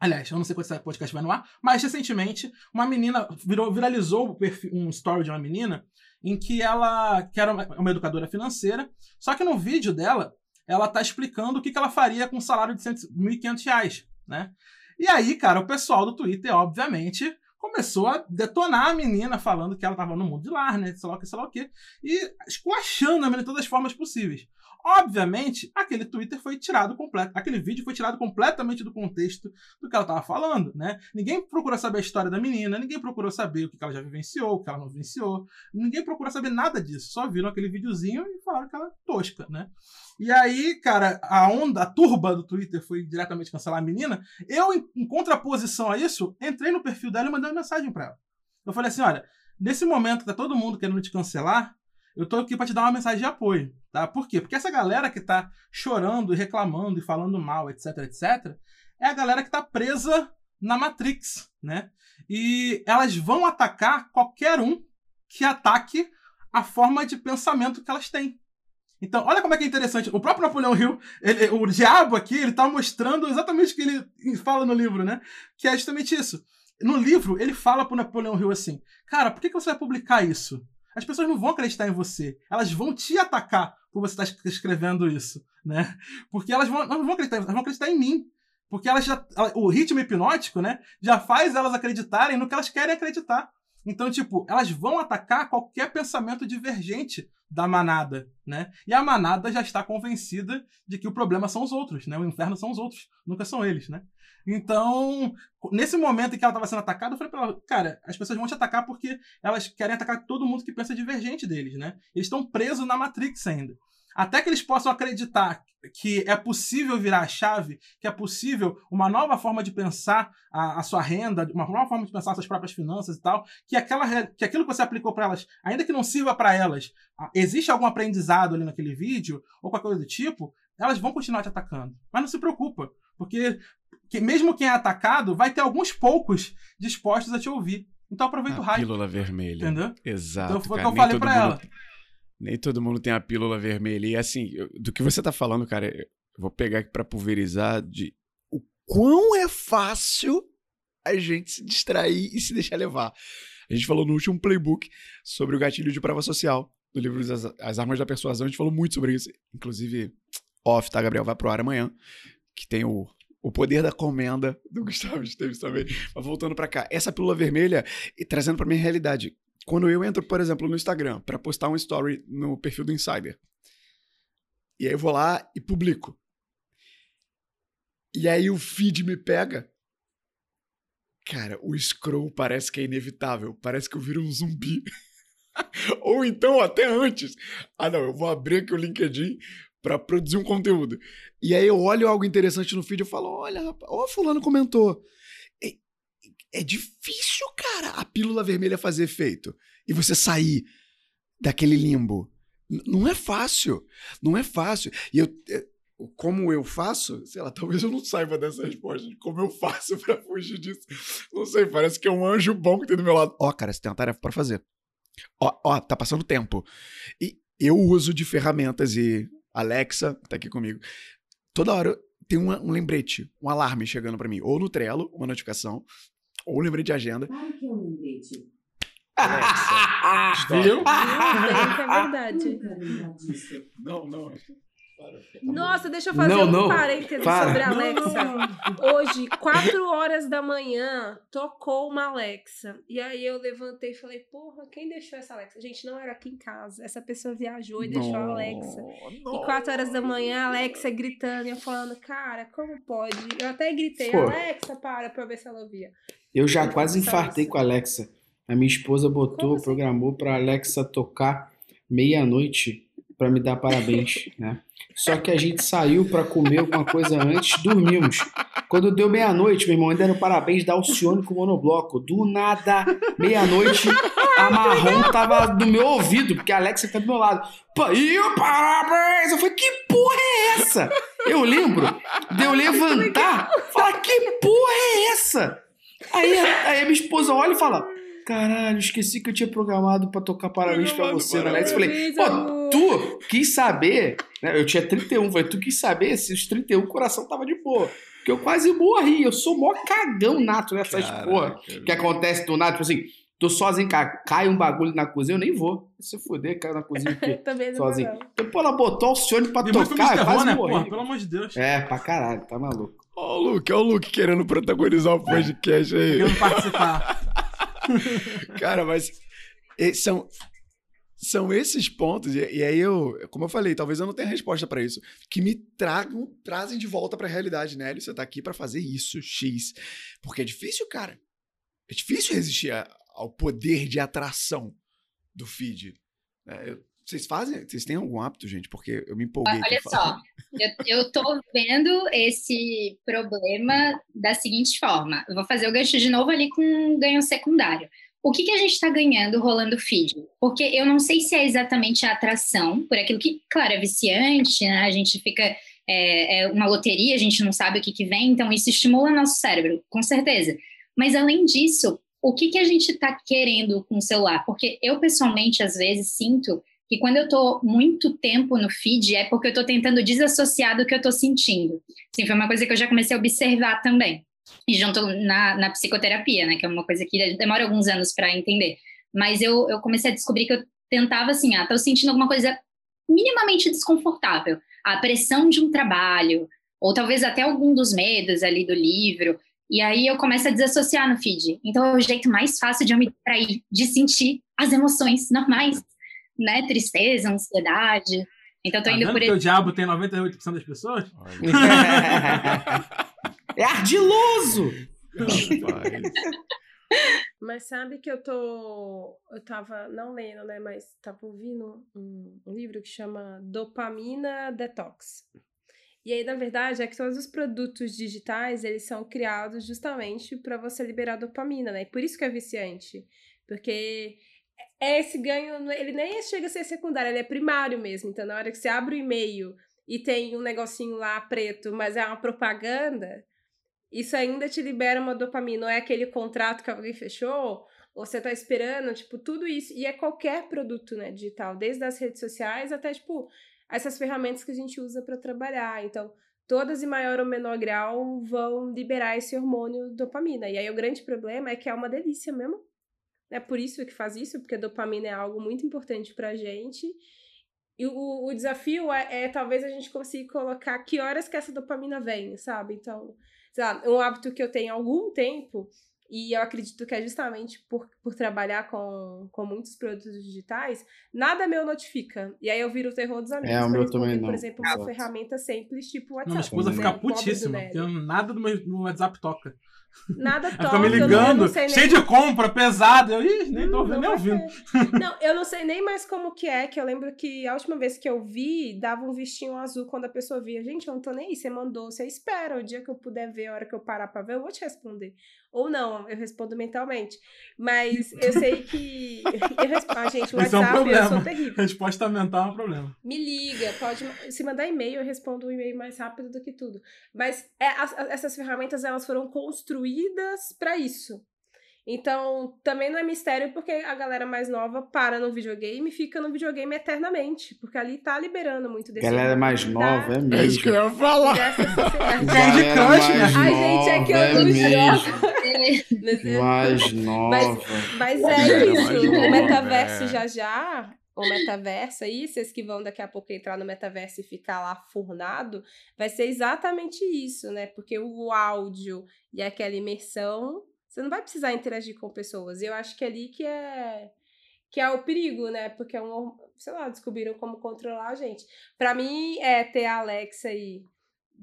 S2: aliás, eu não sei quando esse podcast vai no ar, mas recentemente uma menina virou, viralizou um story de uma menina em que ela, que era uma educadora financeira, só que no vídeo dela, ela tá explicando o que, que ela faria com um salário de R$ 1.500, né? E aí, cara, o pessoal do Twitter, obviamente, começou a detonar a menina, falando que ela estava no mundo de lar, né? Sei lá o que, sei lá o que. E esculachando a menina de todas as formas possíveis. Obviamente, aquele Twitter foi tirado completo, aquele vídeo foi tirado completamente do contexto do que ela estava falando, né? Ninguém procurou saber a história da menina, ninguém procurou saber o que ela já vivenciou, o que ela não vivenciou, ninguém procurou saber nada disso, só viram aquele videozinho e falaram que ela é tosca, né? E aí, cara, a onda, a turba do Twitter foi diretamente cancelar a menina. Eu, em, contraposição a isso, entrei no perfil dela e mandei uma mensagem para ela. Eu falei assim: olha, nesse momento que tá todo mundo querendo te cancelar, eu tô aqui para te dar uma mensagem de apoio, tá? Por quê? Porque essa galera que tá chorando e reclamando e falando mal, etc, etc, é a galera que tá presa na Matrix, né? E elas vão atacar qualquer um que ataque a forma de pensamento que elas têm. Então, olha como é que é interessante. O próprio Napoleão Hill, ele, o diabo aqui, ele tá mostrando exatamente o que ele fala no livro, né? Que é justamente isso. No livro, ele fala pro Napoleão Hill assim: Cara, por que, que você vai publicar isso? As pessoas não vão acreditar em você. Elas vão te atacar por você estar escrevendo isso, né? Porque elas, vão, não vão acreditar, elas vão acreditar em mim. Porque elas já, o ritmo hipnótico, né, já faz elas acreditarem no que elas querem acreditar. Então, tipo, elas vão atacar qualquer pensamento divergente da manada, né? E a manada já está convencida de que o problema são os outros, né? O inferno são os outros, nunca são eles, né? Então, nesse momento em que ela estava sendo atacada, eu falei pra ela, cara, as pessoas vão te atacar porque elas querem atacar todo mundo que pensa divergente deles, né? Eles estão presos na Matrix ainda. Até que eles possam acreditar que é possível virar a chave, que é possível uma nova forma de pensar a, a sua renda, uma nova forma de pensar suas próprias finanças e tal, que, aquela, que aquilo que você aplicou para elas, ainda que não sirva para elas, existe algum aprendizado ali naquele vídeo, ou qualquer coisa do tipo, elas vão continuar te atacando. Mas não se preocupa, porque que mesmo quem é atacado vai ter alguns poucos dispostos a te ouvir. Então aproveita
S1: a
S2: o hype.
S1: Pílula vermelha.
S2: Entendeu?
S1: Exato.
S2: Então foi o que eu falei pra
S1: mundo-
S2: ela.
S1: Nem todo mundo tem a pílula vermelha. E assim, do que você tá falando, cara, eu vou pegar aqui pra pulverizar de o quão é fácil a gente se distrair e se deixar levar. A gente falou no último playbook sobre o gatilho de prova social, do livro As Armas da Persuasão. A gente falou muito sobre isso. Inclusive, off, tá, Gabriel? Vai pro ar amanhã. Que tem o, o poder da comenda do Gustavo Esteves também. Mas voltando pra cá, essa pílula vermelha, e trazendo pra minha realidade. Quando eu entro, por exemplo, no Instagram pra postar um story no perfil do Insider. E aí eu vou lá e publico. E aí o feed me pega. Cara, o scroll parece que é inevitável. Parece que eu viro um zumbi. Ou então, até antes. Ah, não, eu vou abrir aqui o LinkedIn pra produzir um conteúdo. E aí eu olho algo interessante no feed e falo: olha, rapaz, ó, fulano comentou. É, é difícil, cara, a pílula vermelha fazer efeito. E você sair daquele limbo. N- Não é fácil. Não é fácil. E eu. é, Como eu faço, sei lá, talvez eu não saiba dessa resposta de como eu faço pra fugir disso. Não sei, parece que é um anjo bom que tem do meu lado. Ó, cara, você tem uma tarefa pra fazer. Ó, ó, tá passando tempo. E eu uso de ferramentas e Alexa tá aqui comigo. Toda hora tem um, um lembrete, um alarme chegando pra mim, ou no Trello, uma notificação, ou um lembrete de agenda.
S6: Claro que é um lembrete.
S1: Alexa,
S2: Viu?
S4: Que é verdade.
S1: Não, não.
S4: Nossa, deixa eu fazer
S5: Não,
S4: um
S5: não.
S4: parênteses
S5: Para.
S4: sobre a Alexa. Hoje, 4 horas da manhã, tocou uma Alexa. E aí eu levantei e falei, porra, quem deixou essa Alexa? Gente, não era aqui em casa. Essa pessoa viajou e deixou a Alexa. E 4 horas da manhã, a Alexa gritando e eu falando, cara, como pode? Eu até gritei,
S5: Pô.
S4: Alexa, para, pra ver se ela ouvia.
S5: Eu já
S4: Pode
S5: quase
S4: passar
S5: infartei
S4: isso.
S5: com a Alexa. A minha esposa botou,
S4: Como assim?
S5: programou pra Alexa tocar meia-noite pra me dar parabéns, né? Só que a gente saiu pra comer alguma coisa antes, dormimos. Quando deu meia-noite, meu irmão, ainda era o parabéns da Alcione com o monobloco. Do nada, meia-noite, a marrom tava no meu ouvido, porque a Alexa tá do meu lado. E o parabéns! Eu falei, que porra é essa? Eu lembro de eu levantar, falar, que porra é essa? Aí, a- aí a minha esposa olha e fala: Caralho, esqueci que eu tinha programado pra tocar parabéns pra
S1: Programado
S5: você. Alexa. Eu falei: Pô. Tu quis saber, né? Eu tinha 31, falei: Tu quis saber se os 31 o coração tava de boa. Porque eu quase morri, eu sou mó cagão nato nessas porra que acontece do nada. Tipo assim, tô sozinho, cara, cai um bagulho na cozinha, eu nem vou. Se fuder, caiu na cozinha o quê?
S4: Também não
S5: Sozinho.
S4: vou, não.
S5: Então, pô, ela botou o Alcione pra
S2: E
S5: tocar, eu
S2: terror,
S5: quase
S2: né?
S5: morri.
S2: Porra, pelo amor de Deus.
S5: É, pra caralho, tá maluco.
S1: Ó o Luke, ó o Luke querendo protagonizar o podcast aí.
S2: Querendo participar.
S1: Cara, mas e- são, são esses pontos, e, e aí eu, como eu falei, talvez eu não tenha resposta pra isso, que me tragam, trazem de volta pra realidade, né? Você tá aqui pra fazer isso, X. Porque é difícil, cara. É difícil resistir a- ao poder de atração do feed. né? Eu- vocês fazem? Vocês têm algum hábito, gente? Porque eu me empolguei.
S3: Olha só, eu, eu tô vendo esse problema da seguinte forma. Eu vou fazer o gancho de novo ali com um ganho secundário. O que, que a gente está ganhando rolando feed? Porque eu não sei se é exatamente a atração, por aquilo que, claro, é viciante, né? A gente fica. É, é uma loteria, a gente não sabe o que, que vem, então isso estimula nosso cérebro, com certeza. Mas além disso, o que, que a gente está querendo com o celular? Porque eu, pessoalmente, às vezes sinto que quando eu estou muito tempo no feed é porque eu estou tentando desassociar do que eu estou sentindo. Sim, foi uma coisa que eu já comecei a observar também junto na, na psicoterapia, né? Que é uma coisa que demora alguns anos para entender. Mas eu, eu comecei a descobrir que eu tentava assim, ah, tô sentindo alguma coisa minimamente desconfortável. A pressão de um trabalho, ou talvez até algum dos medos ali do livro. E aí eu começo a desassociar no feed. Então é o jeito mais fácil de eu me trair, de sentir as emoções normais, né? Tristeza, ansiedade. Então tô
S2: Tá
S3: indo por
S2: que
S3: esse.
S2: o diabo tem 98% das pessoas?
S5: É ardiloso!
S4: Mas sabe que eu tô. Eu tava não lendo, né? Mas tava ouvindo um, um livro que chama Dopamina Detox. E aí, na verdade, é que todos os produtos digitais, eles são criados justamente para você liberar dopamina, né? E por isso que é viciante. Porque é esse ganho, ele nem chega a ser secundário, ele é primário mesmo. Então, na hora que você abre o e-mail e tem um negocinho lá preto, mas é uma propaganda, isso ainda te libera uma dopamina. Não é aquele contrato que alguém fechou, ou você tá esperando, tipo, tudo isso. E é qualquer produto, né, digital, desde as redes sociais até, tipo, essas ferramentas que a gente usa para trabalhar. Então, todas em maior ou menor grau vão liberar esse hormônio dopamina. E aí o grande problema é que é uma delícia mesmo. É por isso que faz isso, porque a dopamina é algo muito importante pra gente. E o, o desafio é, é talvez a gente consiga colocar que horas que essa dopamina vem, sabe? Então, sei lá, um hábito que eu tenho há algum tempo, e eu acredito que é justamente por, por trabalhar com, com muitos produtos digitais, nada meu notifica. E aí eu viro o terror dos amigos.
S5: É, o meu
S4: eles
S5: também não.
S4: Por exemplo, uma
S5: Exato.
S4: ferramenta simples, tipo o WhatsApp.
S2: Não, minha esposa
S5: né?
S2: fica putíssima, porque nada do meu no WhatsApp toca.
S4: Nada toca.
S2: fica me ligando,
S4: nem
S2: cheio de compra, pesado. Eu, ih, nem tô
S4: não
S2: nem ouvindo.
S4: Não, eu não sei nem mais como que é, que eu lembro que a última vez que eu vi, dava um vestinho azul quando a pessoa via. Gente, eu não tô nem aí, você mandou, você espera o dia que eu puder ver, a hora que eu parar pra ver, eu vou te responder. Ou não, eu respondo mentalmente. Mas eu sei que... Eu respondo, ah, gente, o
S2: Isso é um
S4: WhatsApp, eu
S2: problema.
S4: sou terrível.
S2: Resposta mental é um problema.
S4: Me liga, pode se mandar e-mail, eu respondo o e-mail mais rápido do que tudo. Mas é, as- essas ferramentas elas foram construídas para isso. Então, também não é mistério porque a galera mais nova para no videogame e fica no videogame eternamente, porque ali tá liberando muito desse
S5: Galera mais
S4: da-
S5: nova, é
S1: É
S5: mesmo.
S1: isso que eu ia falar.
S2: Candy
S5: Galera
S2: Crush, né?
S5: mais
S4: Ai, gente, é que eu
S5: nova,
S4: não
S5: mesmo.
S4: Nesse-
S5: Mais nova.
S4: Mas
S1: Galera
S4: é
S1: mais
S4: isso.
S1: nova,
S4: O metaverso
S1: é.
S4: já já, o metaverso aí, vocês que vão daqui a pouco entrar no metaverso e ficar lá furnado, vai ser exatamente isso, né? Porque o áudio e aquela imersão, você não vai precisar interagir com pessoas. E eu acho que é ali que é que é o perigo, né? Porque é um, sei lá, descobriram como controlar a gente. Pra mim é ter a Alexa aí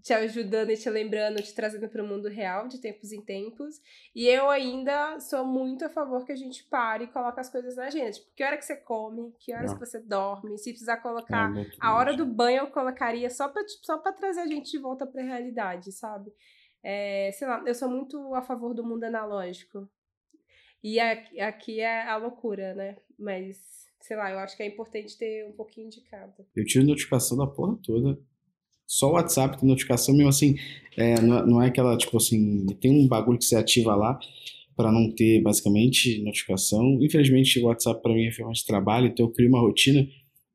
S4: te ajudando e te lembrando, te trazendo para o mundo real de tempos em tempos. E eu ainda sou muito a favor que a gente pare e coloque as coisas na agenda. Tipo, que hora que você come, que horas
S5: Não.
S4: que você dorme, se precisar colocar.
S5: Deus.
S4: A hora do banho eu colocaria só pra, tipo, só pra trazer a gente de volta pra realidade, sabe? É, sei lá, eu sou muito a favor do mundo analógico. E aqui, é a loucura, né? Mas, sei lá, eu acho que é importante ter um pouquinho de cada.
S5: Eu tiro notificação da porra toda. Só o WhatsApp tem notificação, mesmo assim, é, não, é, não é aquela, tipo assim, tem um bagulho que você ativa lá pra não ter, basicamente, notificação. Infelizmente, o WhatsApp pra mim é ferramenta de trabalho, então eu crio uma rotina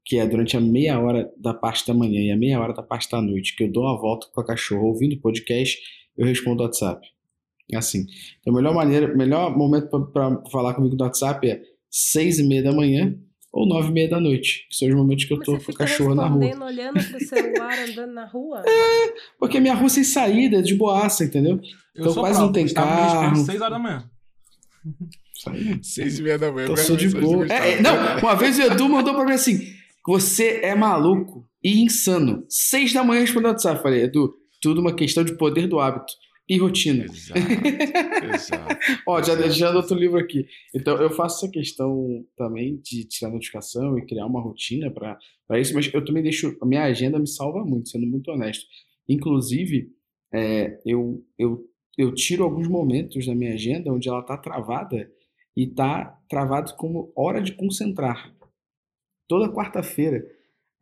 S5: que é durante a meia hora da parte da manhã e a meia hora da parte da noite, que eu dou uma volta com a cachorra ouvindo podcast, eu respondo o WhatsApp. É assim. Então, a melhor maneira, melhor momento pra- pra falar comigo do WhatsApp é seis e meia da manhã ou nove e meia da noite, que são os momentos que eu
S4: Mas
S5: tô com a
S4: fica
S5: cachorra na rua.
S4: respondendo, olhando pro celular, andando na rua?
S5: Porque minha rua sem saída, é de boaça, entendeu?
S2: Eu
S5: Então quase não tem carro.
S2: 6 horas da manhã.
S1: Seis e meia da manhã.
S5: Então,
S1: vai
S5: sou de boa. É, é, não, uma vez o Edu mandou pra mim assim: você é maluco e insano. Seis da manhã respondeu o WhatsApp. Falei, Edu, tudo uma questão de poder do hábito e rotina.
S1: Exato, exato.
S5: Ó, já,
S1: Exato.
S5: já outro livro aqui. Então, eu faço essa questão também de tirar notificação e criar uma rotina pra isso, mas eu também deixo. A minha agenda me salva muito, sendo muito honesto. Inclusive, é, eu, eu, eu tiro alguns momentos da minha agenda onde ela tá travada e tá travado como hora de concentrar. Toda quarta-feira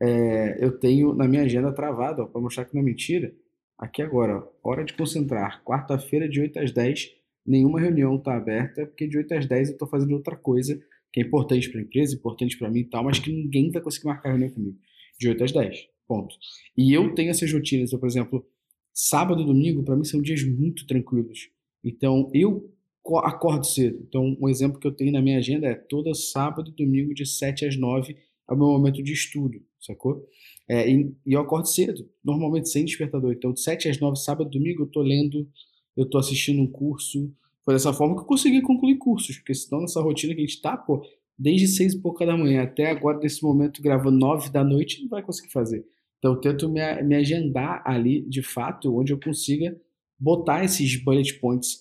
S5: é, eu tenho na minha agenda travado, para mostrar que não é mentira. Aqui agora, hora de concentrar. Quarta-feira, de 8 às 10, nenhuma reunião está aberta, porque de 8 às 10 eu estou fazendo outra coisa que é importante para a empresa, importante para mim e tal, mas que ninguém vai conseguir marcar reunião comigo. De 8 às 10. Ponto. E eu tenho essas rotinas. Eu, por exemplo, sábado e domingo, para mim, são dias muito tranquilos. Então, eu co- acordo cedo. Então, um exemplo que eu tenho na minha agenda é todo sábado e domingo, de 7 às 9, é o meu momento de estudo, sacou? É, e, e eu acordo cedo, normalmente sem despertador. Então, de 7 às 9, sábado domingo, eu tô lendo, eu tô assistindo um curso. Foi dessa forma que eu consegui concluir cursos, porque senão nessa rotina que a gente tá, pô, desde seis e pouca da manhã até agora, nesse momento, gravando nove da noite, não vai conseguir fazer. Então, eu tento me, me agendar ali, de fato, onde eu consiga botar esses bullet points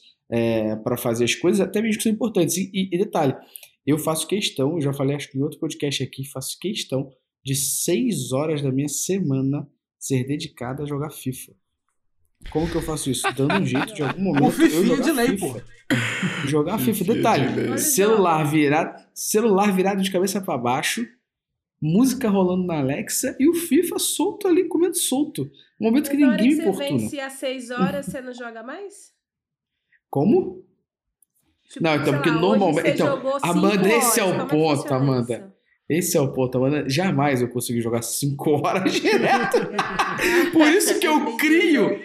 S5: para fazer as coisas, até mesmo que são importantes. E, e- e detalhe, eu faço questão, eu já falei acho que em outro podcast aqui, faço questão de seis horas da minha semana ser dedicada a jogar FIFA. Como que eu faço isso? Dando um jeito de algum momento.
S2: O
S5: eu jogar
S2: de lei,
S5: FIFA.
S2: pô.
S5: Jogar FIFA.
S1: De
S5: Detalhe,
S1: lei.
S5: celular virado, celular virado de cabeça para baixo, música rolando na Alexa e o FIFA solto ali, comendo solto. Um momento que ninguém
S4: que
S5: me
S4: você
S5: importuna.
S4: vence às 6 horas, você não joga mais?
S5: Como?
S4: Tipo,
S5: Não, então, porque
S4: lá,
S5: normalmente- então, Amanda, esse é o
S4: que
S5: ponto, Amanda. Esse é o ponto, Amanda. Jamais eu consegui jogar 5 horas direto. Por isso que eu crio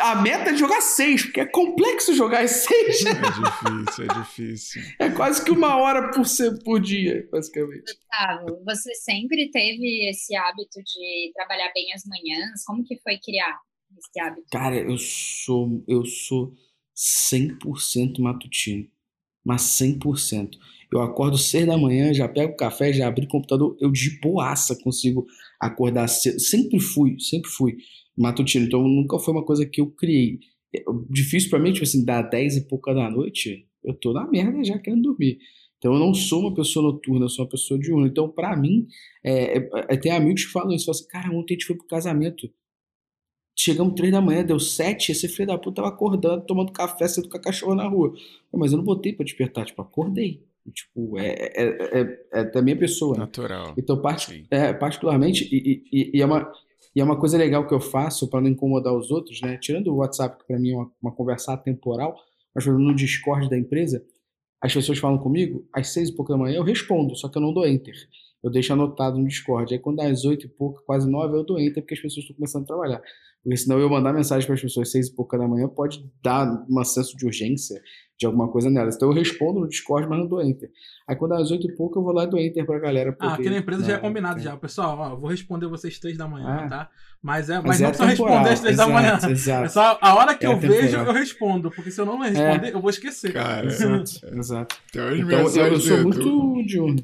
S5: a meta de jogar 6, porque é complexo jogar as 6.
S1: É difícil, é difícil.
S5: É quase que uma hora por, se- por dia, basicamente.
S3: Gustavo, você sempre teve esse hábito de trabalhar bem as manhãs? Como que foi criar esse hábito?
S5: Cara, eu sou eu sou 100% matutino. Mas 100%. Eu acordo 6 da manhã, já pego o café, já abro o computador, eu de boaça consigo acordar cedo. Sempre fui, sempre fui matutino. Então nunca foi uma coisa que eu criei. É, Difícil pra mim, tipo assim, dar 10 e pouca da noite, eu tô na merda já querendo dormir. Então eu não sou uma pessoa noturna, eu sou uma pessoa diurna. Então, pra mim, é, é- é- tem amigos que falam isso, falam assim, cara, ontem a gente foi pro casamento. Chegamos três da manhã, deu sete, esse filho da puta tava acordando, tomando café, saindo com a cachorra na rua. Mas eu não botei pra despertar, tipo, acordei. E, Tipo, é, é, é, é da minha pessoa, né?
S1: Natural.
S5: Então, parti-
S1: Sim.
S5: é, particularmente, e, e- e é uma, e é uma coisa legal que eu faço para não incomodar os outros, né? Tirando o WhatsApp, que para mim é uma, uma conversa atemporal, mas no Discord da empresa, as pessoas falam comigo, às seis e pouco da manhã eu respondo, só que eu não dou enter. Eu deixo anotado no Discord. Aí quando dá às oito e pouco, quase nove, eu dou enter porque as pessoas estão começando a trabalhar. Porque senão eu mandar mensagem para as pessoas às seis e pouca da manhã pode dar um senso de urgência de alguma coisa nelas. Então eu respondo no Discord, mas não dou enter. Aí quando dá às oito e pouco, eu vou lá e dou enter pra galera.
S2: Ah, aqui na empresa já é
S5: né,
S2: combinado
S5: tem-
S2: já. Pessoal, ó, eu vou responder vocês três da manhã,
S5: Ah.
S2: tá? Mas, é, mas,
S5: Mas
S2: não
S5: é
S2: precisa responder às três da manhã.
S5: exato.
S2: É só a hora que
S5: É
S2: eu vejo,
S5: temporal.
S2: eu respondo. Porque se eu não responder, eu vou esquecer.
S1: Cara,
S5: Exato, exato. Então eu, eu sou
S1: do
S5: muito diurno.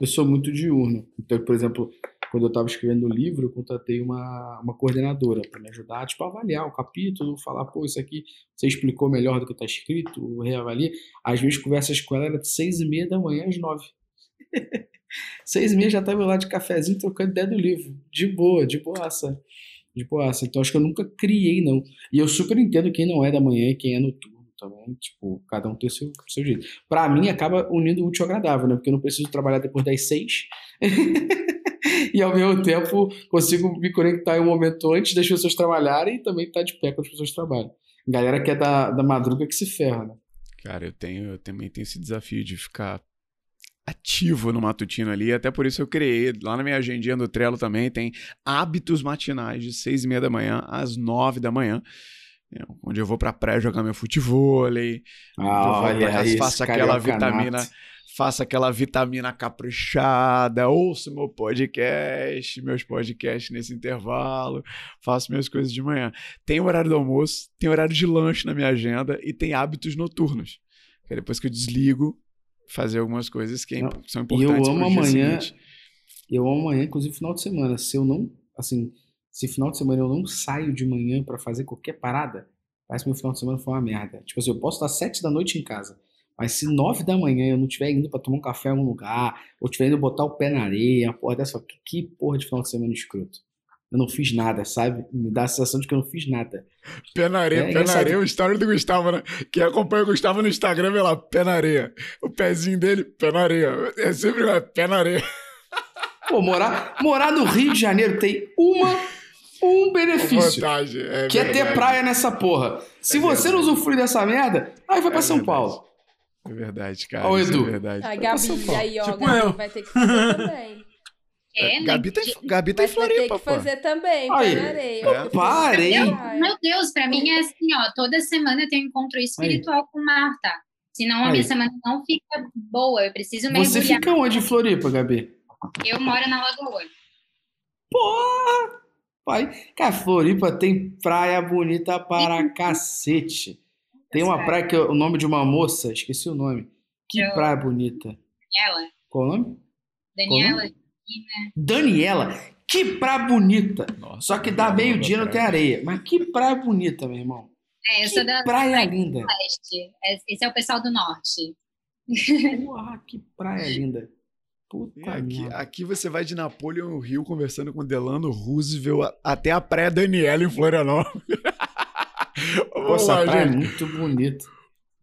S5: Eu sou muito diurno. Então, por exemplo, quando eu estava escrevendo o livro, eu contratei uma, uma coordenadora para me ajudar, tipo, a avaliar o capítulo, falar, pô, isso aqui você explicou melhor do que está escrito, reavalia. As minhas conversas com ela eram de seis e meia da manhã às nove. seis e meia já estava lá de cafezinho trocando ideia do livro. De boa, de boaça. De boaça. Então acho que eu nunca criei, não. E eu super entendo quem não é da manhã e quem é noturno também. Tipo, cada um tem o seu, seu jeito. Pra mim, acaba unindo o útil ao agradável, né? Porque eu não preciso trabalhar depois das seis. e ao mesmo tempo consigo me conectar em um momento antes das pessoas trabalharem e também estar de pé quando as pessoas trabalham. Galera que é da, da madruga que se ferra, né?
S1: Cara, eu tenho, eu também tenho esse desafio de ficar ativo no matutino ali, até por isso eu criei, lá na minha agendinha do Trello também, tem hábitos matinais de seis e meia da manhã às nove da manhã, é, onde eu vou pra praia jogar meu futevôlei,
S5: Ah,
S1: eu vou pra casa, faço aquela vitamina. Faço aquela vitamina caprichada, ouço meu podcast, meus podcasts nesse intervalo, faço minhas coisas de manhã. Tem horário do almoço, tem horário de lanche na minha agenda e tem hábitos noturnos. Que é depois que eu desligo, fazer algumas coisas que
S5: Não,
S1: são
S5: E eu
S1: importantes
S5: amo amanhã,
S1: seguinte.
S5: eu amo amanhã, inclusive final de semana. Se eu não, assim, se final de semana eu não saio de manhã pra fazer qualquer parada, parece que meu final de semana foi uma merda. Tipo assim, eu posso estar sete da noite em casa, mas se nove da manhã eu não estiver indo pra tomar um café em algum lugar, ou estiver indo botar o pé na areia, porra dessa, que, que porra de final de semana escroto. eu não fiz nada, sabe? Me dá a sensação de que eu não fiz nada.
S1: Pé na areia,
S5: É
S1: pé na
S5: engraçado.
S1: areia, é o story do Gustavo, né? Quem acompanha o Gustavo no Instagram, vê lá, pé na areia. O pezinho dele, pé na areia. É sempre igual, pé na areia.
S5: Pô, morar, morar no Rio de Janeiro tem uma, um benefício.
S1: Vantagem. É
S5: Que é ter
S1: verdade.
S5: praia nessa porra. Se
S1: É
S5: você não
S1: verdade.
S5: usufrui dessa merda, aí vai pra
S1: É
S5: São
S1: verdade.
S5: Paulo.
S1: É verdade, cara.
S5: Ó,
S1: isso
S5: Edu.
S1: É verdade.
S4: A Gabi,
S5: Paulo.
S4: aí, ó,
S2: Tipo
S4: Gabi
S2: eu.
S4: vai ter que fazer também.
S3: É, né?
S1: Gabi tá, em-
S3: De-
S1: Gabi tá
S4: Vai,
S1: em
S4: vai ter
S1: Floripa,
S4: que
S1: pô.
S4: fazer também,
S5: Aí.
S4: areia.
S1: É.
S5: Parei.
S4: Ai.
S3: Meu Deus, pra mim é assim, ó, toda semana eu tenho um encontro espiritual com Marta. Senão a
S5: Aí.
S3: minha semana não fica boa, eu preciso
S5: Você
S3: mergulhar.
S5: fica onde em Floripa, Gabi?
S3: Eu moro na Lagoa.
S5: Porra! Pai. Cara, Floripa tem praia bonita para cacete. Tem uma praia que é o nome de uma moça, esqueci o nome. Que
S3: Eu-
S5: praia bonita.
S3: Daniela,
S5: Qual o nome?
S3: Daniela,
S5: Daniela. Que praia bonita.
S1: Nossa,
S5: Só que dá meio-dia não tem areia. Mas que praia bonita, meu irmão.
S3: é, eu
S5: Que
S3: sou da
S5: praia linda.
S3: Leste. É- Esse é o pessoal do Norte.
S5: Porra, que praia linda. Puta
S1: E aqui,
S5: merda.
S1: aqui você vai de Napoleon Rio conversando com Delano Roosevelt até a praia Daniela em Florianópolis.
S5: Pô, essa
S1: lá,
S5: praia é
S1: gente.
S5: muito bonita.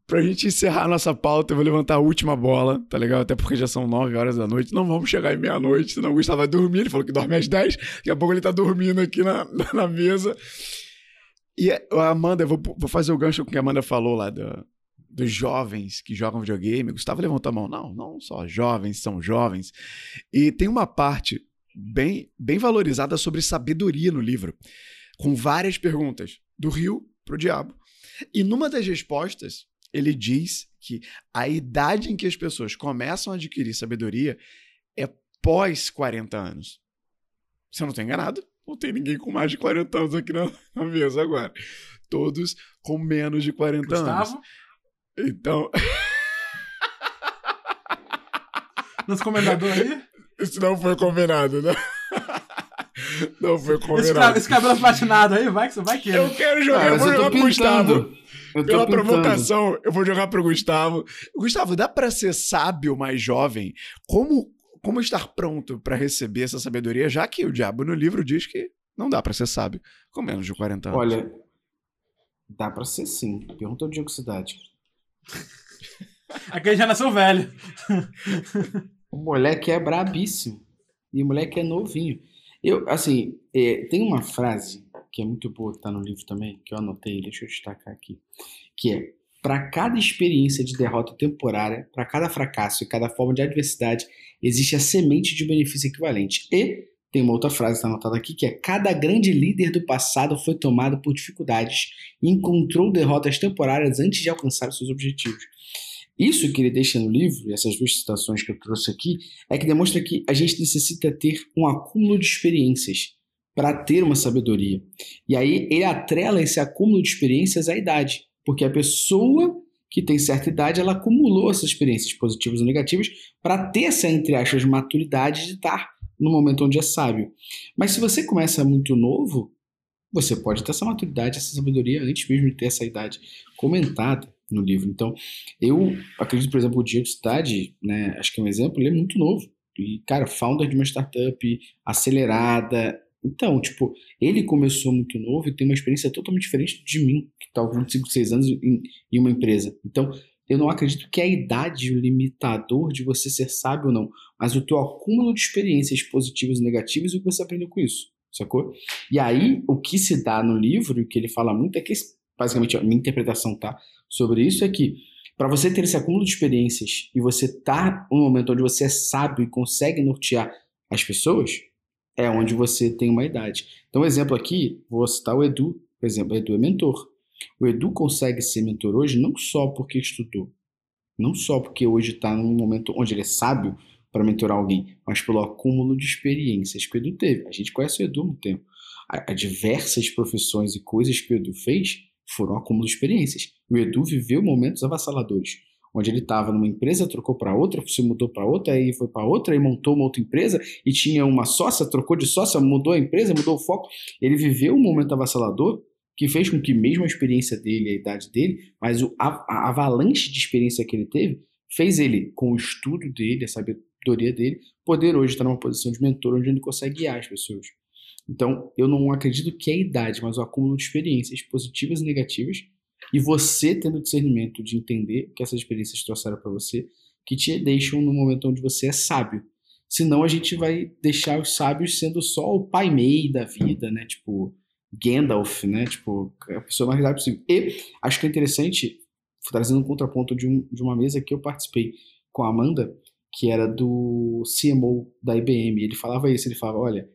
S1: Pra gente encerrar a nossa pauta, eu vou levantar a última bola, tá legal? Até porque já são 9 horas da noite. Não vamos chegar em meia-noite, senão o Gustavo vai dormir. Ele falou que dorme às 10. Daqui a pouco ele tá dormindo aqui na, na mesa. E a Amanda, eu vou, vou fazer o gancho com o que a Amanda falou lá do- dos jovens que jogam videogame. Gustavo levantou a mão. Não, não só jovens, são jovens. E tem uma parte bem, bem valorizada sobre sabedoria no livro, com várias perguntas, do rio pro diabo. E numa das respostas, ele diz que a idade em que as pessoas começam a adquirir sabedoria é pós 40 anos. Se eu não estou enganado, não tem ninguém com mais de 40 anos aqui na, na mesa agora. Todos com menos de 40 anos.
S2: Gustavo,
S1: Então,
S2: nosso comendador aí.
S1: isso não foi combinado, né? Não foi combinado.
S2: esse cabelo platinado aí, vai que você vai que
S1: Eu quero jogar,
S5: Ah,
S1: eu vou jogar pro Gustavo. Pela
S5: pintando.
S1: provocação, eu vou jogar pro Gustavo. Gustavo, dá pra ser sábio mais jovem? Como, como estar pronto pra receber essa sabedoria, já que o diabo no livro diz que não dá pra ser sábio com menos de 40 anos?
S5: Olha, dá pra ser sim. Pergunta ao Diego Cidade.
S2: Aquele já nasceu velho.
S5: O moleque é brabíssimo. E o moleque é novinho. Eu, assim, é, tem uma frase que é muito boa, que tá no livro também, que eu anotei, deixa eu destacar aqui. Que é: para cada experiência de derrota temporária, para cada fracasso e cada forma de adversidade, existe a semente de benefício equivalente. E tem uma outra frase que está anotada aqui, que é: cada grande líder do passado foi tomado por dificuldades e encontrou derrotas temporárias antes de alcançar seus objetivos. Isso que ele deixa no livro, essas duas citações que eu trouxe aqui, é que demonstra que a gente necessita ter um acúmulo de experiências para ter uma sabedoria. E aí ele atrela esse acúmulo de experiências à idade, porque a pessoa que tem certa idade, ela acumulou essas experiências positivas ou negativas para ter essa, entre aspas, maturidade de estar no momento onde é sábio. Mas se você começa muito novo, você pode ter essa maturidade, essa sabedoria antes mesmo de ter essa idade comentada no livro. Então, eu acredito, por exemplo, o Diego Cidade, né, acho que é um exemplo, ele é muito novo. E, cara, founder de uma startup acelerada. Então, tipo, ele começou muito novo e tem uma experiência totalmente diferente de mim, que tá com 25, 6 anos em, em uma empresa. Então, eu não acredito que a idade é o limitador de você ser sábio ou não, mas o teu acúmulo de experiências positivas e negativas e o que você aprendeu com isso, sacou? E aí, o que se dá no livro, o que ele fala muito, é que, basicamente, a minha interpretação tá sobre isso, é que para você ter esse acúmulo de experiências e você tá num momento onde você é sábio e consegue nortear as pessoas, é onde você tem uma idade. Então, um exemplo aqui, vou citar o Edu, por exemplo, o Edu é mentor. O Edu consegue ser mentor hoje não só porque estudou, não só porque hoje está num momento onde ele é sábio para mentorar alguém, mas pelo acúmulo de experiências que o Edu teve. A gente conhece o Edu há muito tempo. Há diversas profissões e coisas que o Edu fez foram acúmulo de experiências. O Edu viveu momentos avassaladores, onde ele estava numa empresa, trocou para outra, se mudou para outra, aí foi para outra, aí montou uma outra empresa e tinha uma sócia, trocou de sócia, mudou a empresa, mudou o foco. Ele viveu um momento avassalador que fez com que mesmo a experiência dele, a idade dele, mas o, a, a avalanche de experiência que ele teve, fez ele, com o estudo dele, a sabedoria dele, poder hoje estar numa posição de mentor onde ele consegue guiar as pessoas. Então, eu não acredito que é a idade, mas o acúmulo de experiências positivas e negativas, e você tendo discernimento de entender que essas experiências trouxeram para você, que te deixam no momento onde você é sábio. Senão a gente vai deixar os sábios sendo só o pai mei da vida, né? Tipo, Gandalf, né? Tipo, a pessoa mais sábia possível. E acho que é interessante, trazendo um contraponto de, um, de uma mesa que eu participei com a Amanda, que era do CMO da IBM. Ele falava isso, ele falava, olha,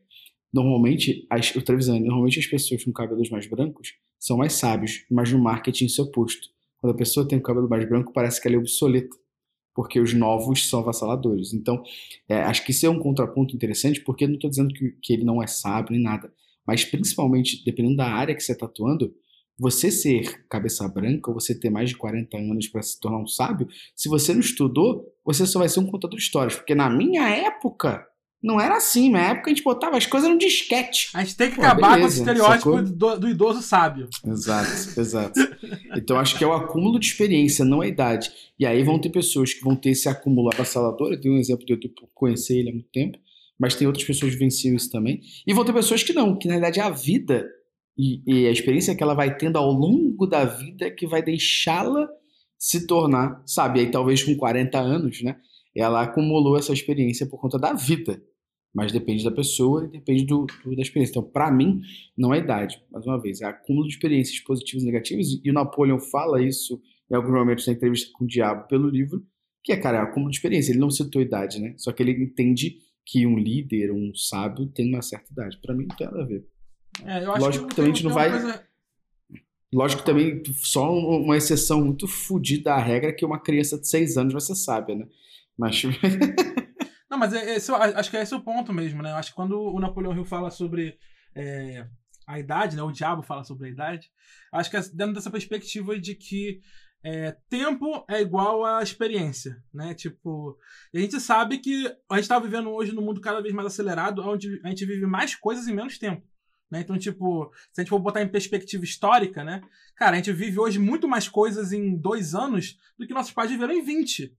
S5: normalmente, as, o Trevisani, normalmente as pessoas com cabelos mais brancos são mais sábios, mas no marketing isso é oposto. Quando a pessoa tem o cabelo mais branco, parece que ela é obsoleta, porque os novos são avassaladores. Então, é, acho que isso é um contraponto interessante, porque não estou dizendo que, que ele não é sábio nem nada, mas principalmente, dependendo da área que você está atuando, você ser cabeça branca, ou você ter mais de 40 anos para se tornar um sábio, se você não estudou, você só vai ser um contador de histórias. Porque na minha época, não era assim. Na época a gente botava as coisas no disquete.
S2: A gente tem que
S5: Pô,
S2: acabar com
S5: beleza,
S2: esse estereótipo do, do idoso sábio.
S5: Exato, exato. Então acho que é o acúmulo de experiência, não a idade. E aí vão ter pessoas que vão ter esse acúmulo avassalador. Eu tenho um exemplo de eu conhecer ele há muito tempo, mas tem outras pessoas que vivenciam isso também. E vão ter pessoas que não, que na verdade é a vida e, e a experiência que ela vai tendo ao longo da vida que vai deixá-la se tornar, sabe? Aí talvez com 40 anos, né? Ela acumulou essa experiência por conta da vida. Mas depende da pessoa e depende do, do- da experiência. Então, para mim, não é idade. Mais uma vez, é acúmulo de experiências positivas e negativas. E o Napoleon fala isso em alguns momentos na entrevista com o Diabo pelo livro, que é, cara, é acúmulo de experiência. Ele não citou idade, né? Só que ele entende que um líder, um sábio, tem uma certa idade. Para mim, não tem nada a ver.
S2: É,
S5: Lógico
S2: que
S5: que também a gente não vai-
S2: coisa-
S5: Lógico que também, só um- uma exceção muito fodida à regra é que uma criança de 6 anos vai ser sábia, né? Mas
S2: Não, mas é, esse, acho que é esse o ponto mesmo, né? Acho que quando o Napoleão Hill fala sobre é, a idade, né? O diabo fala sobre a idade. Acho que é dentro dessa perspectiva de que é, tempo é igual a experiência, né? Tipo, a gente sabe que a gente está vivendo hoje num mundo cada vez mais acelerado, onde a gente vive mais coisas em menos tempo. Né? Então, tipo, se a gente for botar em perspectiva histórica, né? Cara, a gente vive hoje muito mais coisas em dois anos do que nossos pais viveram em 20.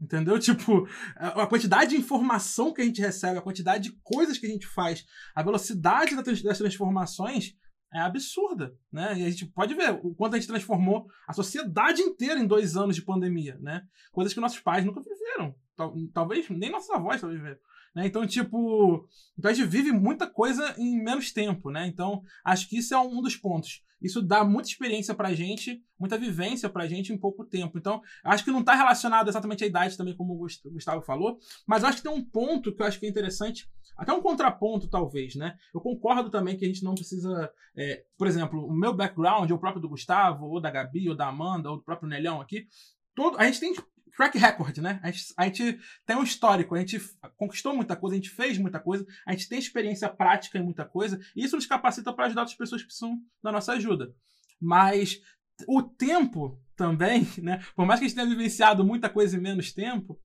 S2: Entendeu? Tipo, a quantidade de informação que a gente recebe, a quantidade de coisas que a gente faz, a velocidade das transformações é absurda, né? E a gente pode ver o quanto a gente transformou a sociedade inteira em dois anos de pandemia, né? Coisas que nossos pais nunca viveram. Tal- Talvez nem nossos avós talvez viveram. Né? Então, tipo, então a gente vive muita coisa em menos tempo, né? Então, acho que isso é um dos pontos. Isso dá muita experiência pra gente, muita vivência pra gente em pouco tempo. Então, acho que não está relacionado exatamente à idade também, como o Gust- Gustavo falou, mas acho que tem um ponto que eu acho que é interessante, até um contraponto, talvez, né? Eu concordo também que a gente não precisa. é, por exemplo, o meu background, ou o próprio do Gustavo, ou da Gabi, ou da Amanda, ou do próprio Nelhão aqui, todo, a gente tem track record, né? A gente, a gente tem um histórico, a gente conquistou muita coisa, a gente fez muita coisa, a gente tem experiência prática em muita coisa, e isso nos capacita para ajudar outras pessoas que precisam da nossa ajuda. Mas o tempo também, né? Por mais que a gente tenha vivenciado muita coisa em menos tempo,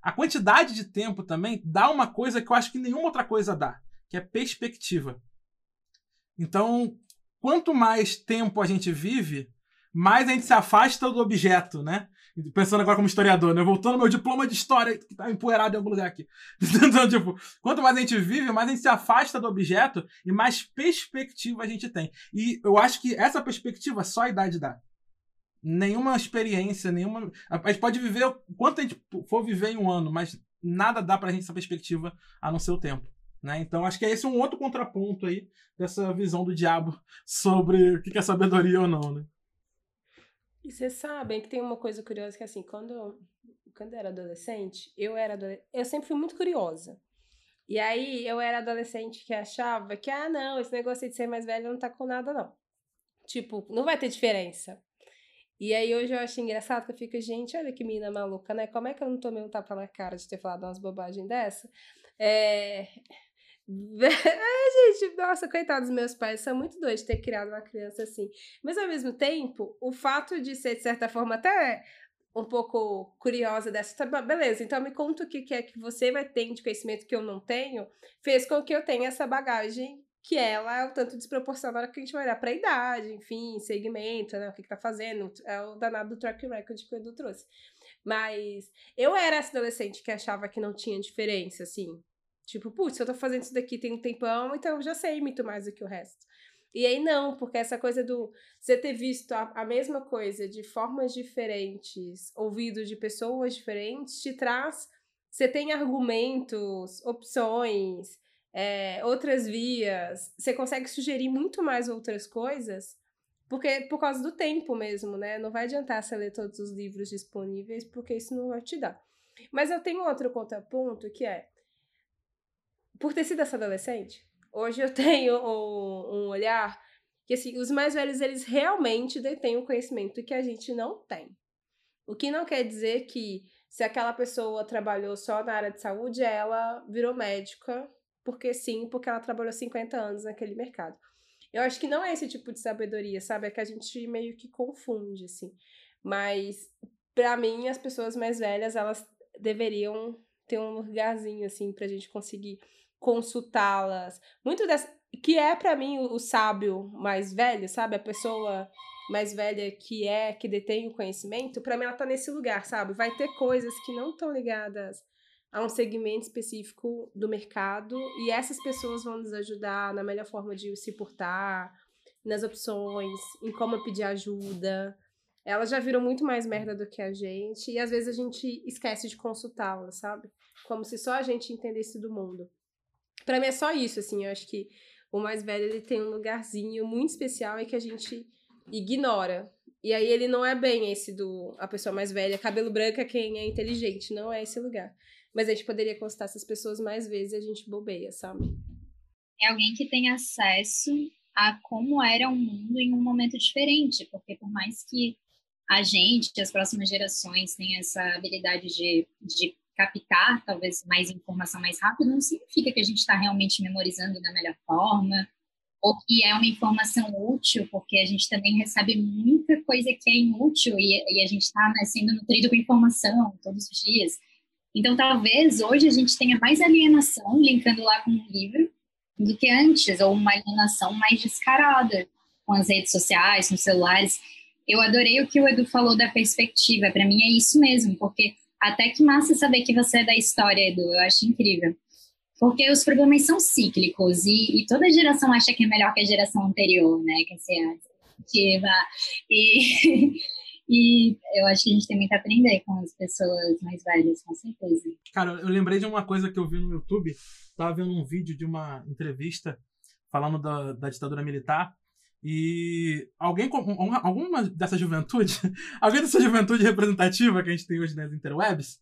S2: a quantidade de tempo também dá uma coisa que eu acho que nenhuma outra coisa dá, que é perspectiva. Então, quanto mais tempo a gente vive, mais a gente se afasta do objeto, né? Pensando agora como historiador, né? Voltando meu diploma de história, que tá empoeirado em algum lugar aqui. Então, tipo, quanto mais a gente vive, mais a gente se afasta do objeto e mais perspectiva a gente tem. E eu acho que essa perspectiva só a idade dá. Nenhuma experiência, nenhuma. A gente pode viver o quanto a gente for viver em um ano, mas nada dá pra gente essa perspectiva a não ser o tempo. Né? Então, acho que esse é um outro contraponto aí dessa visão do diabo sobre o que é sabedoria ou não, né?
S4: E vocês sabem que tem uma coisa curiosa que assim, quando, quando eu era adolescente, eu era adole- eu sempre fui muito curiosa. E aí eu era adolescente que achava que, ah, não, esse negócio de ser mais velho não tá com nada, não. Tipo, não vai ter diferença. E aí hoje eu acho engraçado que eu fico, gente, olha que menina maluca, né? Como é que eu não tomei um tapa na cara de ter falado umas bobagens dessa? É. É, gente, nossa, coitados dos meus pais, são muito doidos de ter criado uma criança assim. Mas ao mesmo tempo, o fato de ser, de certa forma, até um pouco curiosa dessa. Tá, beleza, então me conta o que é que você vai ter de conhecimento que eu não tenho, fez com que eu tenha essa bagagem que ela é o tanto desproporcional que a gente vai olhar pra idade, enfim, segmento, né? O que, que tá fazendo, é o danado do track record que o Edu trouxe. Mas eu era essa adolescente que achava que não tinha diferença, assim. Tipo, putz, eu tô fazendo isso daqui tem um tempão, então eu já sei muito mais do que o resto. E aí não, porque essa coisa do você ter visto a, a mesma coisa de formas diferentes, ouvido de pessoas diferentes, te traz. Você tem argumentos, opções, é, outras vias, você consegue sugerir muito mais outras coisas, porque por causa do tempo mesmo, né? Não vai adiantar você ler todos os livros disponíveis, porque isso não vai te dar. Mas eu tenho outro contraponto que é por ter sido essa adolescente, hoje eu tenho um, olhar que assim, os mais velhos eles realmente detêm o conhecimento que a gente não tem. O que não quer dizer que se aquela pessoa trabalhou só na área de saúde, ela virou médica, porque sim, porque ela trabalhou 50 anos naquele mercado. Eu acho que não é esse tipo de sabedoria, sabe? É que a gente meio que confunde, assim. Mas, para mim, as pessoas mais velhas, elas deveriam ter um lugarzinho, assim, pra gente conseguir consultá-las. Muito dessa. Que é para mim o, o sábio mais velho, sabe? A pessoa mais velha que é, que detém o conhecimento, para mim ela tá nesse lugar, sabe? Vai ter coisas que não estão ligadas a um segmento específico do mercado e essas pessoas vão nos ajudar na melhor forma de se portar, nas opções, em como pedir ajuda. Elas já viram muito mais merda do que a gente e às vezes a gente esquece de consultá-las, sabe? Como se só a gente entendesse do mundo. Para mim é só isso, assim, eu acho que o mais velho ele tem um lugarzinho muito especial e que a gente ignora. E aí ele não é bem esse do a pessoa mais velha, cabelo branco é quem é inteligente, não é esse lugar. Mas a gente poderia consultar essas pessoas mais vezes e a gente bobeia, sabe?
S3: É alguém que tem acesso a como era o mundo em um momento diferente, porque por mais que a gente, as próximas gerações, tenham essa habilidade de, de captar talvez mais informação mais rápido, não significa que a gente está realmente memorizando da melhor forma, ou que é uma informação útil, porque a gente também recebe muita coisa que é inútil e, e a gente está né, sendo nutrido com informação todos os dias. Então, talvez hoje a gente tenha mais alienação, linkando lá com um livro, do que antes, ou uma alienação mais descarada com as redes sociais, com os celulares. Eu adorei o que o Edu falou da perspectiva. Para mim é isso mesmo, porque até que massa saber que você é da história, Edu. Eu acho incrível. Porque os problemas são cíclicos e, e toda geração acha que é melhor que a geração anterior, né? Que é a E, e eu acho que a gente tem muito a aprender com as pessoas mais velhas, com certeza.
S2: Cara, eu lembrei de uma coisa que eu vi no YouTube. Tava vendo um vídeo de uma entrevista falando da, da ditadura militar e alguém, alguma dessa juventude, alguém dessa juventude representativa que a gente tem hoje nas interwebs,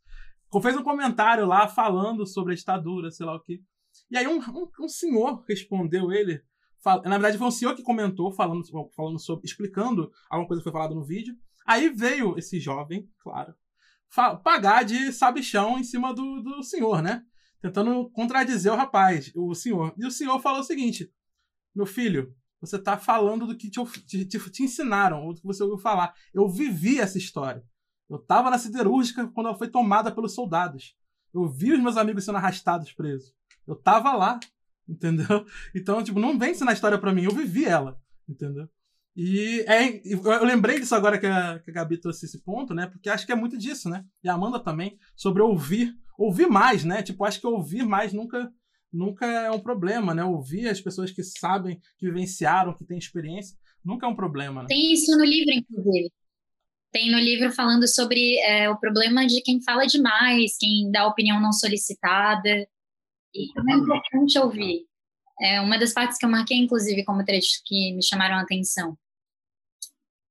S2: fez um comentário lá falando sobre a ditadura, sei lá o quê. E aí um, um, um senhor respondeu ele, na verdade foi um senhor que comentou, falando, falando sobre, explicando alguma coisa que foi falada no vídeo. Aí veio esse jovem, claro, pagar de sabichão em cima do, do senhor, né? Tentando contradizer o rapaz, o senhor. E o senhor falou o seguinte: meu filho, você está falando do que te, te, te, ensinaram, ou do que você ouviu falar. Eu vivi essa história. Eu estava na siderúrgica quando ela foi tomada pelos soldados. Eu vi os meus amigos sendo arrastados presos. Eu estava lá, entendeu? Então, tipo, não vem ensinar a história para mim, eu vivi ela, entendeu? E é, eu lembrei disso agora que a, que a Gabi trouxe esse ponto, né? Porque acho que é muito disso, né? E a Amanda também, sobre ouvir. Ouvir mais, né? Tipo, acho que ouvir mais nunca nunca é um problema, né? Ouvir as pessoas que sabem, que vivenciaram, que têm experiência, nunca é um problema. Né?
S3: Tem isso no livro, inclusive. Tem no livro falando sobre é, o problema de quem fala demais, quem dá opinião não solicitada. E também é importante ouvir. É uma das partes que eu marquei, inclusive, como trechos que me chamaram a atenção.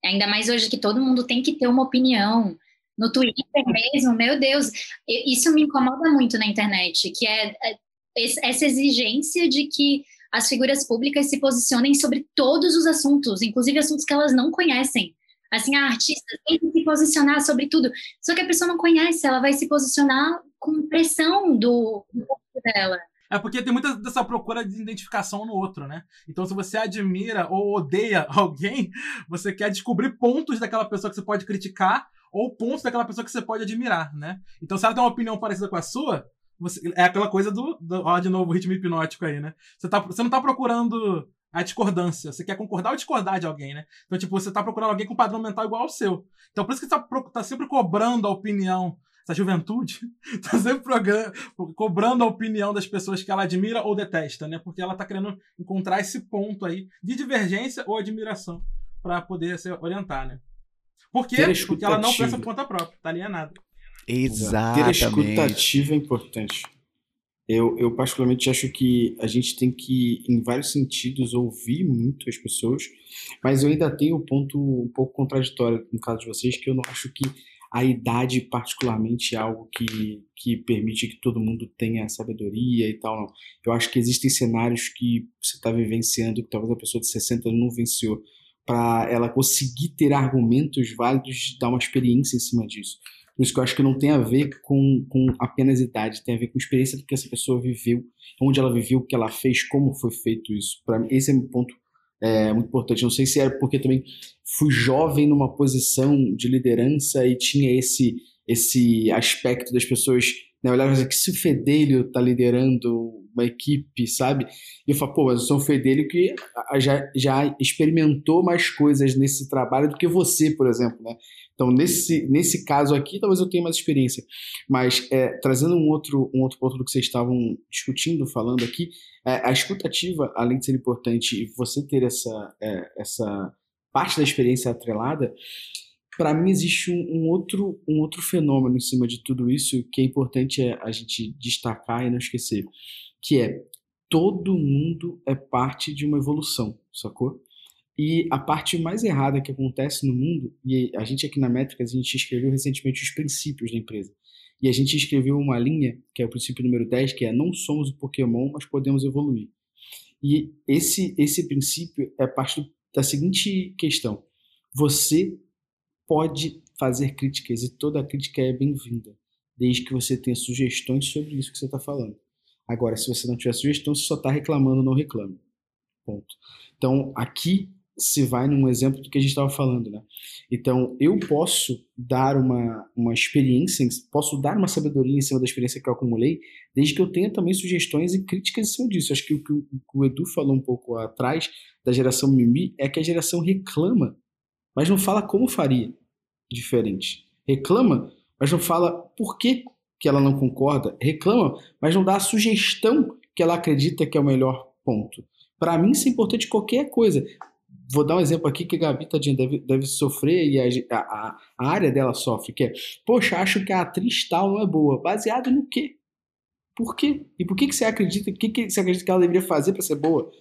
S3: Ainda mais hoje que todo mundo tem que ter uma opinião. No Twitter mesmo, meu Deus, isso me incomoda muito na internet, que é, é essa exigência de que as figuras públicas se posicionem sobre todos os assuntos, inclusive assuntos que elas não conhecem. Assim, a artista tem que se posicionar sobre tudo. Só que a pessoa não conhece, ela vai se posicionar com pressão do, do dela.
S2: É porque tem muita dessa procura de identificação no outro, né? Então, se você admira ou odeia alguém, você quer descobrir pontos daquela pessoa que você pode criticar ou pontos daquela pessoa que você pode admirar, né? Então, se ela tem uma opinião parecida com a sua, você, é aquela coisa do, do. Ó, de novo, ritmo hipnótico aí, né? Você, tá, você não tá procurando a discordância. Você quer concordar ou discordar de alguém, né? Então, tipo, você tá procurando alguém com um padrão mental igual ao seu. Então, por isso que você tá, tá sempre cobrando a opinião. essa juventude, tá sempre cobrando a opinião das pessoas que ela admira ou detesta, né? Porque ela tá querendo encontrar esse ponto aí de divergência ou admiração para poder se orientar, né? Por quê? Porque ela não pensa por conta própria, tá alienada.
S5: Ter
S1: Exatamente.
S5: escutativa é importante. Eu, eu particularmente acho que a gente tem que, em vários sentidos, ouvir muito as pessoas, mas eu ainda tenho um ponto um pouco contraditório no caso de vocês, que eu não acho que a idade particularmente é algo que, que permite que todo mundo tenha sabedoria e tal, não. Eu acho que existem cenários que você está vivenciando que talvez a pessoa de 60 não venceu, para ela conseguir ter argumentos válidos de dar uma experiência em cima disso. Por isso que eu acho que não tem a ver com, com apenas idade, tem a ver com experiência do que essa pessoa viveu, onde ela viveu, o que ela fez, como foi feito isso. Para mim, esse é um ponto é, muito importante. Não sei se era porque também fui jovem numa posição de liderança e tinha esse esse aspecto das pessoas né, olhavam assim, que se o Fedelho tá liderando uma equipe, sabe? E eu falo, pô, mas eu sou um Fedelho que já, já experimentou mais coisas nesse trabalho do que você, por exemplo, né? Então, nesse, nesse caso aqui, talvez eu tenha mais experiência. Mas, é, trazendo um outro, um outro ponto do que vocês estavam discutindo, falando aqui, é, a escutativa, além de ser importante e você ter essa, é, essa parte da experiência atrelada, para mim existe um, um outro, um outro fenômeno em cima de tudo isso que é importante é a gente destacar e não esquecer, que é todo mundo é parte de uma evolução, sacou? E a parte mais errada que acontece no mundo, e a gente aqui na Métricas, a gente escreveu recentemente os princípios da empresa. E a gente escreveu uma linha, que é o princípio número 10, que é não somos o Pokémon, mas podemos evoluir. E esse, esse princípio é parte da seguinte questão. Você pode fazer críticas e toda crítica é bem-vinda, desde que você tenha sugestões sobre isso que você está falando. Agora, se você não tiver sugestão, você só está reclamando, não reclame. Ponto. Então, aqui se vai num exemplo do que a gente estava falando, né? Então, eu posso dar uma, uma experiência, posso dar uma sabedoria em cima da experiência que eu acumulei, desde que eu tenha também sugestões e críticas em cima disso. Acho que o que o, o Edu falou um pouco atrás da geração mimi é que a geração reclama, mas não fala como faria diferente. Reclama, mas não fala por que, que ela não concorda. Reclama, mas não dá a sugestão que ela acredita que é o melhor ponto. Para mim, isso é importante qualquer coisa. Vou dar um exemplo aqui que a Gabi tadinha deve, deve sofrer e a, a, a área dela sofre, que é, poxa, acho que a atriz tal não é boa. Baseado no quê? Por quê? E por que, que você acredita? O que, que você acredita que ela deveria fazer para ser boa?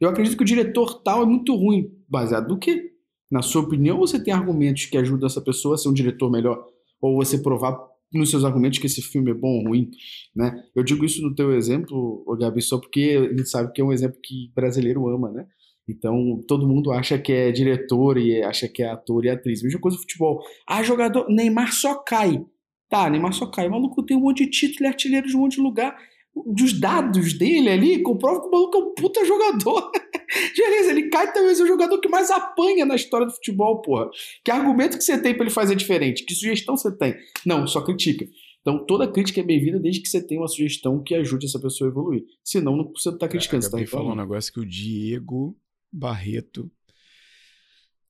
S5: Eu acredito que o diretor tal é muito ruim. Baseado no quê? Na sua opinião, você tem argumentos que ajudam essa pessoa a ser um diretor melhor? Ou você provar nos seus argumentos que esse filme é bom ou ruim, né? Eu digo isso no teu exemplo, Gabi, só porque a gente sabe que é um exemplo que brasileiro ama, né? Então, todo mundo acha que é diretor e acha que é ator e atriz. Mesma coisa no futebol. Ah, jogador, Neymar só cai. Tá, Neymar só cai. O maluco tem um monte de título, é artilheiro de um monte de lugar. Dos dados dele ali, comprova que o maluco é um puta jogador. Beleza, ele cai talvez é o jogador que mais apanha na história do futebol, porra. Que argumento que você tem pra ele fazer diferente? Que sugestão você tem? Não, só critica. Então, toda crítica é bem-vinda desde que você tenha uma sugestão que ajude essa pessoa a evoluir. Senão, não- você não tá criticando, você tá
S1: Gabi falou um negócio que o Diego Barreto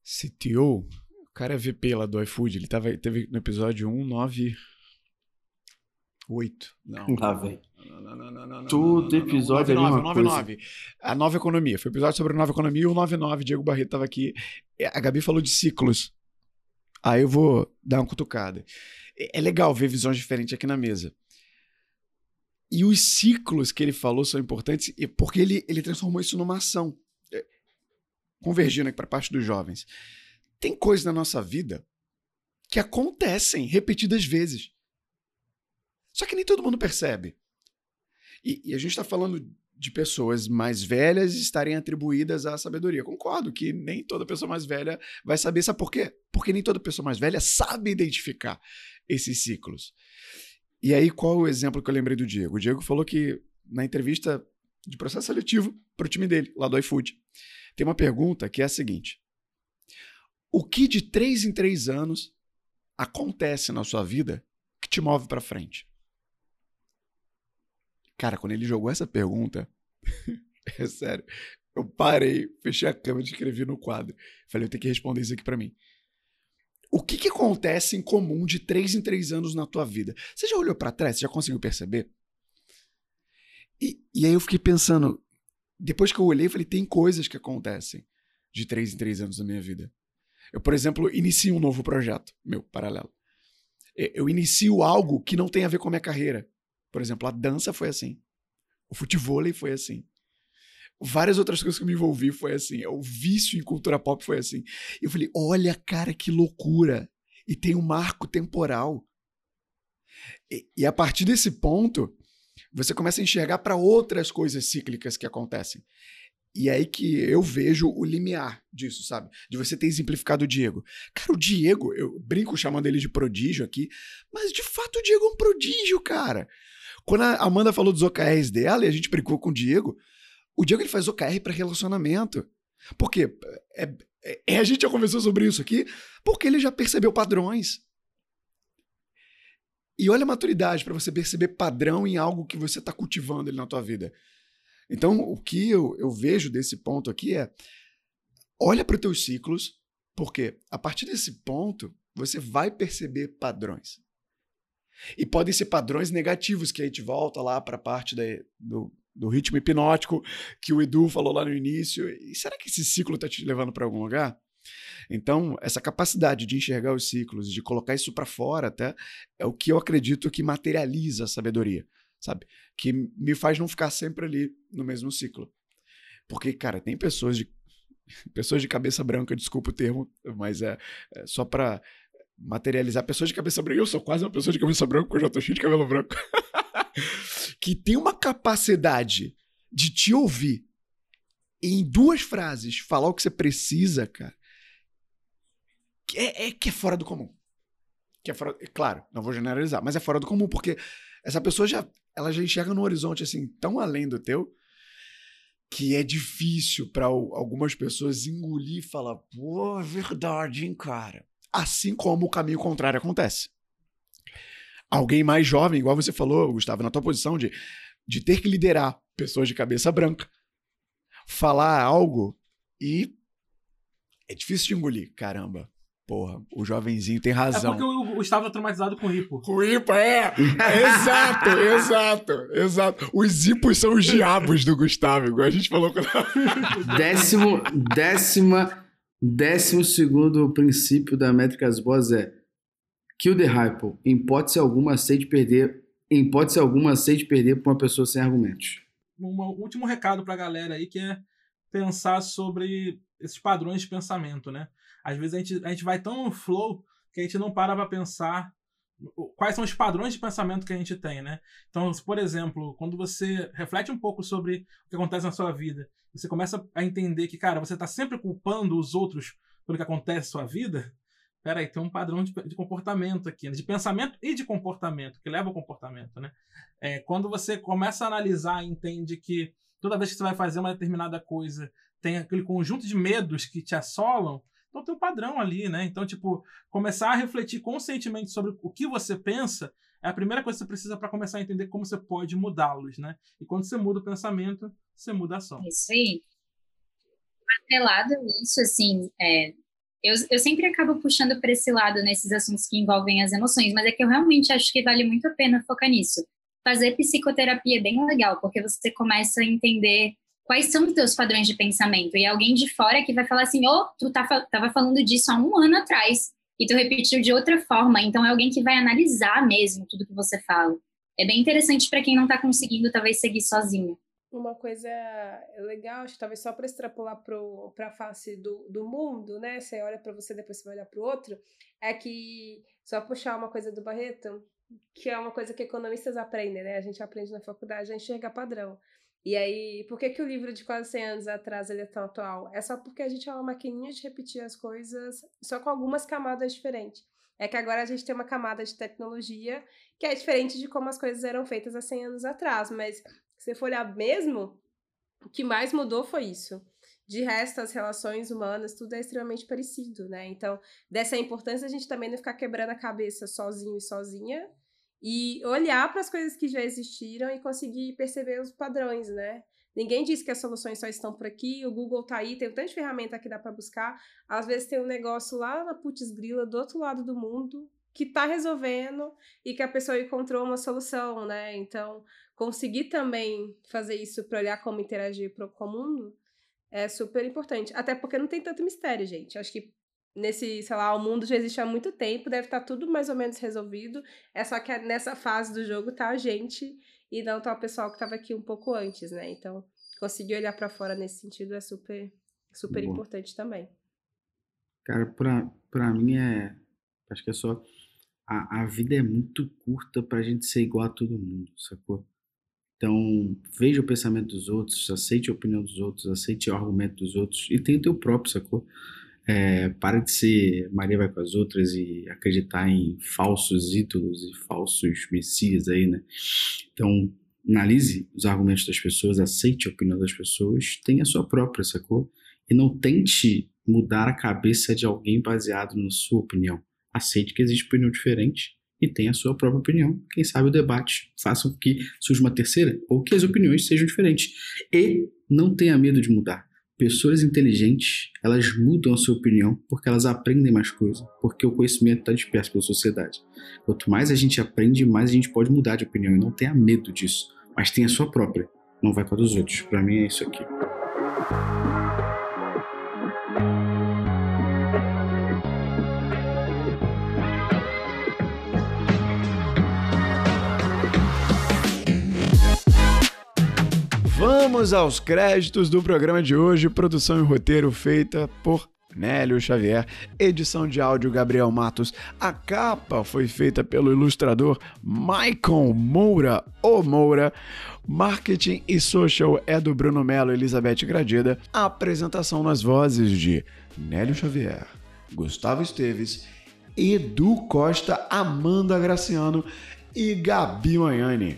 S1: CTO, o cara é VP lá do iFood, ele tava, teve no episódio 198. Não.
S5: Lá vem.
S1: Não, não, não, não, não,
S5: Todo
S1: não, não, não,
S5: episódio é a
S1: 99,
S5: mesma
S1: 99. A nova economia. Foi o episódio sobre a nova economia, o 99. Diego Barreto tava aqui. A Gabi falou de ciclos. Aí eu vou dar uma cutucada. É é legal ver visões diferentes aqui na mesa. E os ciclos que ele falou são importantes e- porque ele, ele transformou isso numa ação. Convergindo aqui para a parte dos jovens. Tem coisas na nossa vida que acontecem repetidas vezes. Só que nem todo mundo percebe. E, e a gente está falando de pessoas mais velhas estarem atribuídas à sabedoria. Concordo que nem toda pessoa mais velha vai saber. Sabe por quê? Porque nem toda pessoa mais velha sabe identificar esses ciclos. E aí, qual o exemplo que eu lembrei do Diego? O Diego falou que na entrevista de processo seletivo para o time dele, lá do iFood, tem uma pergunta que é a seguinte: O que de três em três anos acontece na sua vida que te move para frente? Cara, quando ele jogou essa pergunta, é sério, eu parei, fechei a câmera e escrevi no quadro. Falei, eu tenho que responder isso aqui para mim. o que, que acontece em comum de três em três anos na tua vida? Você já olhou pra trás? Você já conseguiu perceber? E, e aí eu fiquei pensando, depois que eu olhei, falei, tem coisas que acontecem de três em três anos na minha vida. Eu, por exemplo, inicio um novo projeto, meu, paralelo. Eu inicio algo que não tem a ver com a minha carreira. Por exemplo, a dança foi assim. O futevôlei foi assim. Várias outras coisas que eu me envolvi foi assim. O vício em cultura pop foi assim. Eu falei, olha, cara, que loucura. E tem um marco temporal. E, e a partir desse ponto, você começa a enxergar para outras coisas cíclicas que acontecem. E é aí que eu vejo o limiar disso, sabe? De você ter exemplificado o Diego. Cara, o Diego, eu brinco chamando ele de prodígio aqui, mas de fato o Diego é um prodígio, cara. Quando a Amanda falou dos OKRs dela e a gente brincou com o Diego, o Diego ele faz OKR para relacionamento. Por quê? É, é- a gente já conversou sobre isso aqui, porque ele já percebeu padrões. E olha a maturidade para você perceber padrão em algo que você está cultivando ali na tua vida. Então, o que eu, eu vejo desse ponto aqui é: olha para os teus ciclos, porque a partir desse ponto você vai perceber padrões. E podem ser padrões negativos, que a gente volta lá para a parte da- do, do ritmo hipnótico que o Edu falou lá no início. E será que esse ciclo está te levando para algum lugar? Então, essa capacidade de enxergar os ciclos, de colocar isso para fora até, é o que eu acredito que materializa a sabedoria, sabe? Que me faz não ficar sempre ali no mesmo ciclo. Porque, cara, tem pessoas de pessoas de cabeça branca, desculpa o termo, mas é, é só para materializar pessoas de cabeça branca. Eu sou quase uma pessoa de cabeça branca, porque eu já tô cheio de cabelo branco. que tem uma capacidade de te ouvir em duas frases falar o que você precisa, cara. É, é que é fora do comum. Que é fora, é claro, não vou generalizar, mas é fora do comum porque essa pessoa já ela já enxerga no horizonte assim tão além do teu que é difícil para algumas pessoas engolir e falar, pô, é verdade, hein, cara. Assim como o caminho contrário acontece. Alguém mais jovem, igual você falou, Gustavo, na tua posição de, de ter que liderar pessoas de cabeça branca, falar algo e é difícil de engolir. Caramba, porra, o jovenzinho tem
S2: É
S1: razão.
S2: porque o Gustavo tá traumatizado com o Hipo.
S1: Com IPA, é. exato, exato, exato. Os IPOs são os diabos do Gustavo, igual a gente falou quando...
S5: Décimo, décima, décimo segundo princípio da Métricas Boas é Kill the hype. Em hipótese alguma, aceite perder. Em hipótese alguma, aceite perder para uma pessoa sem argumentos.
S2: Um último recado pra galera aí que é pensar sobre esses padrões de pensamento, né? Às vezes a gente, a gente vai tão no flow que a gente não para pra pensar quais são os padrões de pensamento que a gente tem, né? Então, por exemplo, quando você reflete um pouco sobre o que acontece na sua vida, você começa a entender que, cara, você tá sempre culpando os outros pelo que acontece na sua vida, peraí, tem um padrão de, de comportamento aqui, né? de pensamento e de comportamento, que leva ao comportamento, né? É, quando você começa a analisar e entende que toda vez que você vai fazer uma determinada coisa, tem aquele conjunto de medos que te assolam, então tem um padrão ali, né? Então, tipo, começar a refletir conscientemente sobre o que você pensa é a primeira coisa que você precisa para começar a entender como você pode mudá-los, né? E quando você muda o pensamento, você muda a ação.
S3: Isso aí. Atrelado isso, assim, é, eu, eu sempre acabo puxando para esse lado nesses assuntos que envolvem as emoções, mas é que eu realmente acho que vale muito a pena focar nisso. Fazer psicoterapia é bem legal, porque você começa a entender quais são os teus padrões de pensamento. E alguém de fora que vai falar assim, ô, tu tá, tava falando disso há um ano atrás, e tu repetiu de outra forma. Então é alguém que vai analisar mesmo tudo que você fala. É bem interessante para quem não tá conseguindo, talvez, seguir sozinho.
S4: Uma coisa legal, acho que talvez só para extrapolar para a face do, do mundo, né? Você olha para você, depois você vai olhar para o outro, é que, só puxar uma coisa do Barreto, que é uma coisa que economistas aprendem, né? A gente aprende na faculdade a enxergar padrão. E aí, por que, que o livro de quase 100 anos atrás ele é tão atual? É só porque a gente é uma maquininha de repetir as coisas, só com algumas camadas diferentes. É que agora a gente tem uma camada de tecnologia que é diferente de como as coisas eram feitas há 100 anos atrás, mas se for olhar mesmo, o que mais mudou foi isso. De resto, as relações humanas, tudo é extremamente parecido, né? Então, dessa importância a gente também não ficar quebrando a cabeça sozinho e sozinha e olhar para as coisas que já existiram e conseguir perceber os padrões, né? Ninguém diz que as soluções só estão por aqui, o Google tá aí, tem um tanto de ferramenta que dá para buscar. Às vezes tem um negócio lá na putz grila, do outro lado do mundo, que tá resolvendo e que a pessoa encontrou uma solução, né? Então, conseguir também fazer isso para olhar como interagir pro, com o mundo é super importante. Até porque não tem tanto mistério, gente. Acho que nesse, sei lá, o mundo já existe há muito tempo, deve estar tudo mais ou menos resolvido. É só que nessa fase do jogo tá a gente e não tá o pessoal que tava aqui um pouco antes, né? Então, conseguir olhar para fora nesse sentido é super, super
S5: Boa.
S4: importante também.
S5: Cara, pra, pra mim é. Acho que é só. A, a vida é muito curta pra gente ser igual a todo mundo, sacou? Então, veja o pensamento dos outros, aceite a opinião dos outros, aceite o argumento dos outros e tenha o teu próprio, sacou? É, para de ser Maria vai com as outras e acreditar em falsos ídolos e falsos messias aí, né? Então, analise os argumentos das pessoas, aceite a opinião das pessoas, tenha a sua própria, sacou? E não tente mudar a cabeça de alguém baseado na sua opinião. Aceite que existe opinião diferente e tenha a sua própria opinião. Quem sabe o debate faça com que surja uma terceira ou que as opiniões sejam diferentes. E não tenha medo de mudar. Pessoas inteligentes, elas mudam a sua opinião porque elas aprendem mais coisas, porque o conhecimento está disperso pela sociedade. Quanto mais a gente aprende, mais a gente pode mudar de opinião e não tenha medo disso, mas tenha a sua própria, não vai com a dos outros. Para mim é isso aqui.
S1: Vamos aos créditos do programa de hoje. Produção e roteiro feita por Nélio Xavier. Edição de áudio Gabriel Matos. A capa foi feita pelo ilustrador Maicon Moura, o Moura. Marketing e social é do Bruno Melo e Elizabeth Gradida. A apresentação nas vozes de Nélio Xavier, Gustavo Esteves, Edu Costa, Amanda Graciano e Gabi Manhani.